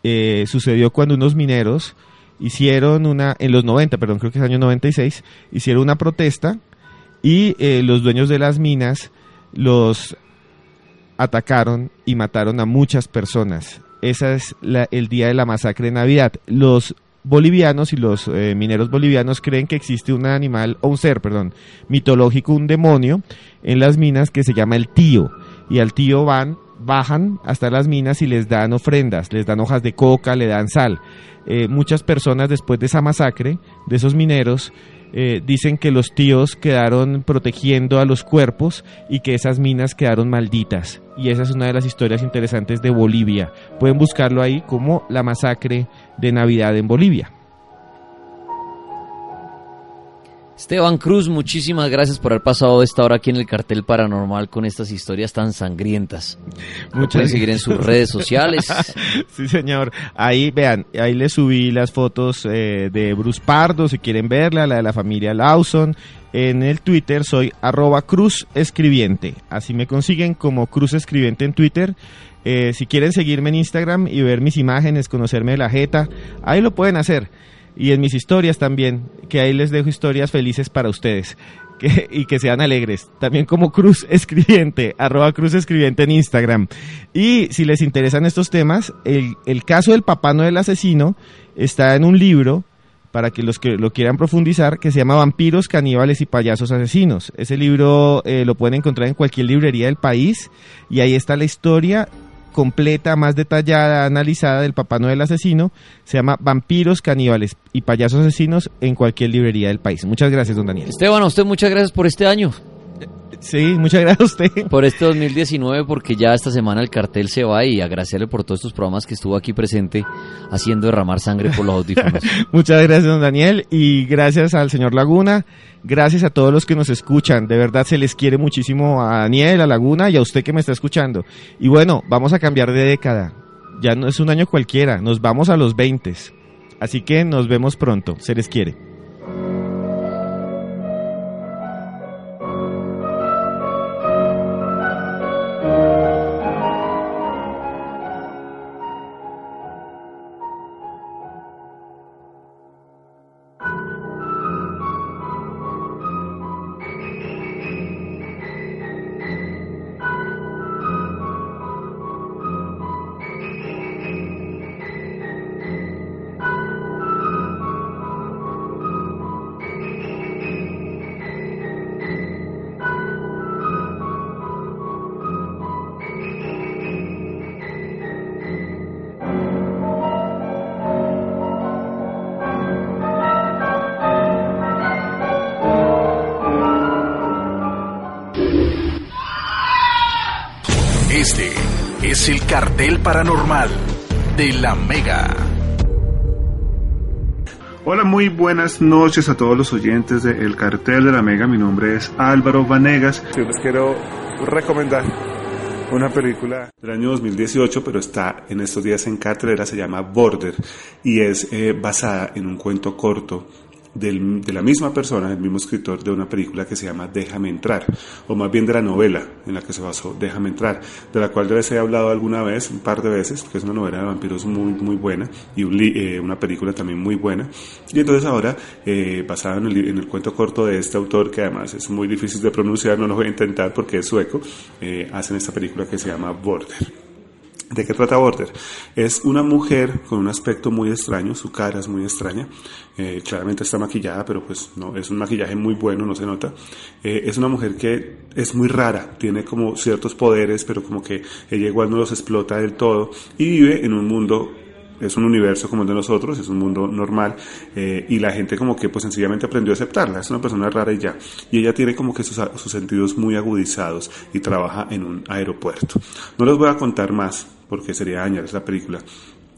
[SPEAKER 11] Eh, sucedió cuando unos mineros hicieron una, en los 90, perdón, creo que es año 96, hicieron una protesta y los dueños de las minas los atacaron y mataron a muchas personas. Ese es la- el día de la masacre de Navidad. Los bolivianos y los eh, mineros bolivianos creen que existe un animal, o un ser, perdón, mitológico, un demonio, en las minas que se llama el tío. Y al tío van, bajan hasta las minas y les dan ofrendas, les dan hojas de coca, le dan sal. Eh, muchas personas después de esa masacre, de esos mineros, eh, dicen que los tíos quedaron protegiendo a los cuerpos y que esas minas quedaron malditas. Y esa es una de las historias interesantes de Bolivia. Pueden buscarlo ahí como la masacre de Navidad en Bolivia.
[SPEAKER 2] Esteban Cruz, muchísimas gracias por haber pasado esta hora aquí en el cartel paranormal con estas historias tan sangrientas. Lo pueden seguir en sus redes sociales.
[SPEAKER 11] sí, señor. Ahí, vean, ahí les subí las fotos eh, de Bruce Pardo, si quieren verla, la de la familia Lawson. En el Twitter soy arroba Cruz Escribiente. Así me consiguen como Cruz Escribiente en Twitter. Eh, si quieren seguirme en Instagram y ver mis imágenes, conocerme de la jeta, ahí lo pueden hacer. Y en mis historias también, que ahí les dejo historias felices para ustedes. que- y que sean alegres. También como Cruz Escribiente, arroba Cruz Escribiente en Instagram. Y si les interesan estos temas, el, el caso del Papá Noel asesino está en un libro para que los que lo quieran profundizar, que se llama Vampiros, Caníbales y Payasos Asesinos. Ese libro eh, lo pueden encontrar en cualquier librería del país y ahí está la historia completa, más detallada, analizada del Papá Noel asesino. Se llama Vampiros, Caníbales y Payasos Asesinos en cualquier librería del país. Muchas gracias, don Daniel.
[SPEAKER 2] Esteban, a usted muchas gracias por este año.
[SPEAKER 11] Sí, muchas gracias a usted.
[SPEAKER 2] Por este 2019, porque ya esta semana el cartel se va y agradecerle por todos estos programas que estuvo aquí presente haciendo derramar sangre por los audífonos.
[SPEAKER 11] Muchas gracias, don Daniel, y gracias al señor Laguna. Gracias a todos los que nos escuchan. De verdad se les quiere muchísimo a Daniel, a Laguna y a usted que me está escuchando. Y bueno, vamos a cambiar de década. Ya no es un año cualquiera, nos vamos a los 20. Así que nos vemos pronto. Se les quiere.
[SPEAKER 1] Paranormal de la Mega.
[SPEAKER 12] Hola, muy buenas noches a todos los oyentes de El Cartel de la Mega. Mi nombre es Álvaro Vanegas. Yo les quiero recomendar una película del año 2018, pero está en estos días en cartelera, se llama Border y es eh, basada en un cuento corto del- de la misma persona, el mismo escritor de una película que se llama Déjame entrar, o más bien de la novela en la que se basó Déjame entrar, de la cual ya les he hablado alguna vez, un par de veces, que es una novela de vampiros muy, muy buena y eh, una película también muy buena. Y entonces ahora, eh, basado en el, li- en el cuento corto de este autor, que además es muy difícil de pronunciar, no lo voy a intentar porque es sueco, eh, hacen esta película que se llama Border. ¿De qué trata Border? Es una mujer con un aspecto muy extraño, su cara es muy extraña, eh, claramente está maquillada, pero pues no, es un maquillaje muy bueno, no se nota. Eh, es una mujer que es muy rara, tiene como ciertos poderes, pero como que ella igual no los explota del todo y vive en un mundo es un universo como el de nosotros, es un mundo normal eh, y la gente como que pues sencillamente aprendió a aceptarla, es una persona rara y ya. Y ella tiene como que sus, sus sentidos muy agudizados y trabaja en un aeropuerto. No les voy a contar más porque sería dañarles la película.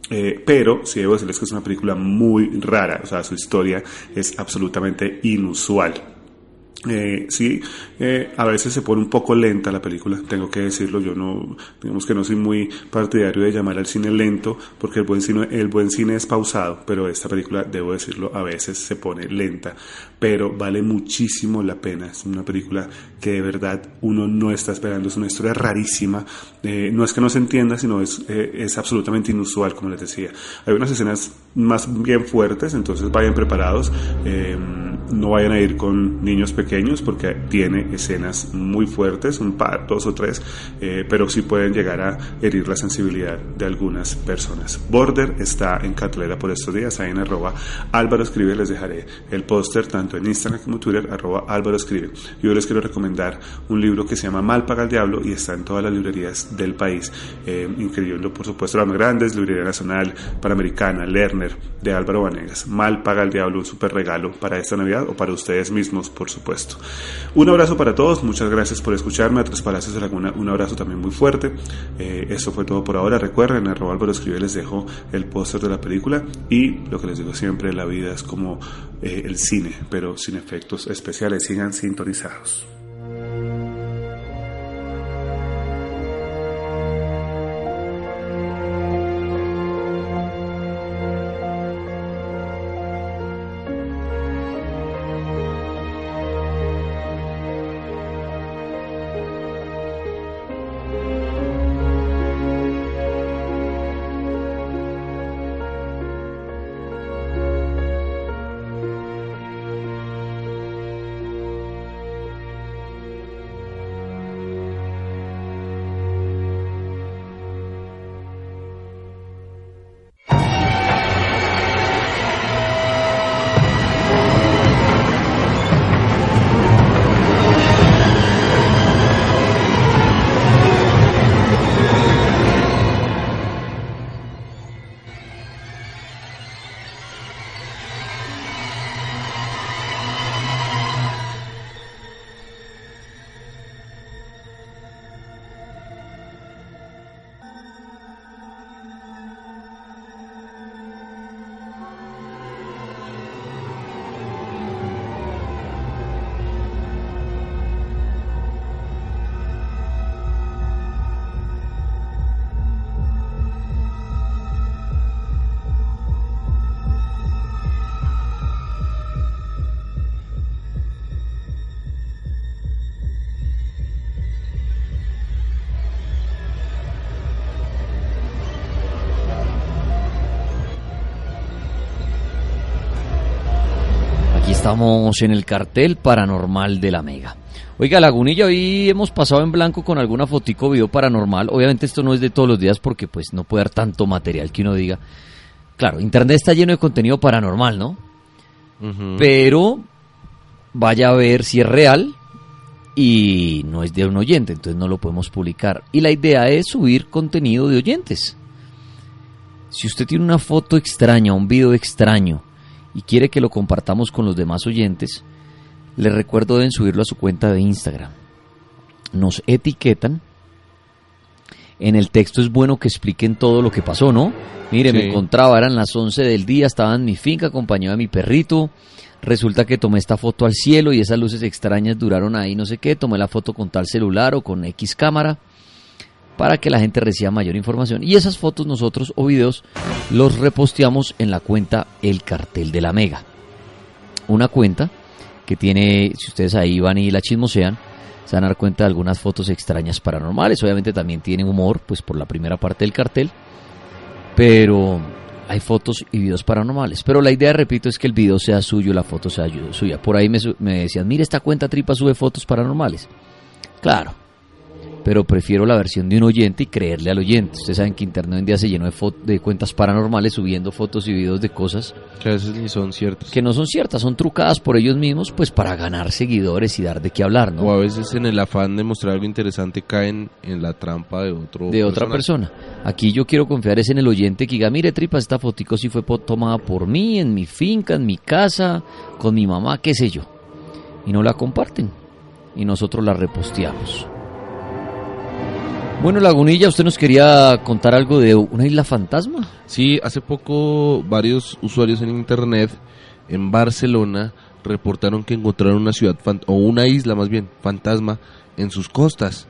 [SPEAKER 12] Eh, pero sí debo decirles que es una película muy rara, o sea, su historia es absolutamente inusual. Eh, sí, eh, a veces se pone un poco lenta la película, tengo que decirlo, yo no, digamos que no soy muy partidario de llamar al cine lento, porque el buen cine, el buen cine es pausado, pero esta película, debo decirlo, a veces se pone lenta, pero vale muchísimo la pena, es una película que de verdad uno no está esperando, es una historia rarísima, eh, no es que no se entienda, sino es, eh, es absolutamente inusual, como les decía. Hay unas escenas más bien fuertes, entonces vayan preparados, eh, no vayan a ir con niños pequeños porque tiene escenas muy fuertes, un par, dos o tres, eh, pero sí pueden llegar a herir la sensibilidad de algunas personas. Border está en cartelera por estos días, ahí en arroba Álvaro Escribe, les dejaré el póster tanto en Instagram como Twitter, arroba Álvaro Escribe. Yo les quiero recomendar un libro que se llama Mal paga el diablo y está en todas las librerías del país, eh, incluyendo por supuesto las más grandes, Librería Nacional, Panamericana, Lerner, de Álvaro Vanegas. Mal paga el diablo, un super regalo para esta Navidad o para ustedes mismos, por supuesto. Un abrazo para todos, muchas gracias por escucharme. A Tres Palacios de Laguna, un abrazo también muy fuerte. Eh, eso fue todo por ahora. Recuerden, arroba Álvaro Escribe les dejo el póster de la película y lo que les digo siempre, la vida es como eh, el cine, pero sin efectos especiales. Sigan sintonizados.
[SPEAKER 2] Estamos en el cartel paranormal de la Mega. Oiga, Lagunilla, hoy hemos pasado en blanco con alguna fotico video paranormal. Obviamente esto no es de todos los días porque pues no puede haber tanto material que uno diga. Claro, internet está lleno de contenido paranormal, ¿no? Pero vaya a ver si es real y no es de un oyente, entonces no lo podemos publicar. Y la idea es subir contenido de oyentes. Si usted tiene una foto extraña, un video extraño y quiere que lo compartamos con los demás oyentes, les recuerdo deben subirlo a su cuenta de Instagram. Nos etiquetan. En el texto es bueno que expliquen todo lo que pasó, ¿no? Mire, me encontraba, eran las 11 del día, estaba en mi finca acompañado de mi perrito. Resulta que tomé esta foto al cielo y esas luces extrañas duraron ahí, no sé qué. Tomé la foto con tal celular o con X cámara para que la gente reciba mayor información. Y esas fotos nosotros o videos los reposteamos en la cuenta El Cartel de la Mega. Una cuenta que tiene, si ustedes ahí van y la chismosean, se van a dar cuenta de algunas fotos extrañas paranormales. Obviamente también tiene humor, pues por la primera parte del cartel. Pero hay fotos y videos paranormales. Pero la idea, repito, es que el video sea suyo, la foto sea suya. Por ahí me, me decían, mire, esta cuenta tripa sube fotos paranormales. Claro, pero prefiero la versión de un oyente y creerle al oyente. Ustedes saben que Internet hoy en día se llenó de, de cuentas paranormales subiendo fotos y videos de cosas
[SPEAKER 3] Que a veces ni son ciertas.
[SPEAKER 2] que no son ciertas, son trucadas por ellos mismos, pues para ganar seguidores y dar de qué hablar, ¿no?
[SPEAKER 3] O a veces en el afán de mostrar algo interesante caen en la trampa de otro
[SPEAKER 2] de otra
[SPEAKER 3] personaje.
[SPEAKER 2] persona. Aquí yo quiero confiar es en el oyente que diga, mire tripas, esta fotico sí fue tomada por mí, en mi finca, en mi casa, con mi mamá, qué sé yo. Y no la comparten. Y nosotros la reposteamos. Bueno, Lagunilla, usted nos quería contar algo de una isla fantasma.
[SPEAKER 3] Sí, hace poco varios usuarios en internet en Barcelona reportaron que encontraron una ciudad o una isla más bien fantasma en sus costas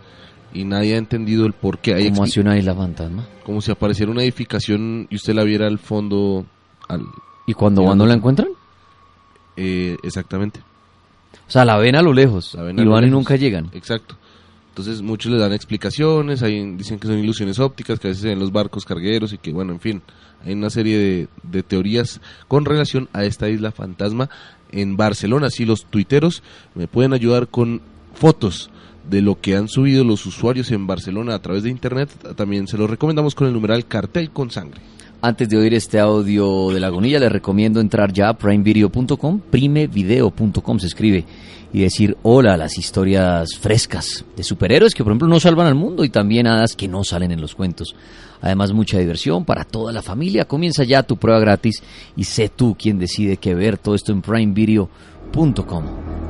[SPEAKER 3] y nadie ha entendido el por qué. Hay
[SPEAKER 2] ¿Cómo hace una isla fantasma?
[SPEAKER 3] Como si apareciera una edificación y usted la viera al fondo. Al,
[SPEAKER 2] ¿Y cuando van no la encuentran?
[SPEAKER 3] Eh, exactamente.
[SPEAKER 2] O sea, la ven a lo lejos
[SPEAKER 3] La ven
[SPEAKER 2] y
[SPEAKER 3] a lo
[SPEAKER 2] van y
[SPEAKER 3] lejos.
[SPEAKER 2] nunca llegan.
[SPEAKER 3] Exacto. Entonces muchos le dan explicaciones, hay, dicen que son ilusiones ópticas, que a veces se ven los barcos cargueros y que bueno, en fin, hay una serie de, de teorías con relación a esta isla fantasma en Barcelona. Si los tuiteros me pueden ayudar con fotos de lo que han subido los usuarios en Barcelona a través de internet, también se los recomendamos con el numeral cartel con sangre.
[SPEAKER 2] Antes de oír este audio de Lagunilla, les recomiendo entrar ya a primevideo.com, primevideo.com se escribe, y decir hola a las historias frescas de superhéroes que, por ejemplo, no salvan al mundo y también hadas que no salen en los cuentos. Además, mucha diversión para toda la familia. Comienza ya tu prueba gratis y sé tú quien decide qué ver. Todo esto en primevideo.com.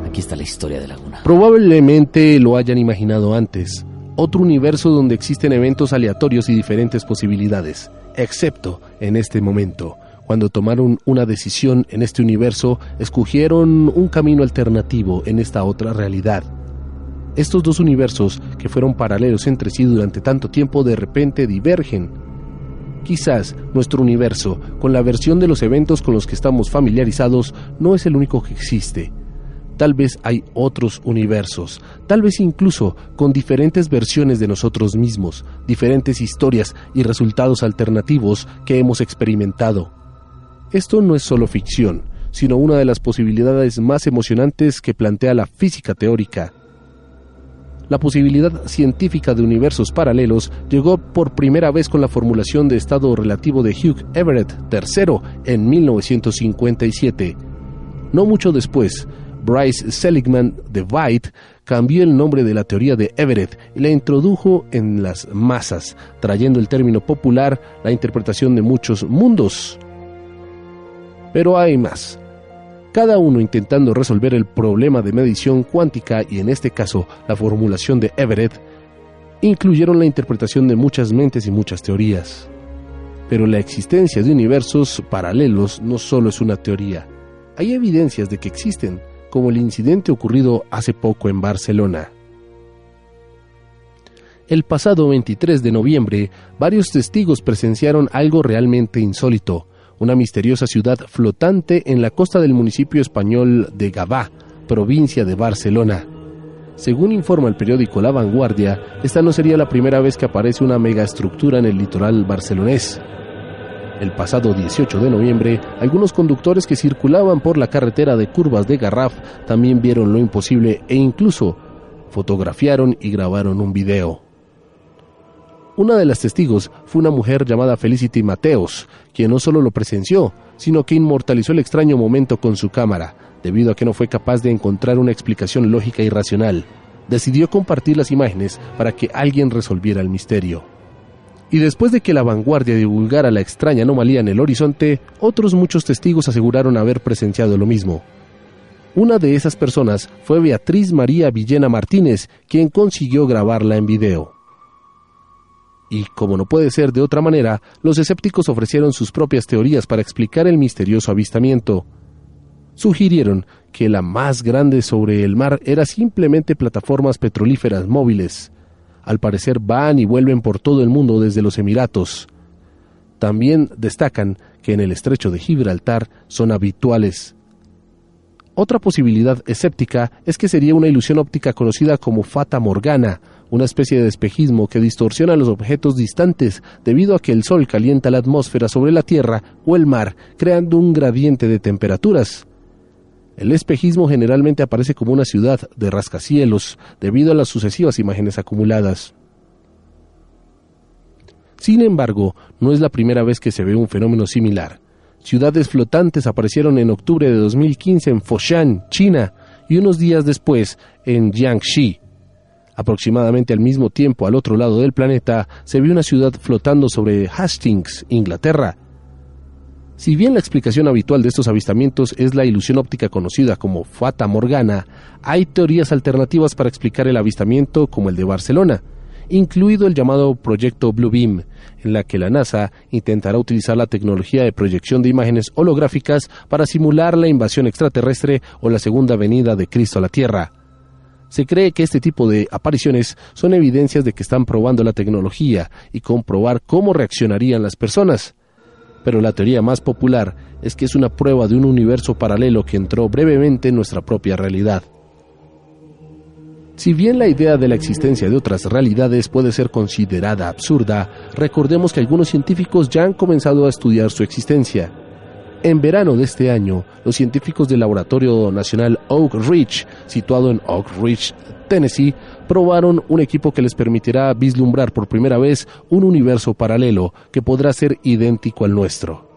[SPEAKER 2] Aquí está la historia de Laguna.
[SPEAKER 13] Probablemente lo hayan imaginado antes. Otro universo donde existen eventos aleatorios y diferentes posibilidades, excepto en este momento. Cuando tomaron una decisión en este universo, escogieron un camino alternativo en esta otra realidad. Estos dos universos, que fueron paralelos entre sí durante tanto tiempo, de repente divergen. Quizás nuestro universo, con la versión de los eventos con los que estamos familiarizados, no es el único que existe. Tal vez hay otros universos, tal vez incluso con diferentes versiones de nosotros mismos, diferentes historias y resultados alternativos que hemos experimentado. Esto no es solo ficción, sino una de las posibilidades más emocionantes que plantea la física teórica. La posibilidad científica de universos paralelos llegó por primera vez con la formulación de estado relativo de Hugh Everett III en 1957. No mucho después, Bryce Seligman de White cambió el nombre de la teoría de Everett y la introdujo en las masas, trayendo el término popular la interpretación de muchos mundos. Pero hay más. Cada uno intentando resolver el problema de medición cuántica y en este caso la formulación de Everett, incluyeron la interpretación de muchas mentes y muchas teorías. Pero la existencia de universos paralelos no solo es una teoría. Hay evidencias de que existen, como el incidente ocurrido hace poco en Barcelona. El pasado 23 de noviembre, varios testigos presenciaron algo realmente insólito, una misteriosa ciudad flotante en la costa del municipio español de Gavà, provincia de Barcelona. Según informa el periódico La Vanguardia, esta no sería la primera vez que aparece una megaestructura en el litoral barcelonés. El pasado 18 de noviembre, algunos conductores que circulaban por la carretera de curvas de Garraf también vieron lo imposible e incluso fotografiaron y grabaron un video. Una de las testigos fue una mujer llamada Felicity Mateos, quien no solo lo presenció, sino que inmortalizó el extraño momento con su cámara, debido a que no fue capaz de encontrar una explicación lógica y racional. Decidió compartir las imágenes para que alguien resolviera el misterio. Y después de que la vanguardia divulgara la extraña anomalía en el horizonte, otros muchos testigos aseguraron haber presenciado lo mismo. Una de esas personas fue Beatriz María Villena Martínez, quien consiguió grabarla en video. Y como no puede ser de otra manera, los escépticos ofrecieron sus propias teorías para explicar el misterioso avistamiento. Sugirieron que la más grande sobre el mar era simplemente plataformas petrolíferas móviles. Al parecer van y vuelven por todo el mundo desde los Emiratos. También destacan que en el estrecho de Gibraltar son habituales. Otra posibilidad escéptica es que sería una ilusión óptica conocida como fata morgana, una especie de espejismo que distorsiona los objetos distantes debido a que el Sol calienta la atmósfera sobre la Tierra o el mar, creando un gradiente de temperaturas. El espejismo generalmente aparece como una ciudad de rascacielos debido a las sucesivas imágenes acumuladas. Sin embargo, no es la primera vez que se ve un fenómeno similar. Ciudades flotantes aparecieron en octubre de 2015 en Foshan, China, y unos días después en Jiangxi, Aproximadamente al mismo tiempo, al otro lado del planeta, se vio una ciudad flotando sobre Hastings, Inglaterra. Si bien la explicación habitual de estos avistamientos es la ilusión óptica conocida como Fata Morgana, hay teorías alternativas para explicar el avistamiento como el de Barcelona, incluido el llamado Proyecto Blue Beam, en la que la NASA intentará utilizar la tecnología de proyección de imágenes holográficas para simular la invasión extraterrestre o la segunda venida de Cristo a la Tierra. Se cree que este tipo de apariciones son evidencias de que están probando la tecnología y comprobar cómo reaccionarían las personas. Pero la teoría más popular es que es una prueba de un universo paralelo que entró brevemente en nuestra propia realidad. Si bien la idea de la existencia de otras realidades puede ser considerada absurda, recordemos que algunos científicos ya han comenzado a estudiar su existencia. En verano de este año, los científicos del Laboratorio Nacional Oak Ridge, situado en Oak Ridge, Tennessee, probaron un equipo que les permitirá vislumbrar por primera vez un universo paralelo que podrá ser idéntico al nuestro.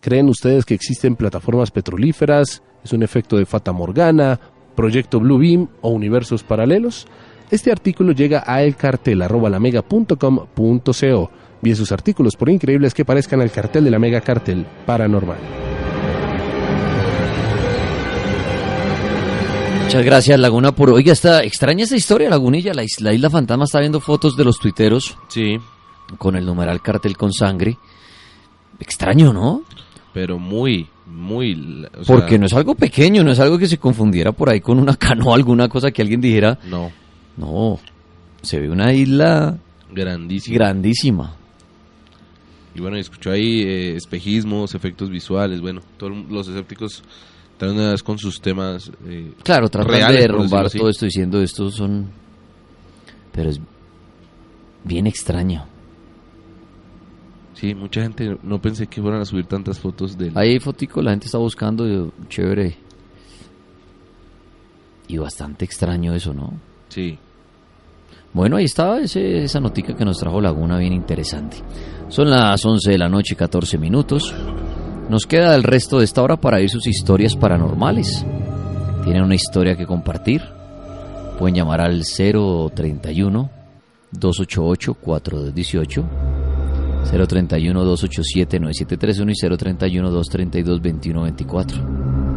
[SPEAKER 13] ¿Creen ustedes que existen plataformas petrolíferas? ¿Es un efecto de Fata Morgana? ¿Proyecto Blue Beam o universos paralelos? Este artículo llega a elcartel.com.co Bien sus artículos, por increíbles que parezcan al cartel de la mega cartel paranormal.
[SPEAKER 2] Muchas gracias, Laguna, por... Oiga, está extraña esta historia, Lagunilla. La, isla, la Isla Fantasma está viendo fotos de los tuiteros.
[SPEAKER 3] Sí.
[SPEAKER 2] Con el numeral cartel con sangre. Extraño, ¿no?
[SPEAKER 3] Pero muy, muy... o sea,
[SPEAKER 2] Porque no es algo pequeño, no es algo que se confundiera por ahí con una canoa, alguna cosa que alguien dijera.
[SPEAKER 3] No.
[SPEAKER 2] No, se ve una isla
[SPEAKER 3] Grandísima.
[SPEAKER 2] grandísima.
[SPEAKER 3] Y bueno, escuchó ahí eh, espejismos, efectos visuales, bueno, todos los escépticos traen una vez con sus temas eh,
[SPEAKER 2] Claro, tratan
[SPEAKER 3] reales,
[SPEAKER 2] de derrumbar todo esto diciendo estos son... Pero es bien extraño.
[SPEAKER 3] Sí, mucha gente, no pensé que fueran a subir tantas fotos del...
[SPEAKER 2] Ahí hay fotico, la gente está buscando, chévere. Y bastante extraño eso, ¿no?
[SPEAKER 3] Sí.
[SPEAKER 2] Bueno, ahí estaba ese- esa notica que nos trajo Laguna, bien interesante. Son las 11 de la noche, 14 minutos. Nos queda el resto de esta hora para ir sus historias paranormales. ¿Tienen una historia que compartir? Pueden llamar al 031 288 4218 031 287 9731 y 031 232 2124.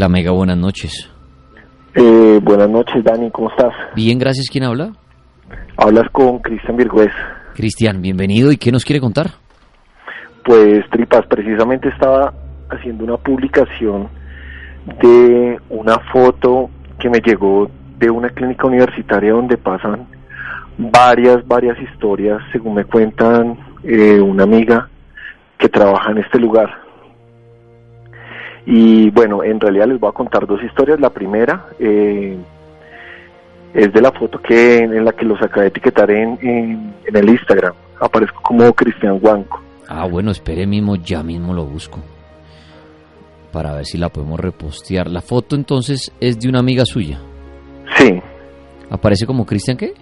[SPEAKER 2] La mega buenas noches.
[SPEAKER 14] Eh, buenas noches, Dani, ¿cómo estás?
[SPEAKER 2] Bien, gracias. ¿Quién habla?
[SPEAKER 14] Hablas con Cristian Virgüez.
[SPEAKER 2] Cristian, bienvenido. ¿Y qué nos quiere contar?
[SPEAKER 14] Pues, Tripas, precisamente estaba haciendo una publicación de una foto que me llegó de una clínica universitaria donde pasan varias, varias historias, según me cuentan eh, una amiga que trabaja en este lugar. Y bueno, en realidad les voy a contar dos historias. La primera eh, es de la foto que en la que los acabé de etiquetar en, en, en el Instagram. Aparezco como Cristian Huanco.
[SPEAKER 2] Ah, bueno, espere mismo, ya mismo lo busco. Para ver si la podemos repostear. La foto entonces es de una amiga suya.
[SPEAKER 14] Sí,
[SPEAKER 2] ¿Aparece como Cristian qué?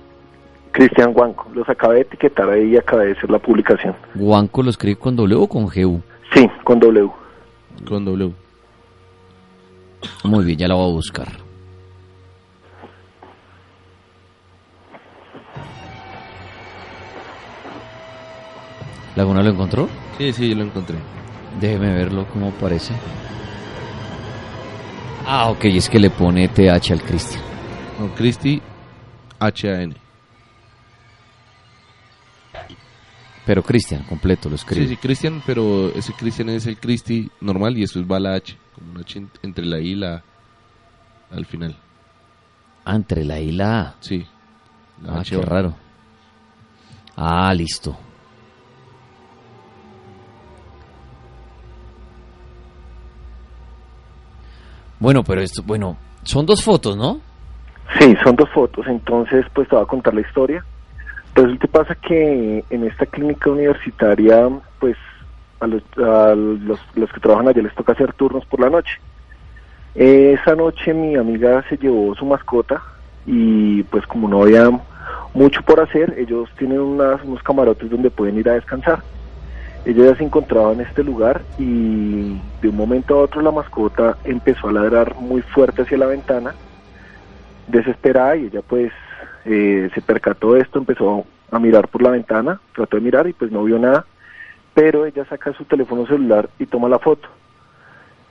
[SPEAKER 14] Cristian Huanco. Los acabé de etiquetar ahí y acabé de hacer la publicación.
[SPEAKER 2] ¿Guanco lo escribe con W o con GU?
[SPEAKER 14] Sí, con W.
[SPEAKER 3] Con W.
[SPEAKER 2] Muy bien, ya la voy a buscar. ¿Laguna lo encontró?
[SPEAKER 3] Sí, sí, lo encontré.
[SPEAKER 2] Déjeme verlo cómo parece. Ah, ok, es que le pone TH al Cristian.
[SPEAKER 3] No, Cristi H-A-N.
[SPEAKER 2] Pero Cristian, completo, lo escribe.
[SPEAKER 3] Sí, sí, Cristian, pero ese Cristian es el Cristi normal y eso es va la H, como una H en- entre la I y la A al final.
[SPEAKER 2] Ah, entre la I y la A.
[SPEAKER 3] Sí. La
[SPEAKER 2] Ah,
[SPEAKER 3] H
[SPEAKER 2] qué
[SPEAKER 3] va.
[SPEAKER 2] raro. Ah, listo. Bueno, pero esto, bueno, son dos fotos, ¿no?
[SPEAKER 14] Sí, son dos fotos, entonces pues te voy a contar la historia. Resulta y pasa que en esta clínica universitaria, pues a los, a los, que trabajan allá les toca hacer turnos por la noche. Esa noche mi amiga se llevó su mascota y pues como no había mucho por hacer, ellos tienen unas, unos camarotes donde pueden ir a descansar. Ella ya se encontraba en este lugar y de un momento a otro la mascota empezó a ladrar muy fuerte hacia la ventana desesperada y ella pues eh, se percató de esto, empezó a mirar por la ventana, trató de mirar y pues no vio nada, pero ella saca su teléfono celular y toma la foto.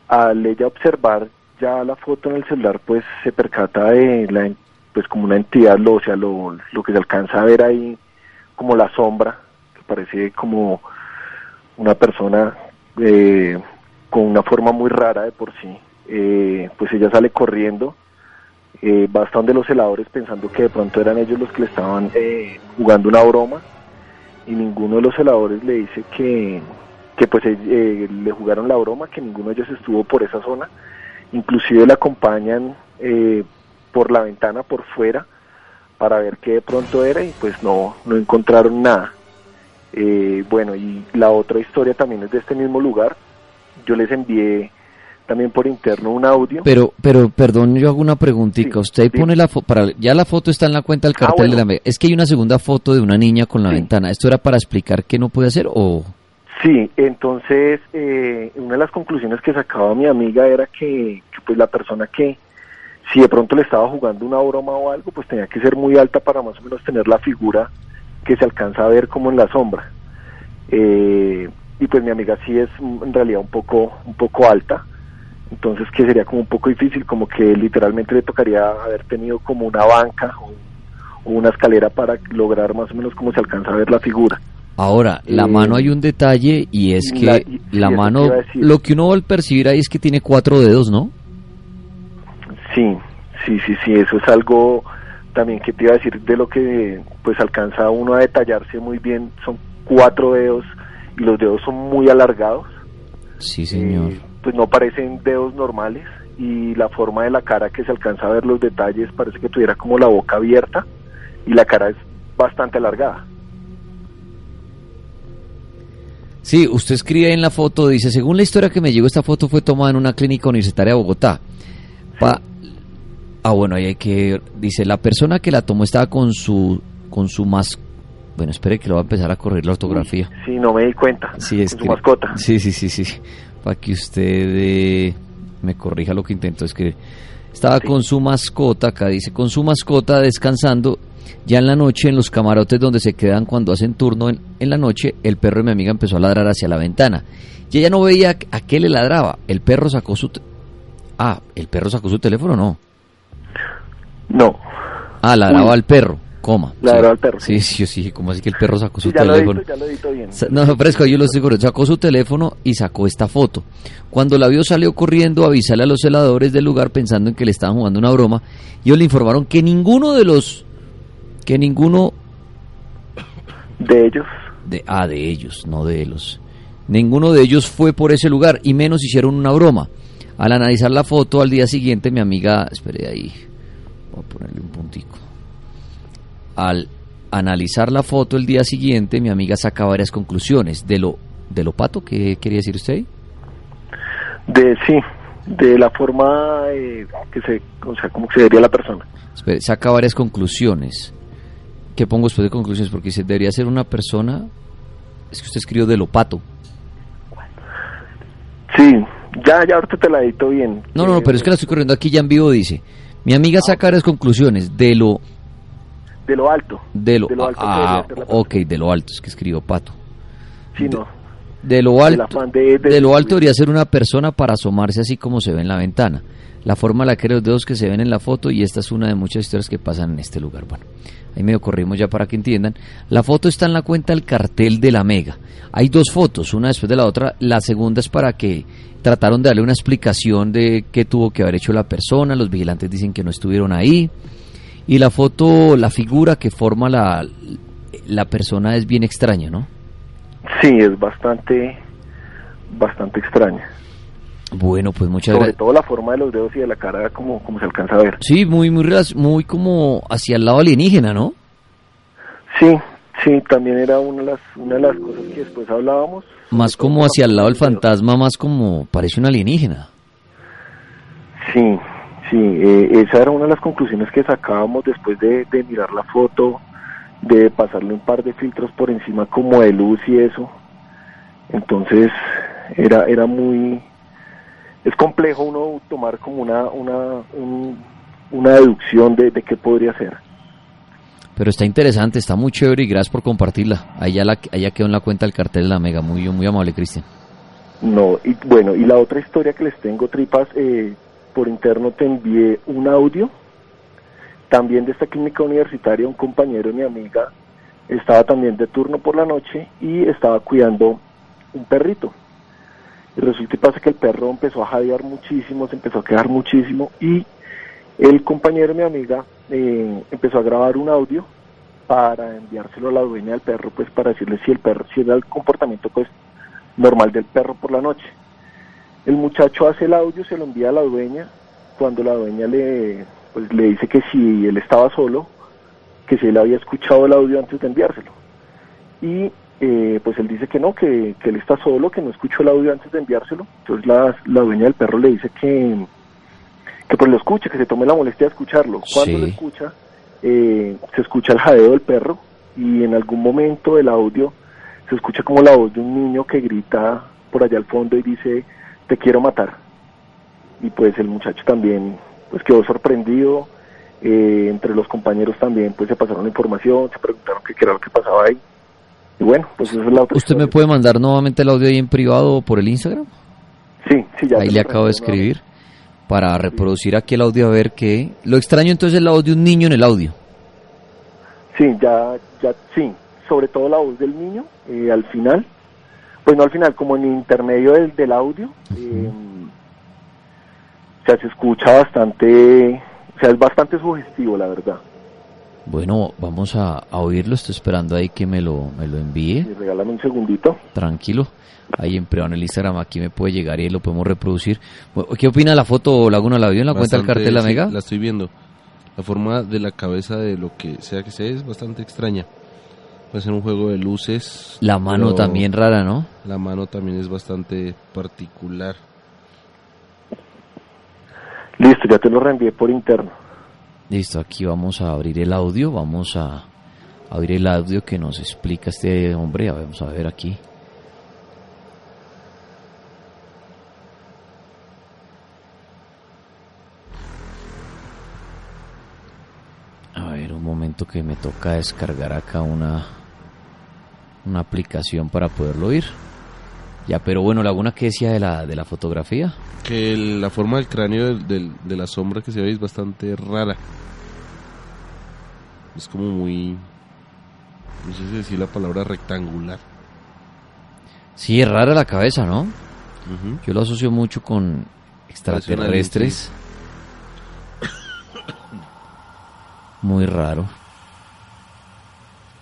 [SPEAKER 14] Al ella observar ya la foto en el celular pues se percata de la pues como una entidad, lo, sea, lo, que se alcanza a ver ahí como la sombra, que parece como una persona eh, con una forma muy rara de por sí, eh, pues ella sale corriendo eh, va hasta donde los celadores pensando que de pronto eran ellos los que le estaban eh, jugando una broma y ninguno de los celadores le dice que, que pues eh, eh, le jugaron la broma, que ninguno de ellos estuvo por esa zona, inclusive le acompañan eh, por la ventana por fuera para ver qué de pronto era y pues no, no encontraron nada. Eh, bueno, y la otra historia también es de este mismo lugar. Yo les envié también por interno un audio.
[SPEAKER 2] Pero, pero, perdón, yo hago una preguntita. Usted pone la foto, ya la foto está en la cuenta del
[SPEAKER 14] Ah,
[SPEAKER 2] cartel
[SPEAKER 14] bueno.
[SPEAKER 2] de la Mega. Es que hay una segunda foto de una niña con la ventana. ¿Esto era para explicar qué no puede hacer o...?
[SPEAKER 14] Sí, entonces eh, una de las conclusiones que sacaba mi amiga era que, que, pues la persona que si de pronto le estaba jugando una broma o algo, pues tenía que ser muy alta para más o menos tener la figura que se alcanza a ver como en la sombra. Eh, y pues mi amiga sí es en realidad un poco un poco alta, entonces que sería como un poco difícil, como que literalmente le tocaría haber tenido como una banca o, una escalera para lograr más o menos cómo se alcanza a ver la figura.
[SPEAKER 2] Ahora, la
[SPEAKER 14] Eh,
[SPEAKER 2] mano hay un detalle y es que
[SPEAKER 14] la- y-
[SPEAKER 2] mano, lo que uno va a percibir ahí es que tiene cuatro dedos, ¿no?
[SPEAKER 14] Sí, sí, sí, sí, eso es algo también que te iba a decir de lo que pues alcanza uno a detallarse muy bien, son cuatro dedos y los dedos son muy alargados,
[SPEAKER 2] Sí, señor.
[SPEAKER 14] Pues no parecen dedos normales y la forma de la cara que se alcanza a ver los detalles parece que tuviera como la boca abierta y la cara es bastante alargada.
[SPEAKER 2] Sí, usted escribe en la foto, dice, según la historia que me llegó, esta foto fue tomada en una clínica universitaria de Bogotá. Pa- ah, bueno, ahí hay que... Dice, la persona que la tomó estaba con su con su mas... Bueno, espere que lo va a empezar a correr la ortografía.
[SPEAKER 14] Sí, no me di cuenta.
[SPEAKER 2] Sí, es
[SPEAKER 14] con su mascota.
[SPEAKER 2] Sí, sí, sí, sí. Para que usted eh, me corrija lo que intento escribir. Estaba con su mascota, acá dice, con su mascota descansando. Ya en la noche, en los camarotes donde se quedan cuando hacen turno en, en la noche, el perro de mi amiga empezó a ladrar hacia la ventana. Y ella no veía a qué le ladraba. El perro sacó su... Ah, ¿el perro sacó su teléfono no?
[SPEAKER 14] No.
[SPEAKER 2] Ah, ladraba al perro, coma.
[SPEAKER 14] Ladraba
[SPEAKER 2] sí.
[SPEAKER 14] al perro,
[SPEAKER 2] Sí, sí, sí, como así que el perro sacó su
[SPEAKER 14] Sí, ya lo
[SPEAKER 2] teléfono.
[SPEAKER 14] edito, ya lo edito bien.
[SPEAKER 2] Sa- No, fresco, yo lo estoy corriendo. Sacó su teléfono y sacó esta foto. Cuando la vio salió corriendo a avisarle a los celadores del lugar pensando en que le estaban jugando una broma. Y ellos le informaron que ninguno de los que ninguno
[SPEAKER 14] De ellos.
[SPEAKER 2] De, ah, de ellos, no de los. Ninguno de ellos fue por ese lugar y menos hicieron una broma. Al analizar la foto al día siguiente, mi amiga, espere ahí, voy a ponerle un puntico. Al analizar la foto el día siguiente, mi amiga saca varias conclusiones. De lo, de lo pato, ¿qué quería decir usted?
[SPEAKER 14] De sí, de la forma eh, que se, o sea, cómo se vería la persona.
[SPEAKER 2] Espere, saca varias conclusiones. ¿Qué pongo después de conclusiones? Porque dice, debería ser una persona... Es que usted escribió de lo pato.
[SPEAKER 14] Sí, ya, ya ahorita te la edito bien.
[SPEAKER 2] No, no, no, pero es que la estoy corriendo aquí ya en vivo, dice. Mi amiga saca varias conclusiones de lo...
[SPEAKER 14] De lo alto.
[SPEAKER 2] De lo,
[SPEAKER 14] De lo alto
[SPEAKER 2] ah, ok, de lo alto, es que escribió pato.
[SPEAKER 14] Sí, no.
[SPEAKER 2] De lo alto,
[SPEAKER 14] de-
[SPEAKER 2] lo alto debería ser una persona para asomarse así como se ve en la ventana. La forma la que los dedos que se ven en la foto y esta es una de muchas historias que pasan en este lugar. Bueno, ahí medio corrimos ya para que entiendan. La foto está en la cuenta del cartel de la Mega. Hay dos fotos, una después de la otra. La segunda es para que trataron de darle una explicación de qué tuvo que haber hecho la persona. Los vigilantes dicen que no estuvieron ahí. Y la foto, la figura que forma la, la persona es bien extraña, ¿no?
[SPEAKER 14] Sí, es bastante, bastante extraña.
[SPEAKER 2] Bueno, pues muchas
[SPEAKER 14] Sobre
[SPEAKER 2] gracias.
[SPEAKER 14] todo la forma de los dedos y de la cara, como, como se alcanza a ver.
[SPEAKER 2] Sí, muy, muy, muy como hacia el lado alienígena, ¿no?
[SPEAKER 14] Sí, sí, también era una de las, una de las cosas que después hablábamos.
[SPEAKER 2] Más como hacia el lado del fantasma, más como parece un alienígena.
[SPEAKER 14] Sí, sí, eh, esa era una de las conclusiones que sacábamos después de, de mirar la foto, de pasarle un par de filtros por encima como de luz y eso. Entonces era era muy es complejo uno tomar como una una un- una deducción de, de qué podría ser.
[SPEAKER 2] Pero está interesante, está muy chévere y gracias por compartirla. Ya, la, ya quedó en la cuenta del cartel de la Mega. Muy, muy amable, Cristian.
[SPEAKER 14] No, y bueno, y la otra historia que les tengo, Tripas, eh, por interno te envié un audio, también de esta clínica universitaria, un compañero, mi amiga, estaba también de turno por la noche y estaba cuidando un perrito. Y resulta y pasa que el perro empezó a jadear muchísimo, se empezó a quedar muchísimo y el compañero, mi amiga, eh, empezó a grabar un audio para enviárselo a la dueña del perro, pues para decirle si el perro, si era el comportamiento pues normal del perro por la noche. El muchacho hace el audio, se lo envía a la dueña, cuando la dueña le, pues, le dice que si él estaba solo, que si él había escuchado el audio antes de enviárselo. Y eh, pues él dice que no, que, que él está solo, que no escuchó el audio antes de enviárselo. Entonces la, la dueña del perro le dice que, que pues lo escuche, que se tome la molestia de escucharlo. Cuando
[SPEAKER 2] Sí.
[SPEAKER 14] lo escucha, eh, se escucha el jadeo del perro y en algún momento del audio se escucha como la voz de un niño que grita por allá al fondo y dice, te quiero matar. Y pues el muchacho también pues quedó sorprendido, eh, entre los compañeros también pues se pasaron la información, se preguntaron qué era lo que pasaba ahí. Y bueno, pues esa es la otra
[SPEAKER 2] ¿Usted me puede mandar nuevamente el audio ahí en privado o por el Instagram?
[SPEAKER 14] Sí, sí, ya
[SPEAKER 2] Ahí le acabo de escribir para reproducir aquí el audio a ver qué. Lo extraño entonces es la voz de un niño en el audio.
[SPEAKER 14] Sí, ya, ya, sí, sobre todo la voz del niño eh, al final, pues no al final, como en el intermedio del, del audio, eh, o sea, se escucha bastante, o sea, es bastante sugestivo, la verdad.
[SPEAKER 2] Bueno, vamos a, a oírlo. Estoy esperando ahí que me lo, me lo envíe.
[SPEAKER 14] Sí, regálame un segundito.
[SPEAKER 2] Tranquilo. Ahí en privado en el Instagram aquí me puede llegar y lo podemos reproducir. ¿Qué opina la foto Laguna? ¿La vio en la cuenta del cartel La
[SPEAKER 3] sí,
[SPEAKER 2] Mega?
[SPEAKER 3] La estoy viendo. La forma de la cabeza de lo que sea que sea es bastante extraña. Puede ser un juego de luces.
[SPEAKER 2] La mano también rara, ¿no?
[SPEAKER 3] La mano también es bastante particular.
[SPEAKER 14] Listo, ya te lo reenvié por interno.
[SPEAKER 2] Listo, aquí vamos a abrir el audio. Vamos a abrir el audio que nos explica este hombre. A ver, Vamos a ver aquí. A ver, un momento que me toca descargar acá una, una aplicación para poderlo oír. Ya, pero bueno, Laguna, ¿qué decía de la, de la fotografía?
[SPEAKER 3] Que el- la forma del cráneo del- del- de la sombra que se ve es bastante rara. Es como muy... No sé si decir la palabra rectangular.
[SPEAKER 2] Sí, es rara la cabeza, ¿no? Yo lo asocio mucho con extraterrestres. Muy raro.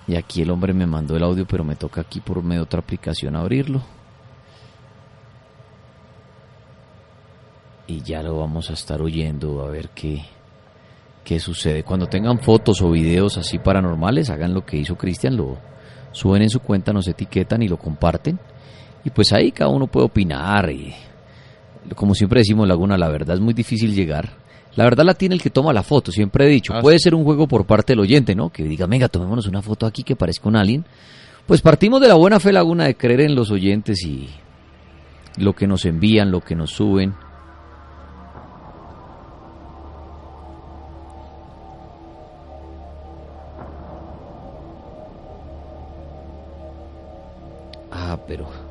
[SPEAKER 2] Y aquí el hombre me mandó el audio, pero me toca aquí por medio de otra aplicación abrirlo. Y ya lo vamos a estar oyendo a ver qué, qué sucede. Cuando tengan fotos o videos así paranormales, hagan lo que hizo Cristian, lo suben en su cuenta, nos etiquetan y lo comparten. Y pues ahí cada uno puede opinar. Como siempre decimos, Laguna, la verdad es muy difícil llegar. La verdad la tiene el que toma la foto, siempre he dicho.
[SPEAKER 3] Ah,
[SPEAKER 2] Puede ser un juego por parte del oyente, ¿no? Que diga, venga, tomémonos una foto aquí que parezca un alien. Pues partimos de la buena fe, Laguna, de creer en los oyentes y lo que nos envían, lo que nos suben. Ah, pero...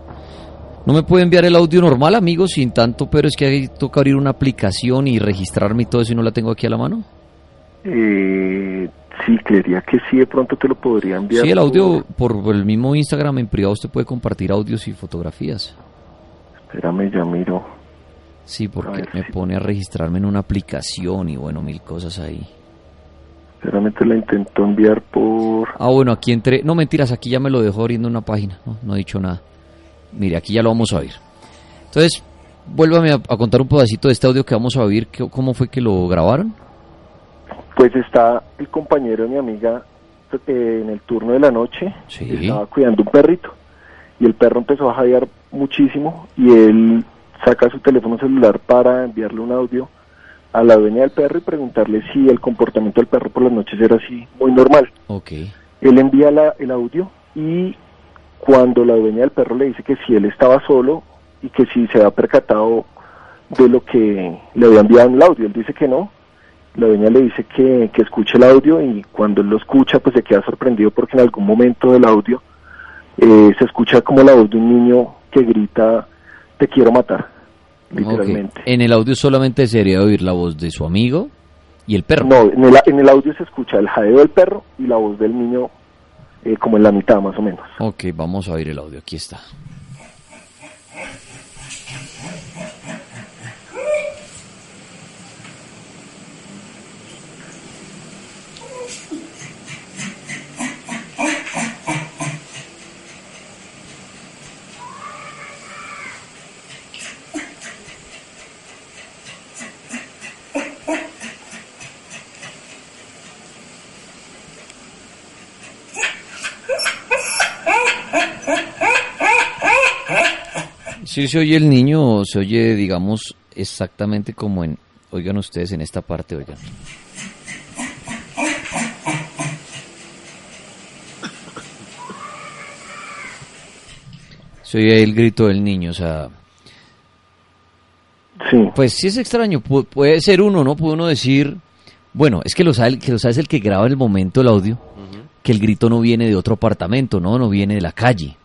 [SPEAKER 2] ¿No me puede enviar el audio normal, amigo, sin tanto, pero es que ahí toca abrir una aplicación y registrarme y todo eso y no la tengo aquí a la mano?
[SPEAKER 14] Eh, sí, creería que sí, de pronto te lo podría enviar.
[SPEAKER 2] Sí, el audio por el mismo Instagram en privado usted puede compartir audios y fotografías.
[SPEAKER 14] Espérame, ya miro.
[SPEAKER 2] Sí, porque me pone a registrarme en una aplicación y bueno, mil cosas ahí.
[SPEAKER 14] Espérame, te la intento enviar por...
[SPEAKER 2] Ah, bueno, aquí entré. No, mentiras, aquí ya me lo dejó abriendo una página. No, no he dicho nada. Mire, aquí ya lo vamos a oír. Entonces, vuélvame a, a contar un pedacito de este audio que vamos a oír. que- ¿Cómo fue que lo grabaron?
[SPEAKER 14] Pues está el compañero de mi amiga eh, en el turno de la noche.
[SPEAKER 2] Sí.
[SPEAKER 14] Estaba cuidando un perrito. Y el perro empezó a jadear muchísimo. Y él saca su teléfono celular para enviarle un audio a la dueña del perro y preguntarle si el comportamiento del perro por las noches era así, muy normal.
[SPEAKER 2] Ok.
[SPEAKER 14] Él envía la- el audio y cuando la dueña del perro le dice que si él estaba solo y que si se había percatado de lo que le había enviado en el audio, él dice que no. La dueña le dice que, que escuche el audio y cuando él lo escucha pues se queda sorprendido porque en algún momento del audio eh, se escucha como la voz de un niño que grita te quiero matar, literalmente.
[SPEAKER 2] En el audio solamente sería oír la voz de su amigo y el perro.
[SPEAKER 14] No, en el, en el audio se escucha el jadeo del perro y la voz del niño eh, como en la mitad más o menos.
[SPEAKER 2] Ok, vamos a oír el audio. Aquí está. Sí se oye el niño o se oye, digamos, exactamente como en... Oigan ustedes en esta parte, oigan. Se oye el grito del niño, o sea... Pues sí es extraño, pu- puede ser uno, ¿no? Puede uno decir... Bueno, es que lo sabe, que lo sabe es el que graba el momento el audio, que el grito no viene de otro apartamento, ¿no? No viene de la calle.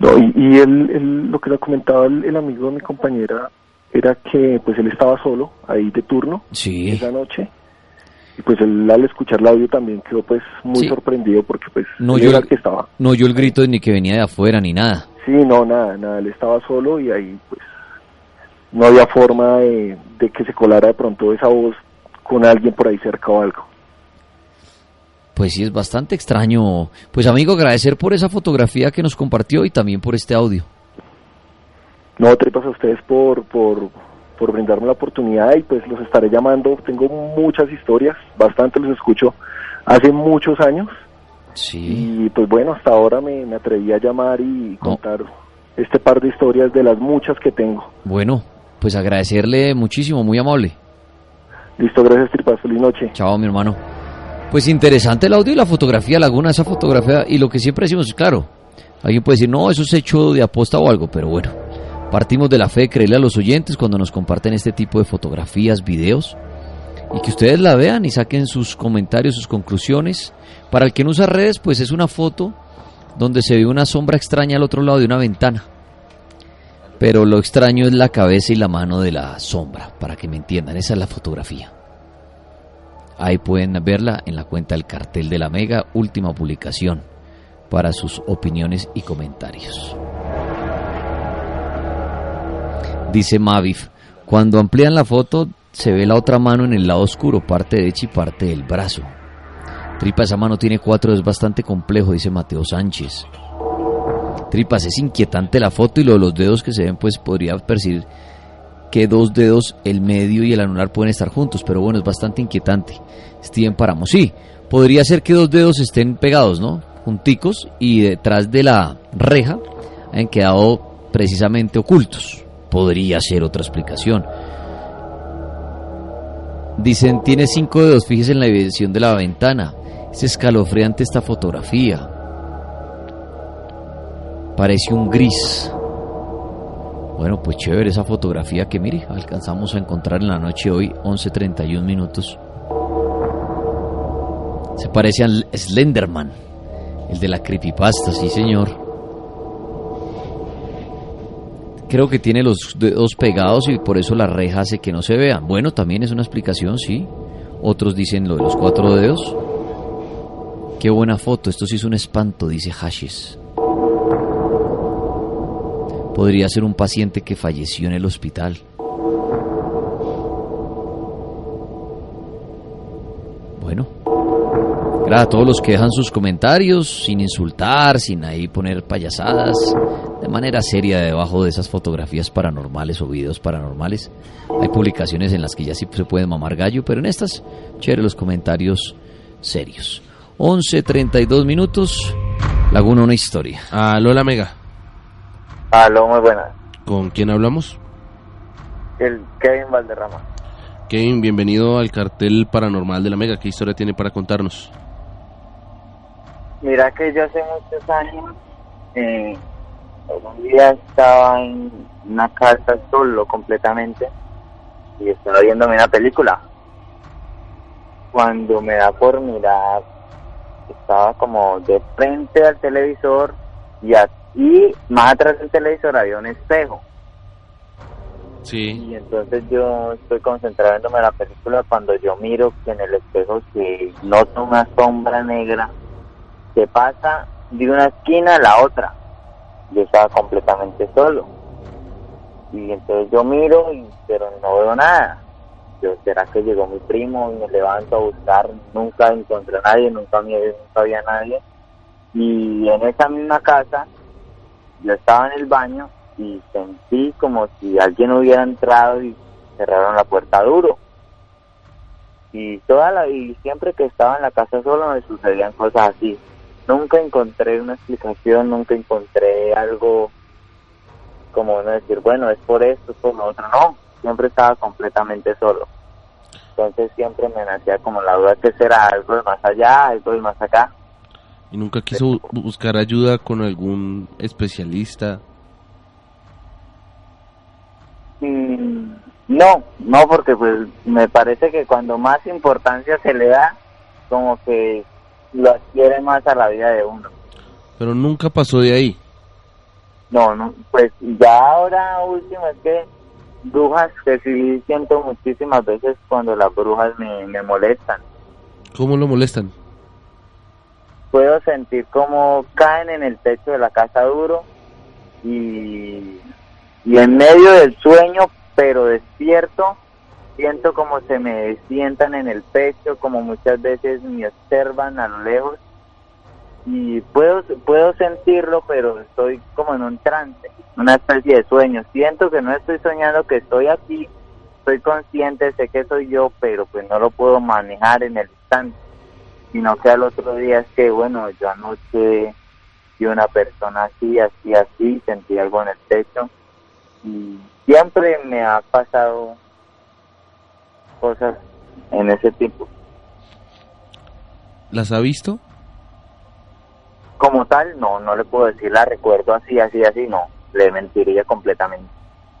[SPEAKER 14] No, y, y él, él- lo que le comentaba el, el amigo de mi compañera era que pues él estaba solo ahí de turno
[SPEAKER 2] Sí.
[SPEAKER 14] esa noche y pues él al escuchar el audio también quedó pues muy
[SPEAKER 2] Sí.
[SPEAKER 14] sorprendido porque pues
[SPEAKER 2] No yo, el,
[SPEAKER 14] que estaba
[SPEAKER 2] no yo el grito ni que venía de afuera ni nada.
[SPEAKER 14] sí no nada nada él estaba solo y ahí pues no había forma de, de que se colara de pronto esa voz con alguien por ahí cerca o algo
[SPEAKER 2] Pues sí, es bastante extraño. Pues amigo, agradecer por esa fotografía que nos compartió y también por este audio.
[SPEAKER 14] No, tripas a ustedes por, por, por brindarme la oportunidad y pues los estaré llamando. Tengo muchas historias, bastante los escucho hace muchos años.
[SPEAKER 2] Sí.
[SPEAKER 14] Y pues bueno, hasta ahora me, me atreví a llamar y contar este par de historias de las muchas que tengo.
[SPEAKER 2] Bueno, pues agradecerle muchísimo, muy amable.
[SPEAKER 14] Listo, gracias tripas, feliz noche.
[SPEAKER 2] Chao, mi hermano. Pues interesante el audio y la fotografía, Laguna, esa fotografía. Y lo que siempre decimos, claro, alguien puede decir, no, eso es hecho de aposta o algo, pero bueno, partimos de la fe creerle a los oyentes cuando nos comparten este tipo de fotografías, videos, y que ustedes la vean y saquen sus comentarios, sus conclusiones. Para el que no usa redes, pues es una foto donde se ve una sombra extraña al otro lado de una ventana. Pero lo extraño es la cabeza y la mano de la sombra, para que me entiendan, esa es la fotografía. Ahí pueden verla en la cuenta del cartel de la Mega, última publicación, para sus opiniones y comentarios. Dice Mavif, cuando amplían la foto se ve la otra mano en el lado oscuro, parte derecha y parte del brazo. Tripa, esa mano tiene cuatro, es bastante complejo, dice Mateo Sánchez. Tripas, es inquietante la foto y lo de los dedos que se ven, pues podría percibir que dos dedos, el medio y el anular pueden estar juntos, pero bueno, es bastante inquietante. Steven Paramo, sí, podría ser que dos dedos estén pegados, ¿no? Junticos y detrás de la reja han quedado precisamente ocultos. Podría ser otra explicación. Dicen, tiene cinco dedos, fíjese en la evidencia de la ventana. Es escalofriante esta fotografía. Parece un gris. Bueno, pues chévere esa fotografía que mire, alcanzamos a encontrar en la noche hoy, 11.31 minutos. Se parece al Slenderman, el de la creepypasta, sí señor. Creo que tiene los dedos pegados y por eso la reja hace que no se vea. Bueno, también es una explicación, sí. Otros dicen lo de los cuatro dedos. Qué buena foto, esto sí es un espanto, dice Hashes. Podría ser un paciente que falleció en el hospital. A todos los que dejan sus comentarios sin insultar, sin ahí poner payasadas, de manera seria debajo de esas fotografías paranormales o videos paranormales. Hay publicaciones en las que ya sí se puede mamar gallo, pero en estas, chévere los comentarios serios. 11.32 minutos, Laguna una historia.
[SPEAKER 3] Aló, la mega.
[SPEAKER 15] Aló, muy buenas.
[SPEAKER 3] ¿Con quién hablamos?
[SPEAKER 15] El Kevin Valderrama.
[SPEAKER 3] Kevin, bienvenido al cartel paranormal de la Mega. ¿Qué historia tiene para contarnos?
[SPEAKER 15] Mira que yo hace muchos años, eh, un día estaba en una casa solo completamente y estaba viéndome una película. Cuando me da por mirar, estaba como de frente al televisor y, a- y más atrás del televisor había un espejo.
[SPEAKER 3] Sí.
[SPEAKER 15] Y entonces yo estoy concentrado viéndome la película cuando yo miro que en el espejo se nota una sombra negra que pasa de una esquina a la otra. Yo estaba completamente solo. Y entonces yo miro, y, pero no veo nada. Yo, ¿será que llegó mi primo? Y me levanto a buscar. Nunca encontré a nadie, nunca, nunca había nadie. Y en esa misma casa, yo estaba en el baño y sentí como si alguien hubiera entrado y cerraron la puerta duro. Y toda la y siempre que estaba en la casa solo me sucedían cosas así. Nunca encontré una explicación, nunca encontré algo como uno decir, bueno, es por esto, es por lo otro. No, siempre estaba completamente solo. Entonces siempre me nacía como la duda que será algo de más allá, algo de más acá.
[SPEAKER 3] ¿Y nunca quiso bu- buscar ayuda con algún especialista?
[SPEAKER 15] Mm, No, no, porque pues me parece que cuando más importancia se le da, como que lo adquiere más a la vida de uno.
[SPEAKER 3] Pero nunca pasó de ahí.
[SPEAKER 15] No, no, pues ya ahora último es que brujas que sí siento muchísimas veces cuando las brujas me, me molestan.
[SPEAKER 3] ¿Cómo lo molestan?
[SPEAKER 15] Puedo sentir como caen en el techo de la casa duro y, y en medio del sueño, pero despierto, siento como se me sientan en el pecho, como muchas veces me observan a lo lejos y puedo puedo sentirlo, pero estoy como en un trance, una especie de sueño. Siento que no estoy soñando, que estoy aquí, estoy consciente, sé que soy yo, pero pues no lo puedo manejar en el instante, sino que al otro día es que, bueno, yo anoche vi una persona así, así, así, sentí algo en el techo y siempre me ha pasado cosas en ese tipo.
[SPEAKER 3] ¿Las ha visto?
[SPEAKER 15] como tal, no, no le puedo decir la recuerdo así, así, así, no, le mentiría completamente.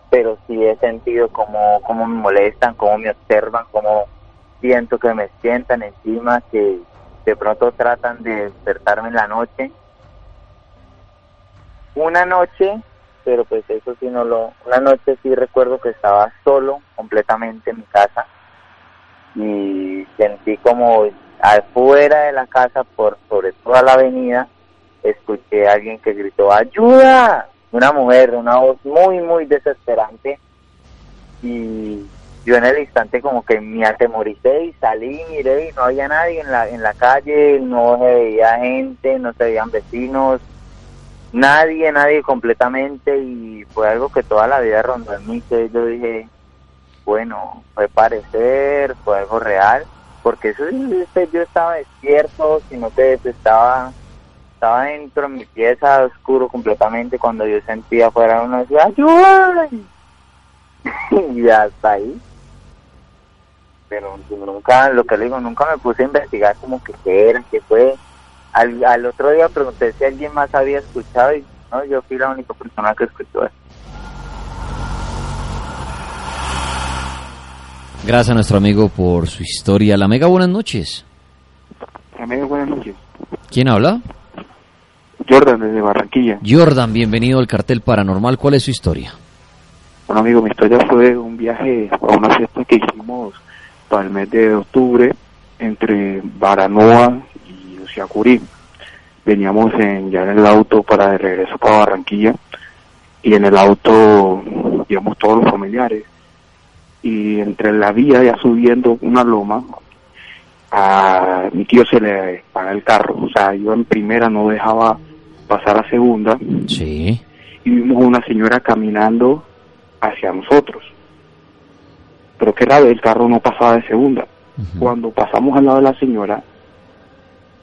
[SPEAKER 15] Pero sí he sentido cómo, cómo me molestan, cómo me observan, cómo siento que me sientan encima, que de pronto tratan de despertarme en la noche. Una noche, pero pues eso sí no lo... Una noche sí recuerdo que estaba solo completamente en mi casa y sentí como afuera de la casa, por sobre toda la avenida, escuché a alguien que gritó ¡Ayuda! Una mujer, una voz muy, muy desesperante. Y yo en el instante como que me atemoricé y salí, miré y no había nadie en la, en la calle, no se veía gente, no se veían vecinos, nadie, nadie completamente y fue algo que toda la vida rondó en mí, que yo dije, bueno, fue parecer, fue algo real, porque eso este, yo estaba despierto, sino que estaba estaba dentro de mi pieza oscuro completamente cuando yo sentía afuera una decía ayuda y hasta ahí. Pero nunca lo que le digo nunca me puse a investigar como que qué era qué fue. Al, al otro día pregunté si alguien más había escuchado y no yo fui la única persona que escuchó eso
[SPEAKER 2] Gracias a nuestro amigo por su historia. La Mega, buenas noches.
[SPEAKER 16] Amigo, buenas noches.
[SPEAKER 2] ¿Quién habla?
[SPEAKER 16] Jordan, desde Barranquilla.
[SPEAKER 2] Jordan, bienvenido al cartel paranormal. ¿Cuál es su historia?
[SPEAKER 16] Bueno, amigo, mi historia fue un viaje a una fiesta que hicimos para el mes de octubre entre Baranoa y Uciacurí. Veníamos en, ya en el auto para de regreso para Barranquilla y en el auto íbamos todos los familiares y entre la vía ya subiendo una loma a mi tío se le paga el carro o sea yo en primera no dejaba pasar a segunda.
[SPEAKER 2] Sí.
[SPEAKER 16] Y vimos una señora caminando hacia nosotros. Pero que era el carro no pasaba de segunda. Cuando pasamos al lado de la señora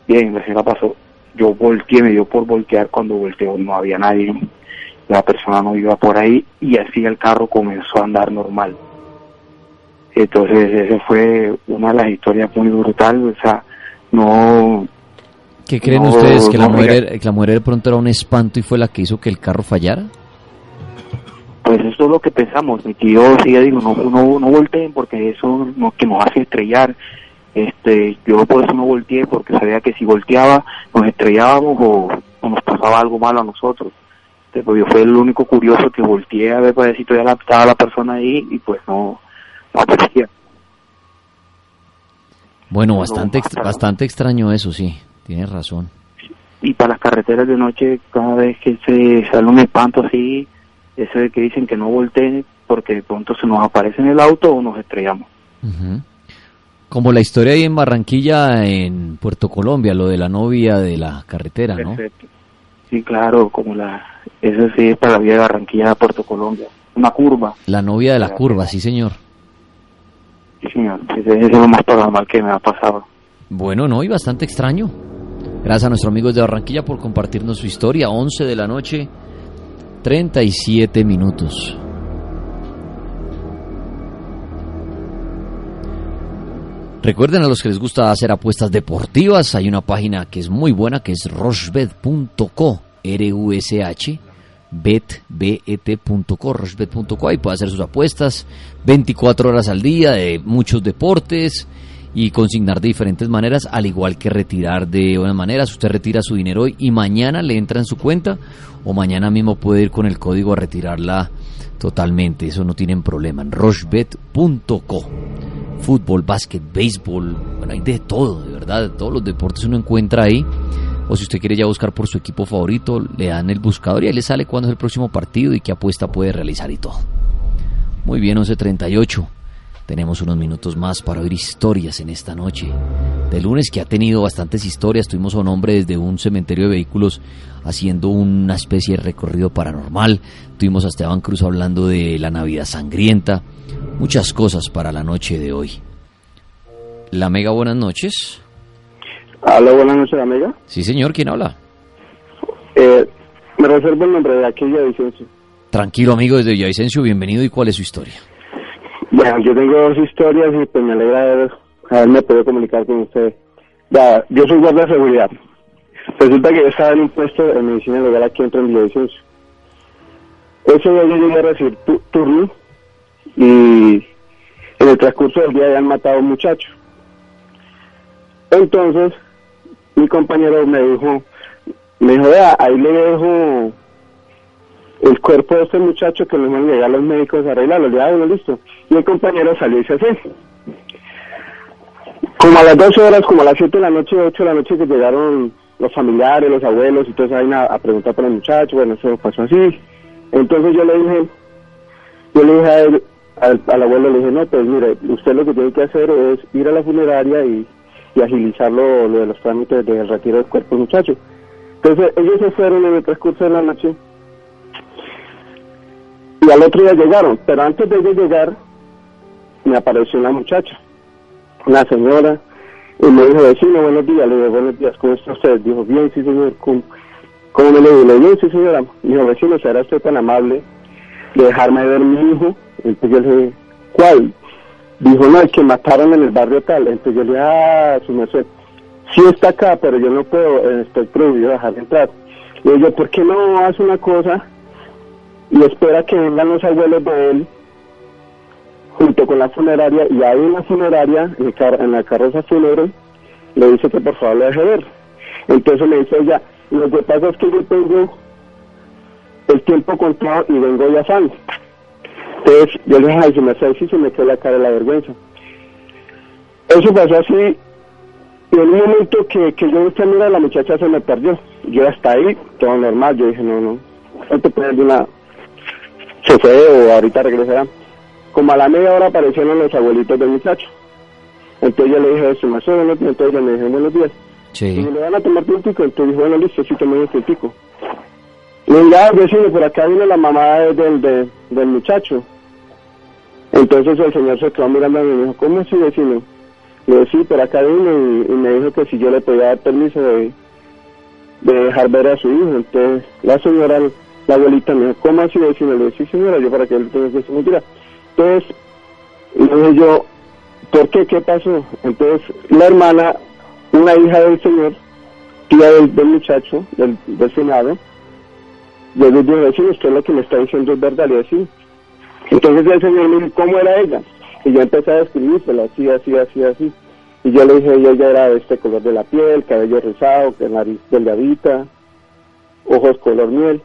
[SPEAKER 16] bien la señora pasó. Yo volteé me dio por voltear. Cuando volteó no había nadie. La persona no iba por ahí y así el carro comenzó a andar normal entonces, esa fue una de las historias muy brutal, o sea, no...
[SPEAKER 2] ¿Qué creen
[SPEAKER 16] no-
[SPEAKER 2] ustedes? ¿Que la, mujer, que la mujer de pronto era un espanto y fue la que hizo que el carro fallara?
[SPEAKER 16] Pues eso es lo que pensamos, mi tío sí digo, no, no, no volteen porque eso no, que nos hace estrellar. Este, yo por eso no volteé porque sabía que si volteaba nos estrellábamos o, o nos pasaba algo malo a nosotros. Pues yo fui el único curioso que volteé a ver para ver si todavía estaba la persona ahí y pues no, aparecía.
[SPEAKER 2] Bueno, bastante, bastante extraño eso, sí. Tienes razón.
[SPEAKER 16] y para las carreteras de noche cada vez que se sale un espanto así eso de que dicen que no volteen porque de pronto se nos aparece en el auto o nos estrellamos.
[SPEAKER 2] Como la historia ahí en Barranquilla, en Puerto Colombia, lo de la novia de la carretera, ¿no?
[SPEAKER 16] Perfecto. sí claro como la eso sí es para la vía de Barranquilla a Puerto Colombia una curva
[SPEAKER 2] La novia de la curva, sí señor.
[SPEAKER 16] Es lo más que me ha pasado
[SPEAKER 2] Bueno, no, y bastante extraño. Gracias a nuestros amigos de Barranquilla por compartirnos su historia. 11 de la noche, 37 minutos. Recuerden a los que les gusta hacer apuestas deportivas, hay una página que es muy buena que es rochbet.co, R-U-S-H, bet, bet.co, rochbet.co, ahí puede hacer sus apuestas 24 horas al día de muchos deportes y consignar de diferentes maneras, al igual que retirar de buenas maneras. Usted retira su dinero hoy y mañana le entra en su cuenta o mañana mismo puede ir con el código a retirarla totalmente. Eso no tienen problema. En rochbet.co. Fútbol, básquet, béisbol, bueno, hay de todo, de verdad, todos los deportes uno encuentra ahí. O si usted quiere ya buscar por su equipo favorito, le dan el buscador y ahí le sale cuándo es el próximo partido y qué apuesta puede realizar y todo. Muy bien, 11.38. Tenemos unos minutos más para oír historias en esta noche. De lunes que ha tenido bastantes historias, tuvimos a un hombre desde un cementerio de vehículos haciendo una especie de recorrido paranormal. Tuvimos a Esteban Cruz hablando de la Navidad sangrienta. Muchas cosas para la noche de hoy. La Mega, buenas noches.
[SPEAKER 8] Hola, buenas noches, amiga.
[SPEAKER 2] Sí, señor, ¿quién habla?
[SPEAKER 8] Eh, me reservo el nombre de aquella Vicencio.
[SPEAKER 2] Tranquilo, amigo, desde Villavicencio, bienvenido. ¿Y cuál es su historia?
[SPEAKER 8] Bueno, yo tengo dos historias y pues me alegra haber, haberme podido comunicar con usted. Ya, yo soy guardia de seguridad. Resulta que yo estaba en un puesto de medicina legal aquí dentro en Villavicencio. Ese día yo llegué a recibir tu- turno y en el transcurso del día habían matado a un muchacho. Entonces, mi compañero me dijo, me dijo, vea, ahí le dejo el cuerpo de este muchacho que nos van a llegar los médicos a arreglarlo. Ya, bueno, listo. Y el compañero salió y se fue. Como a las 12 horas, como a las 7 de la noche, 8 de la noche que llegaron los familiares, los abuelos y esa vaina a preguntar por el muchacho, bueno, eso pasó así. Entonces yo le dije, yo le dije a él, al, al abuelo le dije, no, pues mire, usted lo que tiene que hacer es ir a la funeraria y, y agilizar lo, de los trámites del retiro del cuerpo muchacho. Entonces ellos se fueron en el transcurso de la noche y al otro día llegaron, pero antes de llegar me apareció una muchacha, una señora, y me dijo, vecino, buenos días, le dije, buenos días, ¿cómo está usted? Dijo, bien, sí señor, ¿cómo, cómo me le digo? Le dije, bien, sí señora, dijo, vecino, ¿será usted tan amable de dejarme ver mi hijo? Entonces yo le dije, ¿cuál? Dijo, no, el que mataron en el barrio tal. Entonces yo le dije, ah, su merced, sí está acá, pero yo no puedo, eh, estoy prohibido dejar de entrar. Le digo, ¿por qué no hace una cosa y espera que vengan los abuelos de él junto con la funeraria y en la funeraria, en, la carroza fúnebre, le dice que por favor le deje ver. Entonces me dice ella, lo que pasa es que yo tengo el tiempo contado y vengo ya sano. Entonces yo le dije, ay, se me hace así, se me quedó la cara de la vergüenza. Eso pasó así, y en un momento que, que yo busqué mira, la muchacha se me perdió. Yo hasta ahí, todo normal, yo dije, no, no, no te puedes de una... Se fue o ahorita regresará. Como a la media hora aparecieron los abuelitos del muchacho. Entonces yo le dije, eso, me suena, entonces yo le dije, buenos días. Y
[SPEAKER 2] Sí.
[SPEAKER 8] le van a tomar un tico, entonces dijo, bueno, listo, sí tomé un tico. Y yo, ya, vecino, por acá vino la mamá de- del, de- del muchacho. Entonces el señor se quedó mirando y me dijo, ¿cómo así, vecino? Le dije, sí, por acá vino y, y me dijo que si yo le podía dar permiso de, de dejar ver a su hijo. Entonces la señora, la abuelita me dijo, ¿cómo así, vecino? Le dije, sí, señora, yo para que él tenga que decir mentira. Entonces, le dije yo, ¿por qué? ¿Qué pasó? Entonces la hermana, una hija del señor, tía del, del muchacho, del, del senado, yo le dije, vecino, usted lo que me está diciendo es verdad, le dije, sí. Entonces el señor me dijo, ¿cómo era ella? Y yo empecé a describírsela, así, así, así, así. Y yo le dije, ella, era de este color de la piel, cabello rizado, nariz delgadita, ojos color miel.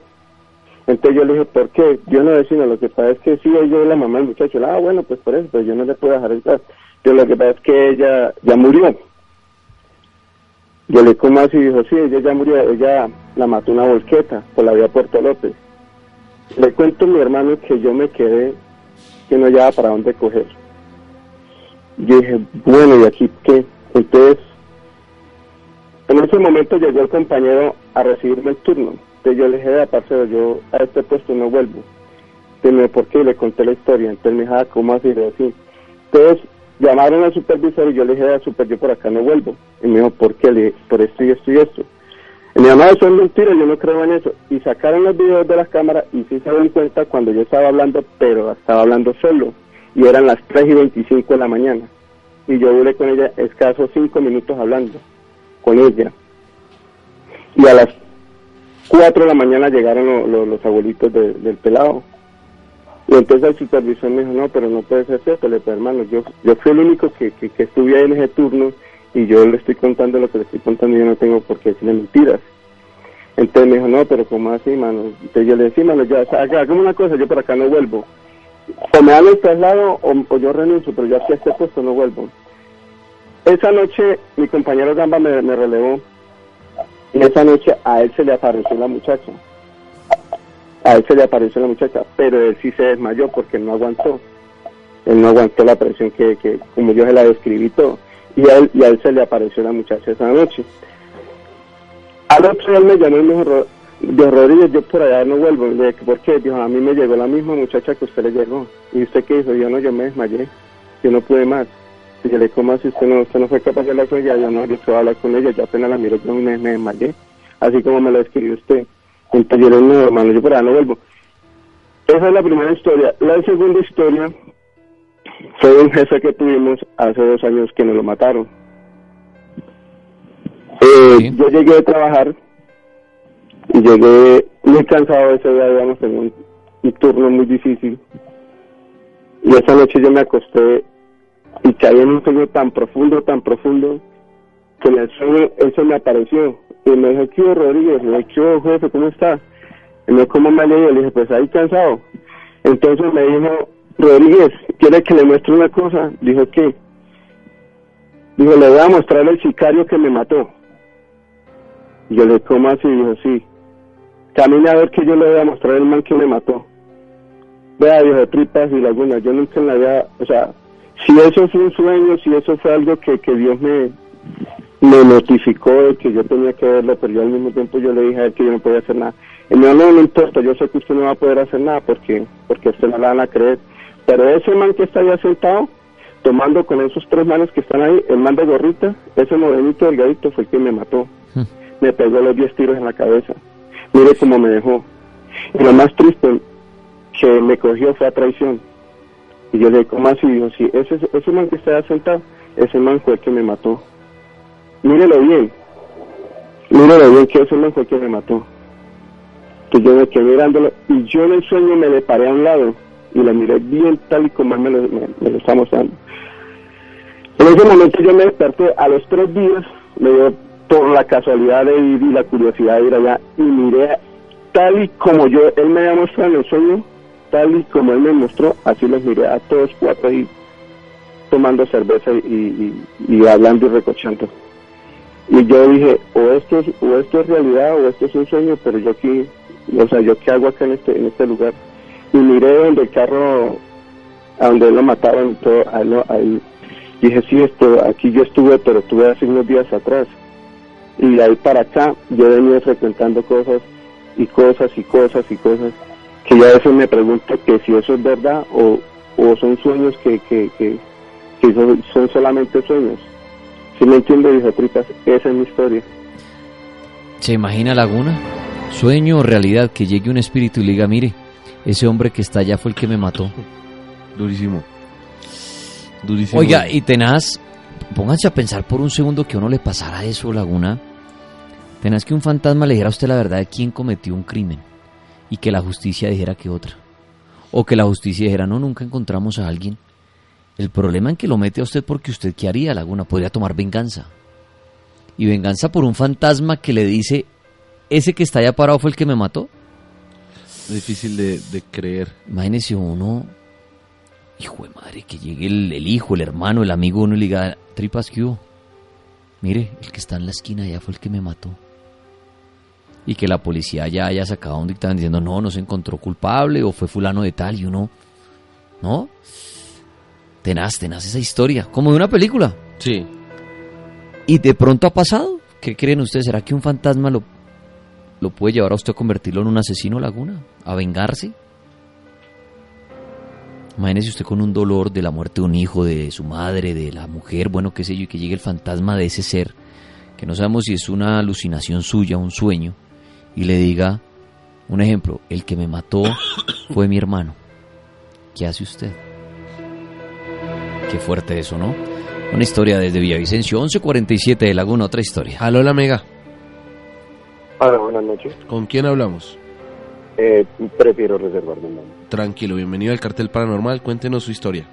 [SPEAKER 8] Entonces yo le dije, ¿por qué? Yo no decía, lo que pasa es que sí, es la mamá del muchacho. Ah, bueno, pues por eso, pero yo no le puedo dejar entrar. Yo lo que pasa es que ella ya murió. Yo le dije, ¿cómo así? Dijo, sí, ella ya murió, ella la mató una volqueta por la vía Puerto López. Le cuento a mi hermano que yo me quedé, que no llevaba para dónde coger. Yo dije, bueno, ¿y aquí qué? Entonces, en ese momento llegó el compañero a recibirme el turno. Entonces yo le dije, "Vea, parcero, yo a este puesto no vuelvo. Entonces me dijo, ¿por qué? Le conté la historia. Entonces me dijo, ah, ¿cómo así? Le dije, "Sí". Entonces llamaron al supervisor y yo le dije, "Vea, super, yo por acá no vuelvo. Y me dijo, ¿por qué? Le por esto y esto y esto. Mi mamá, eso es mentira, yo no creo en eso. Y sacaron los videos de las cámaras y sí se dieron cuenta cuando yo estaba hablando, pero estaba hablando solo. Y eran las 3 y 25 de la mañana. Y yo duré con ella escasos 5 minutos hablando con ella. Y a las 4 de la mañana llegaron lo- lo- los abuelitos de- del pelado. Y entonces el supervisor me dijo, no, pero no puede ser cierto, le dije, hermano, yo, yo fui el único que, que, que estuve ahí en ese turno y yo le estoy contando lo que le estoy contando y yo no tengo por qué decirle mentiras. Entonces me dijo, no, pero ¿cómo así, mano? Entonces yo le decía, mano, ya, hagamos una cosa, yo por acá no vuelvo. O me dan el traslado o, o yo renuncio, pero yo aquí a este puesto no vuelvo. Esa noche mi compañero Gamba me, me relevó y esa noche a él se le apareció la muchacha. A él se le apareció la muchacha, pero él sí se desmayó porque él no aguantó. Él no aguantó la presión que, que como yo se la describí todo. Y a él, y a él se le apareció la muchacha esa noche. Al otro día él me llamó y me dijo, "Ro- Dios Rodríguez, yo por allá no vuelvo. Le ¿por qué? Dijo, a mí me llegó la misma muchacha que usted le llegó. ¿Y usted qué dijo? Yo no, yo me desmayé. Yo no pude más. Y yo le dije, ¿cómo? ¿Usted no, usted no fue capaz de hablar con ella? Yo no, yo a hablar con ella. Yo apenas la miro, yo me, me desmayé. Así como me lo escribió usted. Entonces yo le dije, no, hermano, yo por allá no vuelvo. Esa es la primera historia. La segunda historia fue un jefe que tuvimos hace dos años que nos lo mataron. Eh, Yo llegué a trabajar y llegué muy cansado ese día, digamos, tenía un, un turno muy difícil. Y esa noche yo me acosté y caí en un sueño tan profundo, tan profundo, que en el sueño eso me apareció. Y me dijo, ¿qué Rodríguez? Le dije, ¿qué jefe? ¿Cómo está? Y me dijo, ¿cómo me ha leído? Le dije, pues ahí cansado. Entonces me dijo, Rodríguez, ¿quiere que le muestre una cosa? Dijo, ¿qué? Dijo, le voy a mostrar el sicario que me mató. Y yo le ¿cómo así? Dijo, sí. Camine a ver que yo le voy a mostrar el man que me mató. vea, viejo tripas y laguna, yo nunca en la vida, o sea, si eso fue un sueño, si eso fue algo que, que Dios me, me notificó de que yo tenía que verlo, pero yo al mismo tiempo yo le dije a él que yo no podía hacer nada. Y me dijo, no, no importa, yo sé que usted no va a poder hacer nada porque, porque usted no la van a creer. Pero ese man que está ahí sentado, tomando con esos tres manes que están ahí, el man de gorrita, ese morenito delgadito fue el que me mató. Me pegó los 10 tiros en la cabeza. Mire cómo me dejó. Y lo más triste que me cogió fue a traición. Y yo le dije, ¿cómo así? Dijo, sí, ese, ese man que está ahí sentado, ese man fue el que me mató. Mírelo bien. Mírelo bien que ese man fue el que me mató. Que yo me quedé mirándolo y yo en el sueño me le paré a un lado y lo miré bien tal y como él me lo, me- lo está mostrando. En ese momento yo me desperté a los tres días, me dio por la casualidad de ir y la curiosidad de ir allá y miré tal y como yo, él me había mostrado en el sueño, tal y como él me mostró, así los miré a todos cuatro ahí tomando cerveza y hablando y recochando. Y yo dije, o esto, es, o esto es realidad o esto es un sueño, pero yo aquí, o sea, yo qué hago acá en este, en este lugar. Y miré donde el carro, a donde lo mataron, y todo, a él, a dije, sí, esto, aquí yo estuve, pero estuve hace unos días atrás. Y de ahí para acá, yo he venido frecuentando cosas y cosas y cosas y cosas, que yo a veces me pregunto que si eso es verdad o, o son sueños que, que, que, son, solamente sueños. Si me entiende, dijo Tripas, esa es mi historia.
[SPEAKER 2] ¿Se imagina Laguna? Sueño o realidad que llegue un espíritu y le diga, mire, ese hombre que está allá fue el que me mató.
[SPEAKER 3] Durísimo. Durísimo.
[SPEAKER 2] Oiga, y tenaz, pónganse a pensar por un segundo que uno le pasara eso, Laguna. Tenaz que un fantasma le dijera a usted la verdad de quién cometió un crimen y que la justicia dijera que otra. O que la justicia dijera, no, nunca encontramos a alguien. El problema en que lo mete a usted porque usted, ¿qué haría, Laguna? Podría tomar venganza. Y venganza por un fantasma que le dice, ese que está allá parado fue el que me mató.
[SPEAKER 3] Difícil de, de creer.
[SPEAKER 2] Imagínese uno, hijo de madre, que llegue el, el hijo, el hermano, el amigo, uno y le diga, tripas que hubo. Mire, el que está en la esquina allá fue el que me mató. Y que la policía ya haya sacado un dictamen diciendo, no, no se encontró culpable o fue fulano de tal y uno, ¿no? Tenaz, tenaz esa historia, como de una película.
[SPEAKER 3] Sí.
[SPEAKER 2] Y de pronto ha pasado. ¿Qué creen ustedes? ¿Será que un fantasma lo, lo puede llevar a usted a convertirlo en un asesino laguna? ¿A vengarse? Imagínese usted con un dolor de la muerte de un hijo, de su madre, de la mujer, bueno, qué sé yo, y que llegue el fantasma de ese ser, que no sabemos si es una alucinación suya, un sueño, y le diga, un ejemplo, el que me mató fue mi hermano. ¿Qué hace usted? Qué fuerte eso, ¿no? Una historia desde Villavicencio, 1147 de Laguna, otra historia.
[SPEAKER 3] Aló, la mega.
[SPEAKER 17] Hola, buenas noches.
[SPEAKER 3] ¿Con quién hablamos?
[SPEAKER 17] Eh, prefiero reservar mi nombre.
[SPEAKER 3] Tranquilo, bienvenido al cartel paranormal. Cuéntenos su historia.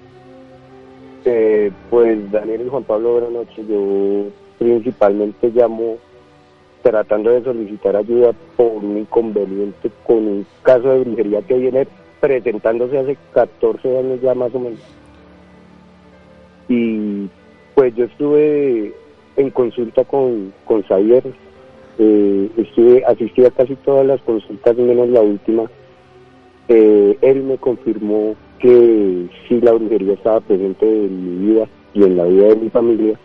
[SPEAKER 17] Eh, pues Daniel y Juan Pablo, buenas noches. Yo principalmente llamo tratando de solicitar ayuda por un inconveniente con un caso de brujería que viene presentándose hace 14 años ya más o menos. Y pues yo estuve en consulta con, con Xavier, eh, estuve, asistí a casi todas las consultas menos la última. Eh, él me confirmó que sí la brujería estaba presente en mi vida y en la vida de mi familia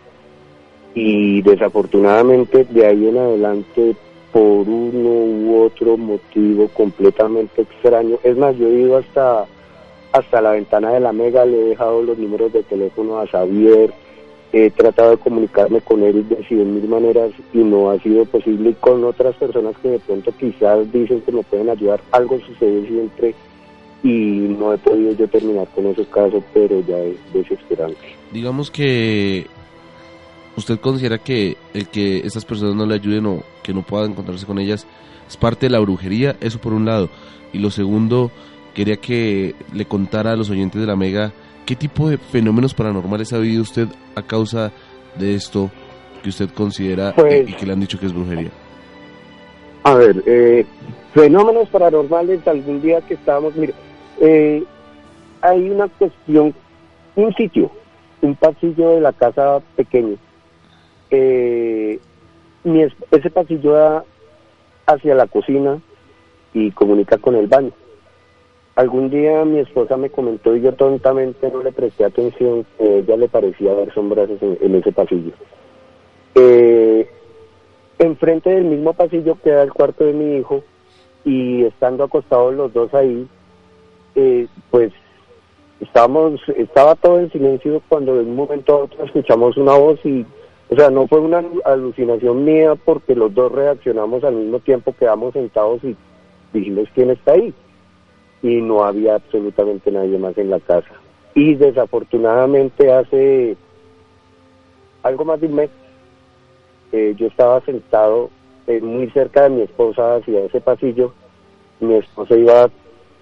[SPEAKER 17] y desafortunadamente de ahí en adelante por uno u otro motivo completamente extraño es más yo he ido hasta hasta la ventana de la mega le he dejado los números de teléfono a Xavier he tratado de comunicarme con él de cien mil maneras y no ha sido posible y con otras personas que de pronto quizás dicen que me pueden ayudar algo sucede siempre y no he podido yo terminar con esos casos pero ya es desesperante
[SPEAKER 3] Digamos que usted considera que el que estas personas no le ayuden o que no pueda encontrarse con ellas es parte de la brujería, eso por un lado. Y lo segundo, quería que le contara a los oyentes de la Mega qué tipo de fenómenos paranormales ha vivido usted a causa de esto que usted considera
[SPEAKER 17] Pues-
[SPEAKER 3] eh, y que le han dicho que es brujería.
[SPEAKER 17] A ver, eh, fenómenos paranormales, algún día que estábamos, mire, eh, hay una cuestión, un sitio, un pasillo de la casa pequeño. Eh, ese pasillo da hacia la cocina y comunica con el baño. Algún día mi esposa me comentó y yo tontamente no le presté atención que a ella le parecía ver sombras en, en ese pasillo. Eh, enfrente del mismo pasillo queda el cuarto de mi hijo y estando acostados los dos ahí, eh, pues estábamos, estaba todo en silencio cuando de un momento a otro escuchamos una voz y, o sea, no fue una alucinación mía porque los dos reaccionamos al mismo tiempo, quedamos sentados y dijimos quién está ahí. Y no había absolutamente nadie más en la casa. Y desafortunadamente hace algo más de un mes, eh, yo estaba sentado eh, muy cerca de mi esposa hacia ese pasillo. Mi esposa iba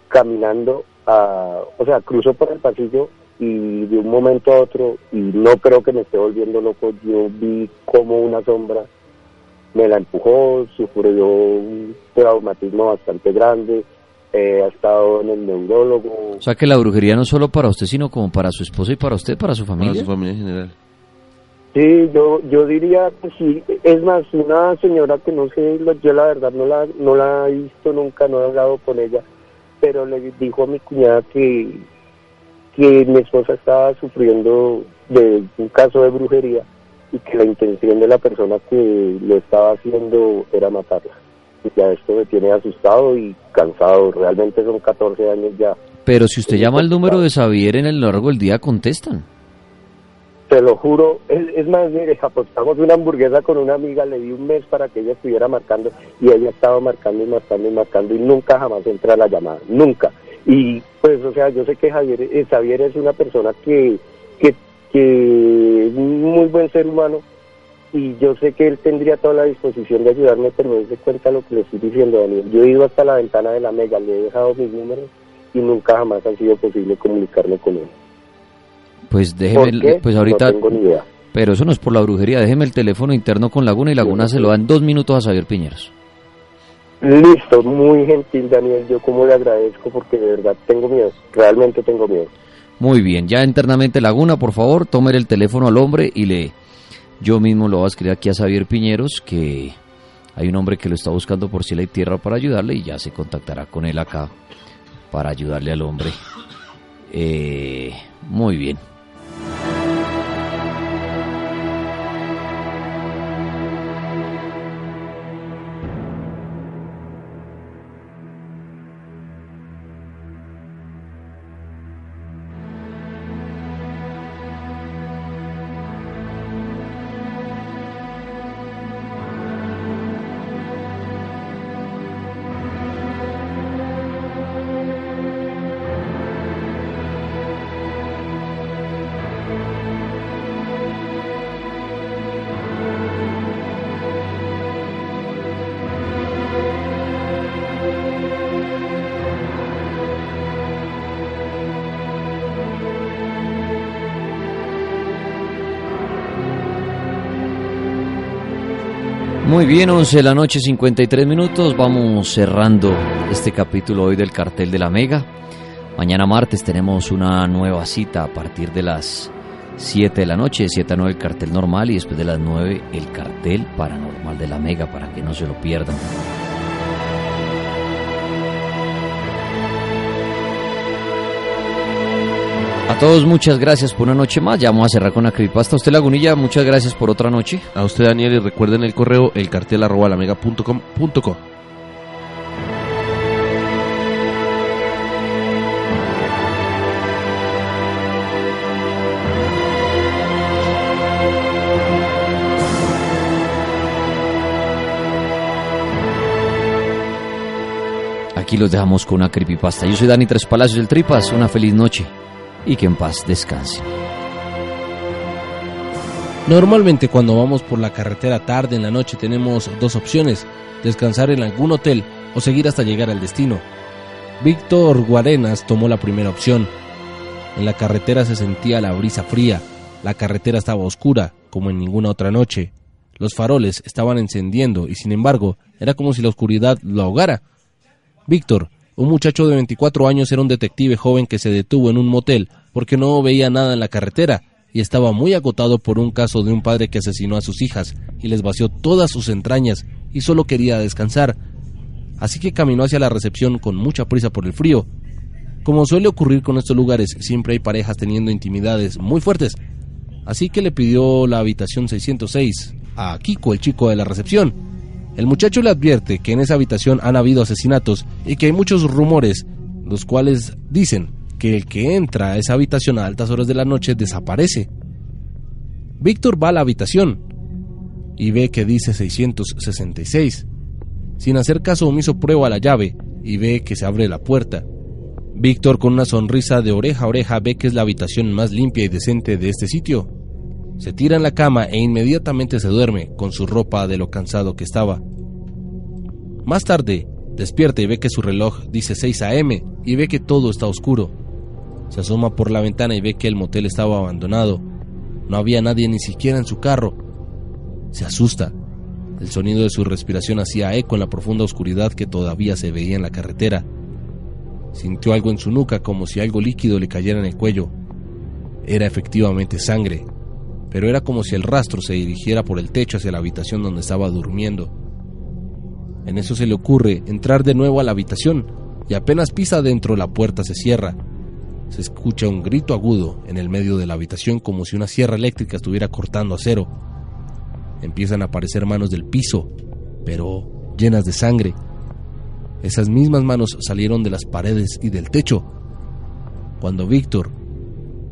[SPEAKER 17] caminando, a, o sea, cruzó por el pasillo y de un momento a otro, y no creo que me esté volviendo loco, yo vi como una sombra me la empujó, sufrió un traumatismo bastante grande, eh, ha estado en el neurólogo.
[SPEAKER 2] O sea que la brujería no solo para usted, sino como para su esposa y para usted, para su familia.
[SPEAKER 3] Para su familia en general.
[SPEAKER 17] Sí, yo, yo diría que sí. Es más, una señora que no sé, yo la verdad no la, no la he visto nunca, no he hablado con ella, pero le dijo a mi cuñada que, que mi esposa estaba sufriendo de un caso de brujería y que la intención de la persona que lo estaba haciendo era matarla. Y ya esto me tiene asustado y cansado. Realmente son 14 años ya.
[SPEAKER 2] Pero si usted llama al número de Xavier en el largo del día, contestan.
[SPEAKER 17] Te lo juro, es, es más, mire, apostamos una hamburguesa con una amiga, le di un mes para que ella estuviera marcando y ella estaba marcando y marcando y marcando y nunca jamás entra la llamada, nunca. Y pues, o sea, yo sé que Javier, eh, Javier es una persona que, que, que es un muy buen ser humano y yo sé que él tendría toda la disposición de ayudarme, pero no se cuenta lo que le estoy diciendo, Daniel. Yo he ido hasta la ventana de la mega, le he dejado mis números y nunca jamás ha sido posible comunicarme con él.
[SPEAKER 2] Pues déjeme, pues ahorita...
[SPEAKER 17] No tengo ni idea.
[SPEAKER 2] Pero eso no es por la brujería, déjeme el teléfono interno con Laguna y Laguna se lo da en dos minutos a Xavier Piñeros.
[SPEAKER 17] Listo, muy gentil Daniel, yo como le agradezco porque de verdad tengo miedo, realmente tengo miedo.
[SPEAKER 2] Muy bien, ya internamente Laguna, por favor, tome el teléfono al hombre y le... Yo mismo lo voy a escribir aquí a Xavier Piñeros, que hay un hombre que lo está buscando por cielo y tierra para ayudarle y ya se contactará con él acá para ayudarle al hombre. Eh, muy bien. Muy bien, 11 de la noche, 53 minutos. Vamos cerrando este capítulo hoy del cartel de la Mega. Mañana martes tenemos una nueva cita a partir de las 7 de la noche, de 7 a 9 el cartel normal y después de las 9 el cartel paranormal de la Mega para que no se lo pierdan. A todos muchas gracias por una noche más. Ya vamos a cerrar con la creepypasta. A usted Lagunilla, muchas gracias por otra noche.
[SPEAKER 3] A usted Daniel y recuerden el correo el cartel arroba lamega.com.co.
[SPEAKER 2] Aquí los dejamos con una creepypasta. Yo soy Dani Tres Palacios del Tripas. Una feliz noche y que en paz descanse.
[SPEAKER 13] Normalmente cuando vamos por la carretera tarde en la noche tenemos dos opciones, descansar en algún hotel o seguir hasta llegar al destino. Víctor Guarenas tomó la primera opción. En la carretera se sentía la brisa fría, la carretera estaba oscura, como en ninguna otra noche. Los faroles estaban encendiendo y sin embargo era como si la oscuridad lo ahogara. Víctor, un muchacho de 24 años, era un detective joven que se detuvo en un motel porque no veía nada en la carretera y estaba muy agotado por un caso de un padre que asesinó a sus hijas y les vació todas sus entrañas y solo quería descansar. Así que caminó hacia la recepción con mucha prisa por el frío. Como suele ocurrir con estos lugares, siempre hay parejas teniendo intimidades muy fuertes. Así que le pidió la habitación 606 a Kiko, el chico de la recepción. El muchacho le advierte que en esa habitación han habido asesinatos y que hay muchos rumores, los cuales dicen que el que entra a esa habitación a altas horas de la noche desaparece. Víctor va a la habitación y ve que dice 666. Sin hacer caso omiso prueba la llave y ve que se abre la puerta. Víctor con una sonrisa de oreja a oreja ve que es la habitación más limpia y decente de este sitio. Se tira en la cama e inmediatamente se duerme con su ropa de lo cansado que estaba. Más tarde, despierta y ve que su reloj dice 6 a.m. y ve que todo está oscuro. Se asoma por la ventana y ve que el motel estaba abandonado. No había nadie ni siquiera en su carro. Se asusta. El sonido de su respiración hacía eco en la profunda oscuridad que todavía se veía en la carretera. Sintió algo en su nuca como si algo líquido le cayera en el cuello. Era efectivamente sangre, pero era como si el rastro se dirigiera por el techo hacia la habitación donde estaba durmiendo. En eso se le ocurre entrar de nuevo a la habitación y apenas pisa adentro la puerta se cierra. Se escucha un grito agudo en el medio de la habitación como si una sierra eléctrica estuviera cortando acero. Empiezan a aparecer manos del piso, pero llenas de sangre. Esas mismas manos salieron de las paredes y del techo. Cuando Víctor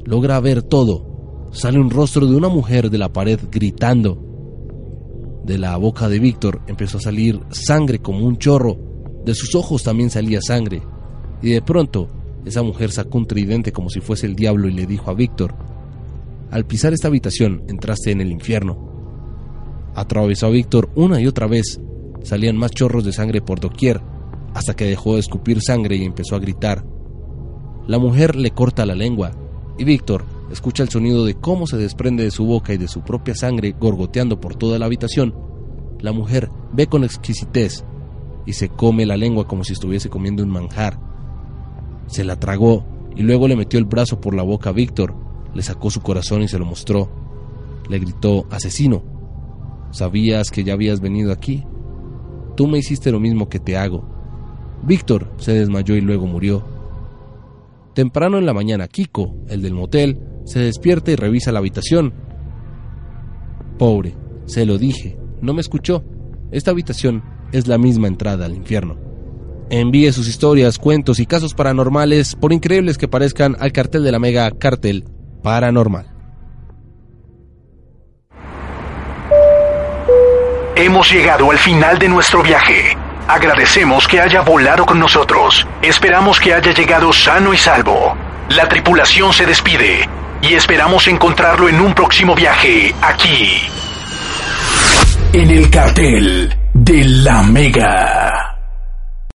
[SPEAKER 13] logra ver todo, sale un rostro de una mujer de la pared gritando. De la boca de Víctor empezó a salir sangre como un chorro. De sus ojos también salía sangre. Y de pronto, esa mujer sacó un tridente como si fuese el diablo y le dijo a Víctor, al pisar esta habitación entraste en el infierno. Atravesó a Víctor una y otra vez. Salían más chorros de sangre por doquier, hasta que dejó de escupir sangre y empezó a gritar. La mujer le corta la lengua, y Víctor escucha el sonido de cómo se desprende de su boca y de su propia sangre gorgoteando por toda la habitación. La mujer ve con exquisitez y se come la lengua como si estuviese comiendo un manjar. Se la tragó y luego le metió el brazo por la boca a Víctor, le sacó su corazón y se lo mostró. Le gritó, asesino, ¿sabías que ya habías venido aquí? Tú me hiciste lo mismo que te hago. Víctor se desmayó y luego murió. Temprano en la mañana, Kiko, el del motel, se despierta y revisa la habitación. Pobre, se lo dije, no me escuchó. Esta habitación es la misma entrada al infierno. Envíe sus historias, cuentos y casos paranormales, por increíbles que parezcan, al cartel de la Mega Cartel Paranormal.
[SPEAKER 1] Hemos llegado al final de nuestro viaje. Agradecemos que haya volado con nosotros. Esperamos que haya llegado sano y salvo. La tripulación se despide y esperamos encontrarlo en un próximo viaje aquí. En el cartel de la Mega.